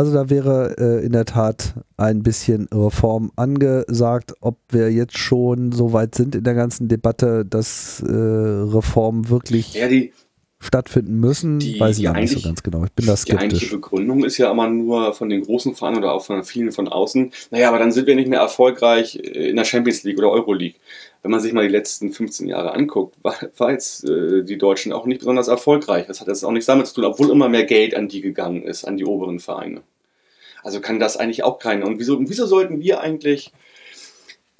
Also da wäre äh, in der Tat ein bisschen Reform angesagt. Ob wir jetzt schon so weit sind in der ganzen Debatte, dass äh, Reformen wirklich Ja, die, stattfinden müssen, die- weiß ich noch nicht so ganz genau. Ich bin da Die eigentliche skeptisch. Begründung ist ja immer nur von den großen Vereinen oder auch von vielen von außen. Naja, aber dann sind wir nicht mehr erfolgreich in der Champions League oder Euroleague. Wenn man sich mal die letzten 15 Jahre anguckt, war, war jetzt äh, die Deutschen auch nicht besonders erfolgreich. Das hat jetzt auch nichts damit zu tun, obwohl immer mehr Geld an die gegangen ist, an die oberen Vereine. Also kann das eigentlich auch keiner. Und wieso, wieso sollten wir eigentlich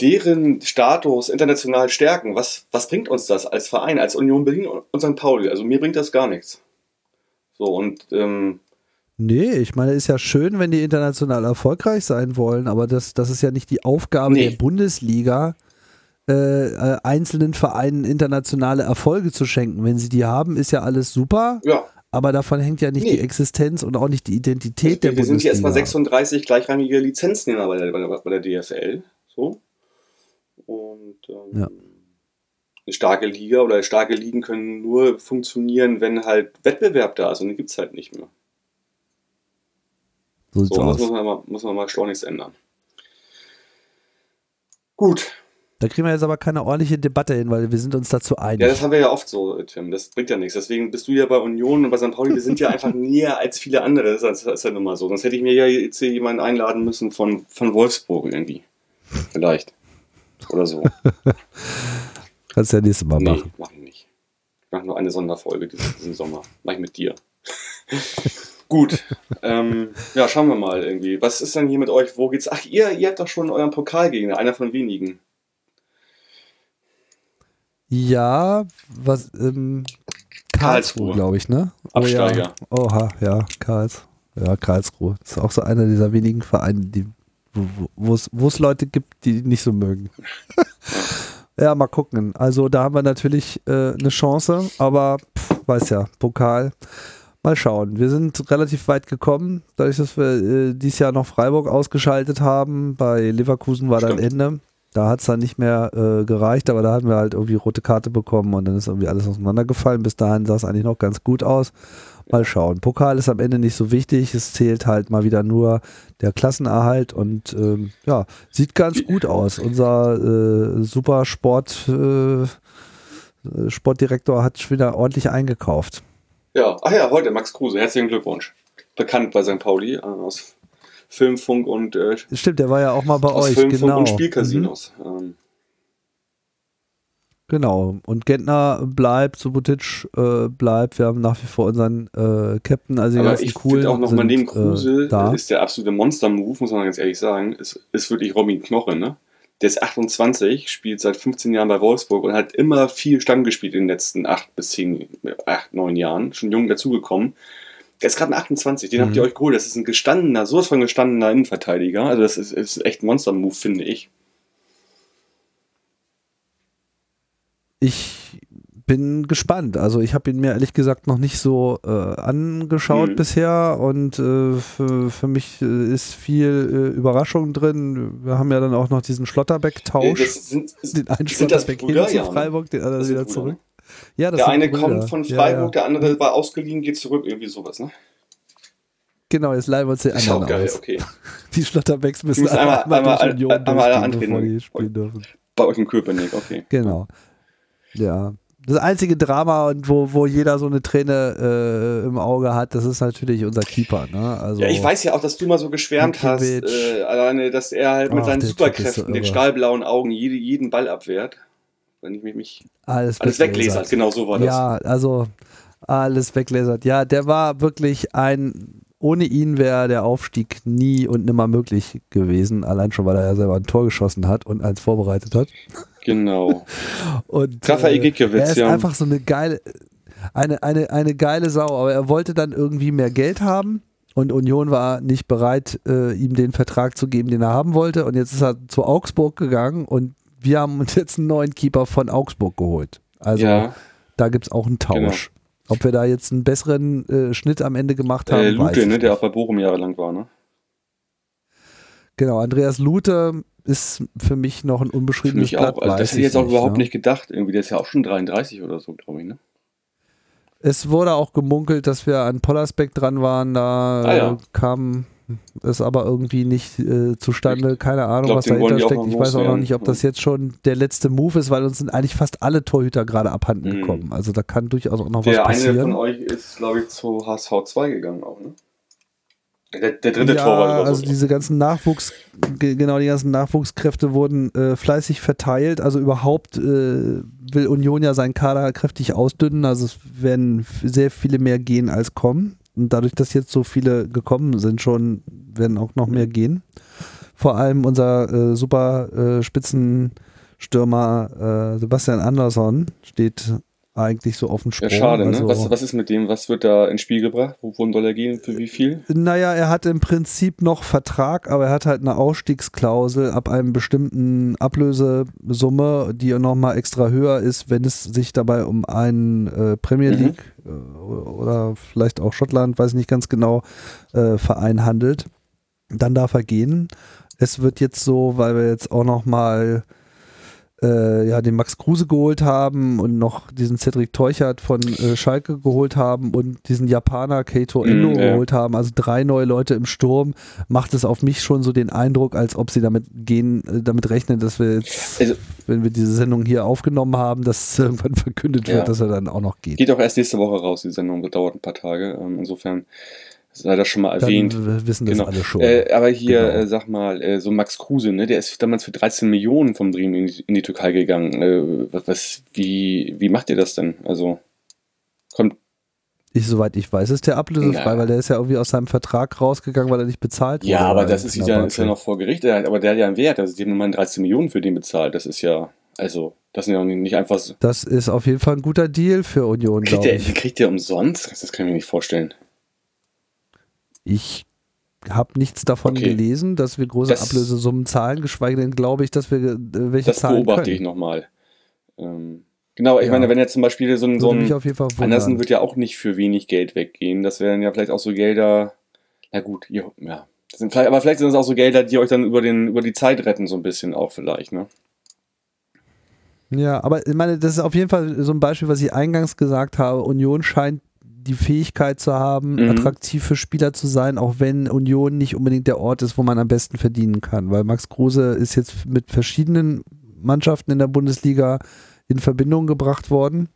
deren Status international stärken? Was, was bringt uns das als Verein, als Union Berlin und St. Pauli? Also mir bringt das gar nichts. So, und ähm, Nee, ich meine, ist ja schön, wenn die international erfolgreich sein wollen, aber das, das ist ja nicht die Aufgabe Nee. der Bundesliga, äh, äh, einzelnen Vereinen internationale Erfolge zu schenken. Wenn sie die haben, ist ja alles super, ja, aber davon hängt ja nicht Nee. die Existenz und auch nicht die Identität der wir sind Bundesliga. hier erstmal 36 gleichrangige Lizenznehmer bei der, bei der, bei der DFL. So. Und ähm, Ja. eine starke Liga oder starke Ligen können nur funktionieren, wenn halt Wettbewerb da ist und den gibt es halt nicht mehr. So So, muss man, mal, muss man mal schleunigst ändern. Gut, Da kriegen wir jetzt aber keine ordentliche Debatte hin, weil wir sind uns dazu einig. ja, das haben wir ja oft so, Tim. Das bringt ja nichts. Deswegen bist du ja bei Union und bei St. Pauli. Wir sind ja einfach näher als viele andere. Das ist, das ist ja nun mal so. Sonst hätte ich mir ja jetzt hier jemanden einladen müssen von, von Wolfsburg irgendwie. Vielleicht. Oder so. Kannst du ja nächstes Mal Nee, machen. mach ich nicht. Ich mache nur eine Sonderfolge diesen, diesen Sommer. Mach ich mit dir. Gut. Ähm, ja, schauen wir mal irgendwie. Was ist denn hier mit euch? Wo geht's? Ach, ihr, ihr habt doch schon euren Pokalgegner, einer von wenigen. Ja, was, ähm, Karlsruhe, Karlsruhe. glaube ich, ne? Absteiger. Oh, ja. Oha, ja, Karls, ja, Karlsruhe. Das ist auch so einer dieser wenigen Vereine, die, wo- es- Leute gibt, die nicht so mögen. ja, mal gucken. Also da haben wir natürlich äh, eine Chance, aber pff, weiß ja, Pokal. Mal schauen. Wir sind relativ weit gekommen, dadurch, dass wir äh, dieses Jahr noch Freiburg ausgeschaltet haben. Bei Leverkusen war dann Stimmt. Ende. Da hat es dann nicht mehr äh, gereicht, aber da hatten wir halt irgendwie rote Karte bekommen und dann ist irgendwie alles auseinandergefallen. Bis dahin sah es eigentlich noch ganz gut aus. Mal schauen. Pokal ist am Ende nicht so wichtig. Es zählt halt mal wieder nur der Klassenerhalt und ähm, ja, sieht ganz gut aus. Unser äh, super Sport, äh, Sportdirektor hat schon wieder ordentlich eingekauft. Ja, ach ja, heute Max Kruse. Herzlichen Glückwunsch. Bekannt bei St. Pauli äh, aus Film, Funk und äh, Stimmt, der war ja auch mal bei aus euch. Film, Funk genau. und Mhm. Spielcasinos. Ähm, Genau. Und Gentner bleibt, Subotic äh, bleibt. Wir haben nach wie vor unseren äh, Captain, also die aber ich finde auch nochmal neben Kruse äh, da. ist der absolute Monster-Move, muss man ganz ehrlich sagen, ist, ist wirklich Robin Knoche, ne? Der ist 28, spielt seit 15 Jahren bei Wolfsburg und hat immer viel Stamm gespielt in den letzten 8 bis 10, 8, 9 Jahren. Schon jung dazugekommen. Der ist gerade 28, den habt ihr Mhm. euch geholt. Das ist ein gestandener, sowas von gestandener Innenverteidiger. Also das ist, ist echt ein Monster-Move, finde ich. Ich bin gespannt. Also ich habe ihn mir ehrlich gesagt noch nicht so äh, angeschaut Mhm. bisher und äh, für, für mich äh, ist viel äh, Überraschung drin. Wir haben ja dann auch noch diesen Äh, Schlotterbeck-Tausch. Das sind, Den einen Schlotterbeck hin zu Ja, ne? Freiburg, den anderen Das sind wieder Brüder, zurück. ne? Ja, das Der eine Brüder. kommt von Ja, Freiburg, ja. der andere war ausgeliehen, geht zurück, irgendwie sowas, ne? Genau, jetzt leihen wir uns den Ist auch anderen geil, aus. okay. Die Schlotterbecks müssen einmal- einmal, einmal- einmal alle durchgehen, bevor antreten. die spielen dürfen. Bei euch im Köpenick, okay. Genau. Ja. Das einzige Drama, und wo, wo jeder so eine Träne äh, im Auge hat, das ist natürlich unser Keeper. Ne? Also, Ja, ich weiß ja auch, dass du mal so geschwärmt hast, äh, alleine, dass er halt mit Ach, seinen Superkräften, so den stahlblauen Augen, jede, jeden Ball abwehrt. Wenn ich mich, mich alles, alles weglasert, genau so war das. Ja, also alles weglasert. Ja, der war wirklich ein, ohne ihn wäre der Aufstieg nie und nimmer möglich gewesen. Allein schon, weil er ja selber ein Tor geschossen hat und eins vorbereitet hat. Genau. Und Rafael äh, er ist ja. einfach so eine geile, eine, eine, eine geile Sau, aber er wollte dann irgendwie mehr Geld haben und Union war nicht bereit, äh, ihm den Vertrag zu geben, den er haben wollte. Und jetzt ist er zu Augsburg gegangen und wir haben uns jetzt einen neuen Keeper von Augsburg geholt. Also ja, da gibt es auch einen Tausch. Ob wir da jetzt einen besseren äh, Schnitt am Ende gemacht haben, äh, weiß Lute, ich ne, der auch bei Bochum jahrelang war, ne? Genau, Andreas Lute ist für mich noch ein unbeschriebenes Blatt. auch. Also das hätte ich jetzt auch nicht, überhaupt ne? nicht gedacht. Irgendwie, der ist ja auch schon 33 oder so, glaube ich, ne? Es wurde auch gemunkelt, dass wir an Pollersbeck dran waren. Da Ah, ja. äh, kam es aber irgendwie nicht äh, zustande. Keine Ahnung, glaub, was dahinter steckt. Ich weiß auch noch nicht, ob das jetzt schon der letzte Move ist, weil uns sind eigentlich fast alle Torhüter gerade abhanden Mhm. gekommen. Also da kann durchaus auch noch Der was eine von passieren. euch ist, glaube ich, zu HSV 2 gegangen auch, ne? Der, der dritte ja, Torwart also so. diese ganzen Nachwuchs, ge- genau, die ganzen Nachwuchskräfte wurden äh, fleißig verteilt. Also überhaupt äh, will Union ja seinen Kader kräftig ausdünnen. Also es werden sehr viele mehr gehen als kommen. Und dadurch, dass jetzt so viele gekommen sind, schon werden auch noch mehr gehen. Vor allem unser äh, super äh, Spitzenstürmer äh, Sebastian Andersson steht eigentlich so auf dem Sprung. Ja, schade, ne? Also- Was, was ist mit dem? Was wird da ins Spiel gebracht? Wohin soll er gehen? Für wie viel? Naja, er hat im Prinzip noch Vertrag, aber er hat halt eine Ausstiegsklausel ab einem bestimmten Ablösesumme, die nochmal extra höher ist, wenn es sich dabei um einen äh, Premier Mhm. League äh, oder vielleicht auch Schottland, weiß ich nicht ganz genau, äh, Verein handelt. Dann darf er gehen. es wird jetzt so, weil wir jetzt auch noch mal äh, ja, den Max Kruse geholt haben und noch diesen Cedric Teuchert von äh, Schalke geholt haben und diesen Japaner Keito Endo Mm, ja. geholt haben, also drei neue Leute im Sturm, macht es auf mich schon so den Eindruck, als ob sie damit gehen, äh, damit rechnen, dass wir jetzt, Also- wenn wir diese Sendung hier aufgenommen haben, dass irgendwann verkündet wird, Ja. dass er dann auch noch geht. Geht auch erst nächste Woche raus, die Sendung, dauert ein paar Tage. Ähm, insofern das schon mal erwähnt. Dann wissen das Genau. alle schon. Äh, aber hier, Genau. äh, sag mal, äh, so Max Kruse, ne, der ist damals für 13 Millionen vom Bremen in, die- in die Türkei gegangen. Äh, was, wie, wie macht ihr das denn? Also, kommt, Ich, soweit ich weiß, ist der ablösefrei, Ja. weil der ist ja irgendwie aus seinem Vertrag rausgegangen, weil er nicht bezahlt wurde. ja, aber das ist, ja, ist ja noch vor Gericht, hat- aber der hat ja einen Wert. Also, die haben mal 13 Millionen für den bezahlt. Das ist ja, also, das sind ja nicht einfach so. Das ist auf jeden Fall ein guter Deal für Union, Kriegt glaube der, ich. kriegt der umsonst? Das kann ich mir nicht vorstellen. Ich habe nichts davon Okay. gelesen, dass wir große Das- Ablösesummen zahlen, geschweige denn glaube ich, dass wir äh, welche Das zahlen beobachte können. ich nochmal. Ähm, genau, ich Ja. meine, wenn jetzt zum Beispiel so ein, so ein auf jeden Fall wundern. Andersen wird ja auch nicht für wenig Geld weggehen. Das wären ja vielleicht auch so Gelder. Na gut, ihr, ja. Das vielleicht, aber vielleicht sind das auch so Gelder, die euch dann über, den, über die Zeit retten, so ein bisschen auch vielleicht, ne? Ja, aber ich meine, das ist auf jeden Fall so ein Beispiel, was ich eingangs gesagt habe. Union scheint die Fähigkeit zu haben, Mhm. attraktiv für Spieler zu sein, auch wenn Union nicht unbedingt der Ort ist, wo man am besten verdienen kann. Weil Max Kruse ist jetzt mit verschiedenen Mannschaften in der Bundesliga in Verbindung gebracht worden.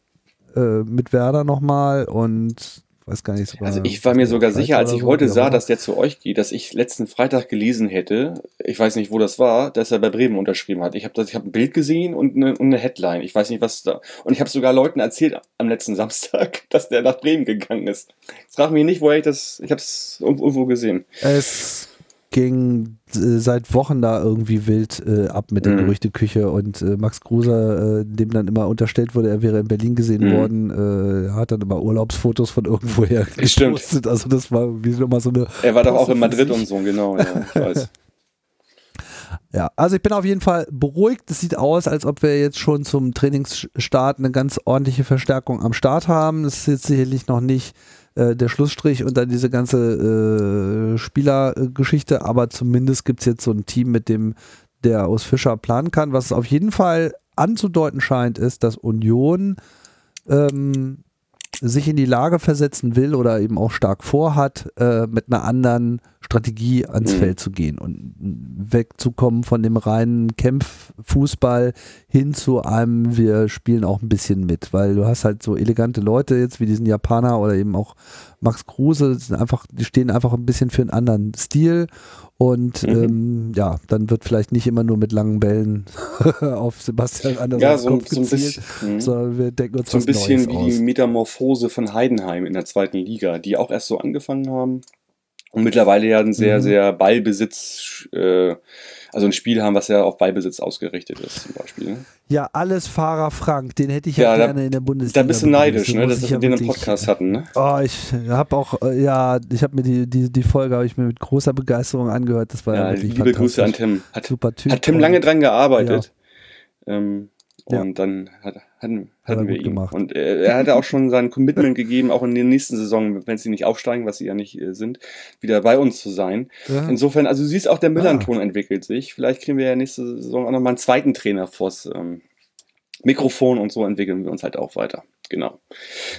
Äh, mit Werder nochmal und weiß gar nicht sogar. Also ich war mir sogar sicher, als ich so, heute sah, dass der zu euch geht, dass ich letzten Freitag gelesen hätte, ich weiß nicht, wo das war, dass er bei Bremen unterschrieben hat. Ich habe ich hab ein Bild gesehen und eine, und eine Headline. Ich weiß nicht, was da. Und ich habe sogar Leuten erzählt am letzten Samstag, dass der nach Bremen gegangen ist. Frag mich nicht, woher ich das. Ich habe es irgendwo gesehen. Es ging äh, seit Wochen da irgendwie wild äh, ab mit der Mhm. Gerüchteküche und äh, Max Kruse, äh, dem dann immer unterstellt wurde, er wäre in Berlin gesehen Mhm. worden, äh, hat dann immer Urlaubsfotos von irgendwoher Stimmt. gepostet. Also das war wie nochmal so eine Er war doch auch in Madrid und so, genau, ja, ich weiß. Ja, also ich bin auf jeden Fall beruhigt. Es sieht aus, als ob wir jetzt schon zum Trainingsstart eine ganz ordentliche Verstärkung am Start haben. Das ist jetzt sicherlich noch nicht äh, der Schlussstrich und dann diese ganze äh, Spielergeschichte, aber zumindest gibt es jetzt so ein Team, mit dem der aus Fischer planen kann. Was auf jeden Fall anzudeuten scheint, ist, dass Union ähm, sich in die Lage versetzen will oder eben auch stark vorhat, äh, mit einer anderen Strategie ans Mhm. Feld zu gehen und wegzukommen von dem reinen Kämpffußball hin zu einem, wir spielen auch ein bisschen mit, weil du hast halt so elegante Leute jetzt wie diesen Japaner oder eben auch Max Kruse, sind einfach, die stehen einfach ein bisschen für einen anderen Stil und Mhm. ähm, ja, dann wird vielleicht nicht immer nur mit langen Bällen auf Sebastian Andersens Ja, so, Kopf so ein gezielt, bisschen. mhm. sondern wir denken uns So ein bisschen Neues wie aus. die Metamorphose von Heidenheim in der zweiten Liga, die auch erst so angefangen haben und mittlerweile ja ein sehr, Mhm. sehr Ballbesitz, äh, also ein Spiel haben, was ja auf Ballbesitz ausgerichtet ist, zum Beispiel. Ne? Ja, alles Fahrer Frank, den hätte ich ja, Ja, da- gerne in der Bundesliga. Da bist du neidisch, ne, dass wir ja den im Podcast hatten, ne? Oh, ich habe auch, äh, ja, ich habe mir die, die, die Folge habe ich mir mit großer Begeisterung angehört. Das war ja, Ja, wirklich liebe Grüße an. Tim. Hat, Super Typ. hat Tim lange dran gearbeitet. Ähm, Ja. und dann hat, hatten, Hat er hatten wir gut ihn. gemacht. Und äh, er hatte auch schon sein Commitment gegeben, auch in der nächsten Saison, wenn sie nicht aufsteigen, was sie ja nicht äh, sind, wieder bei uns zu sein. Ja. Insofern, also du siehst auch, der Ah. Millanton entwickelt sich. Vielleicht kriegen wir ja nächste Saison auch nochmal einen zweiten Trainer vors ähm, Mikrofon und so entwickeln wir uns halt auch weiter. Genau.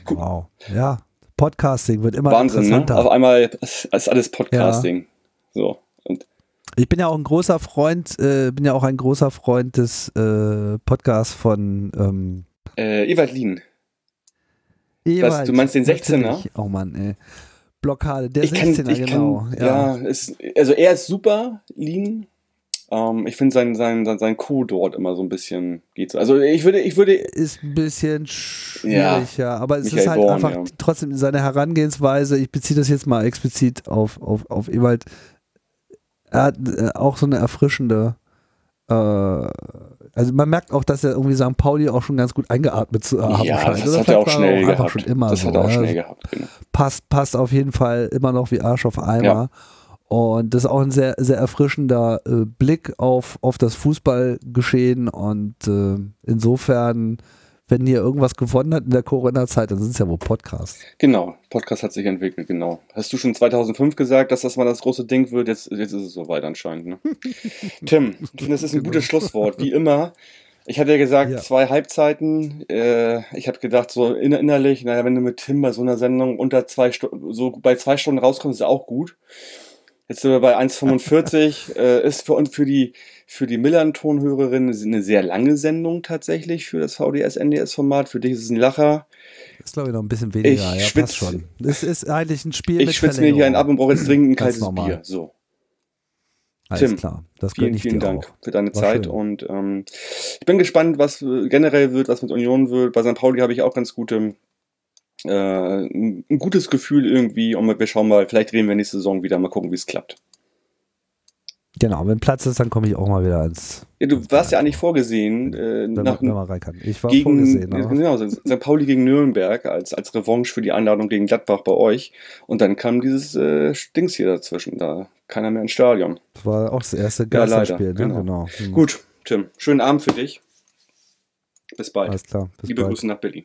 Wow. Ja, Podcasting wird immer Wahnsinn, ne? interessanter. Auf einmal ist ist alles Podcasting. So. Und Ich bin ja auch ein großer Freund, äh, bin ja auch ein großer Freund des äh, Podcasts von ähm, äh, Ewald Lien. Ewald. du meinst den 16er? Natürlich. Oh Mann, ey. Blockade, der ich kann, 16er, ich genau. kann, ja, ist, also er ist super, Lean. Ähm, ich finde sein, sein, sein, sein Co dort immer so ein bisschen geht so. Also ich würde, ich würde, ist ein bisschen schwierig, ja. Aber es Michael ist halt Born, einfach ja. trotzdem seine Herangehensweise. Ich beziehe das jetzt mal explizit auf, auf, auf Ewald. Er hat äh, auch so eine erfrischende. Äh, also man merkt auch, dass er irgendwie St. Pauli auch schon ganz gut eingeatmet zu haben ja, scheint. das Oder hat er auch schnell einfach gehabt. schon immer das so. hat er auch ja. schnell gehabt. Genau. passt, passt auf jeden Fall immer noch wie Arsch auf Eimer. Ja. Und das ist auch ein sehr, sehr erfrischender äh, Blick auf, auf das Fußballgeschehen. Und äh, insofern wenn ihr irgendwas gewonnen hat in der Corona-Zeit, dann sind es ja wohl Podcasts. Genau, Podcast hat sich entwickelt, genau. Hast du schon 2005 gesagt, dass das mal das große Ding wird? Jetzt, jetzt ist es soweit anscheinend. Ne? Tim, ich finde, das ist ein gutes Schlusswort. Wie immer, ich hatte ja gesagt, Ja. zwei Halbzeiten. Äh, ich habe gedacht, so inner innerlich, naja, wenn du mit Tim bei so einer Sendung unter zwei Stunden, so bei zwei Stunden rauskommst, ist auch gut. Jetzt sind wir bei 1,45. äh, ist für uns für die, für die Millern-Tonhörerin eine sehr lange Sendung tatsächlich für das VDS-NDS-Format. Für dich ist es ein Lacher. Ist, glaube ich, noch ein bisschen weniger. Ich ja, schwitz- schon. Es ist eigentlich ein Spiel Ich schwitze mir hier einen ab und brauche jetzt dringend ein kaltes normal. Bier. So. Alles Tim, klar. Das Vielen, vielen Dank auch. für deine War Zeit schön. und ähm, ich bin gespannt, was äh, generell wird, was mit Union wird. Bei St. Pauli habe ich auch ganz gute, äh, ein gutes Gefühl irgendwie und wir schauen mal, vielleicht reden wir nächste Saison wieder, mal gucken, wie es klappt. Genau, wenn Platz ist, dann komme ich auch mal wieder ins, Ja, du warst ja eigentlich vorgesehen, äh, wenn, nach, man, wenn man rein kann. Ich war gegen, vorgesehen. aber- genau, St. Pauli gegen Nürnberg als, als Revanche für die Einladung gegen Gladbach bei euch und dann kam dieses äh, Dings hier dazwischen, da keiner mehr ins Stadion. Das war auch das erste Ja, leider, Geisterspiel. ne? genau. genau. Hm. Gut, Tim, schönen Abend für dich. Bis bald. Alles klar. Bis Liebe bald. Grüße nach Berlin.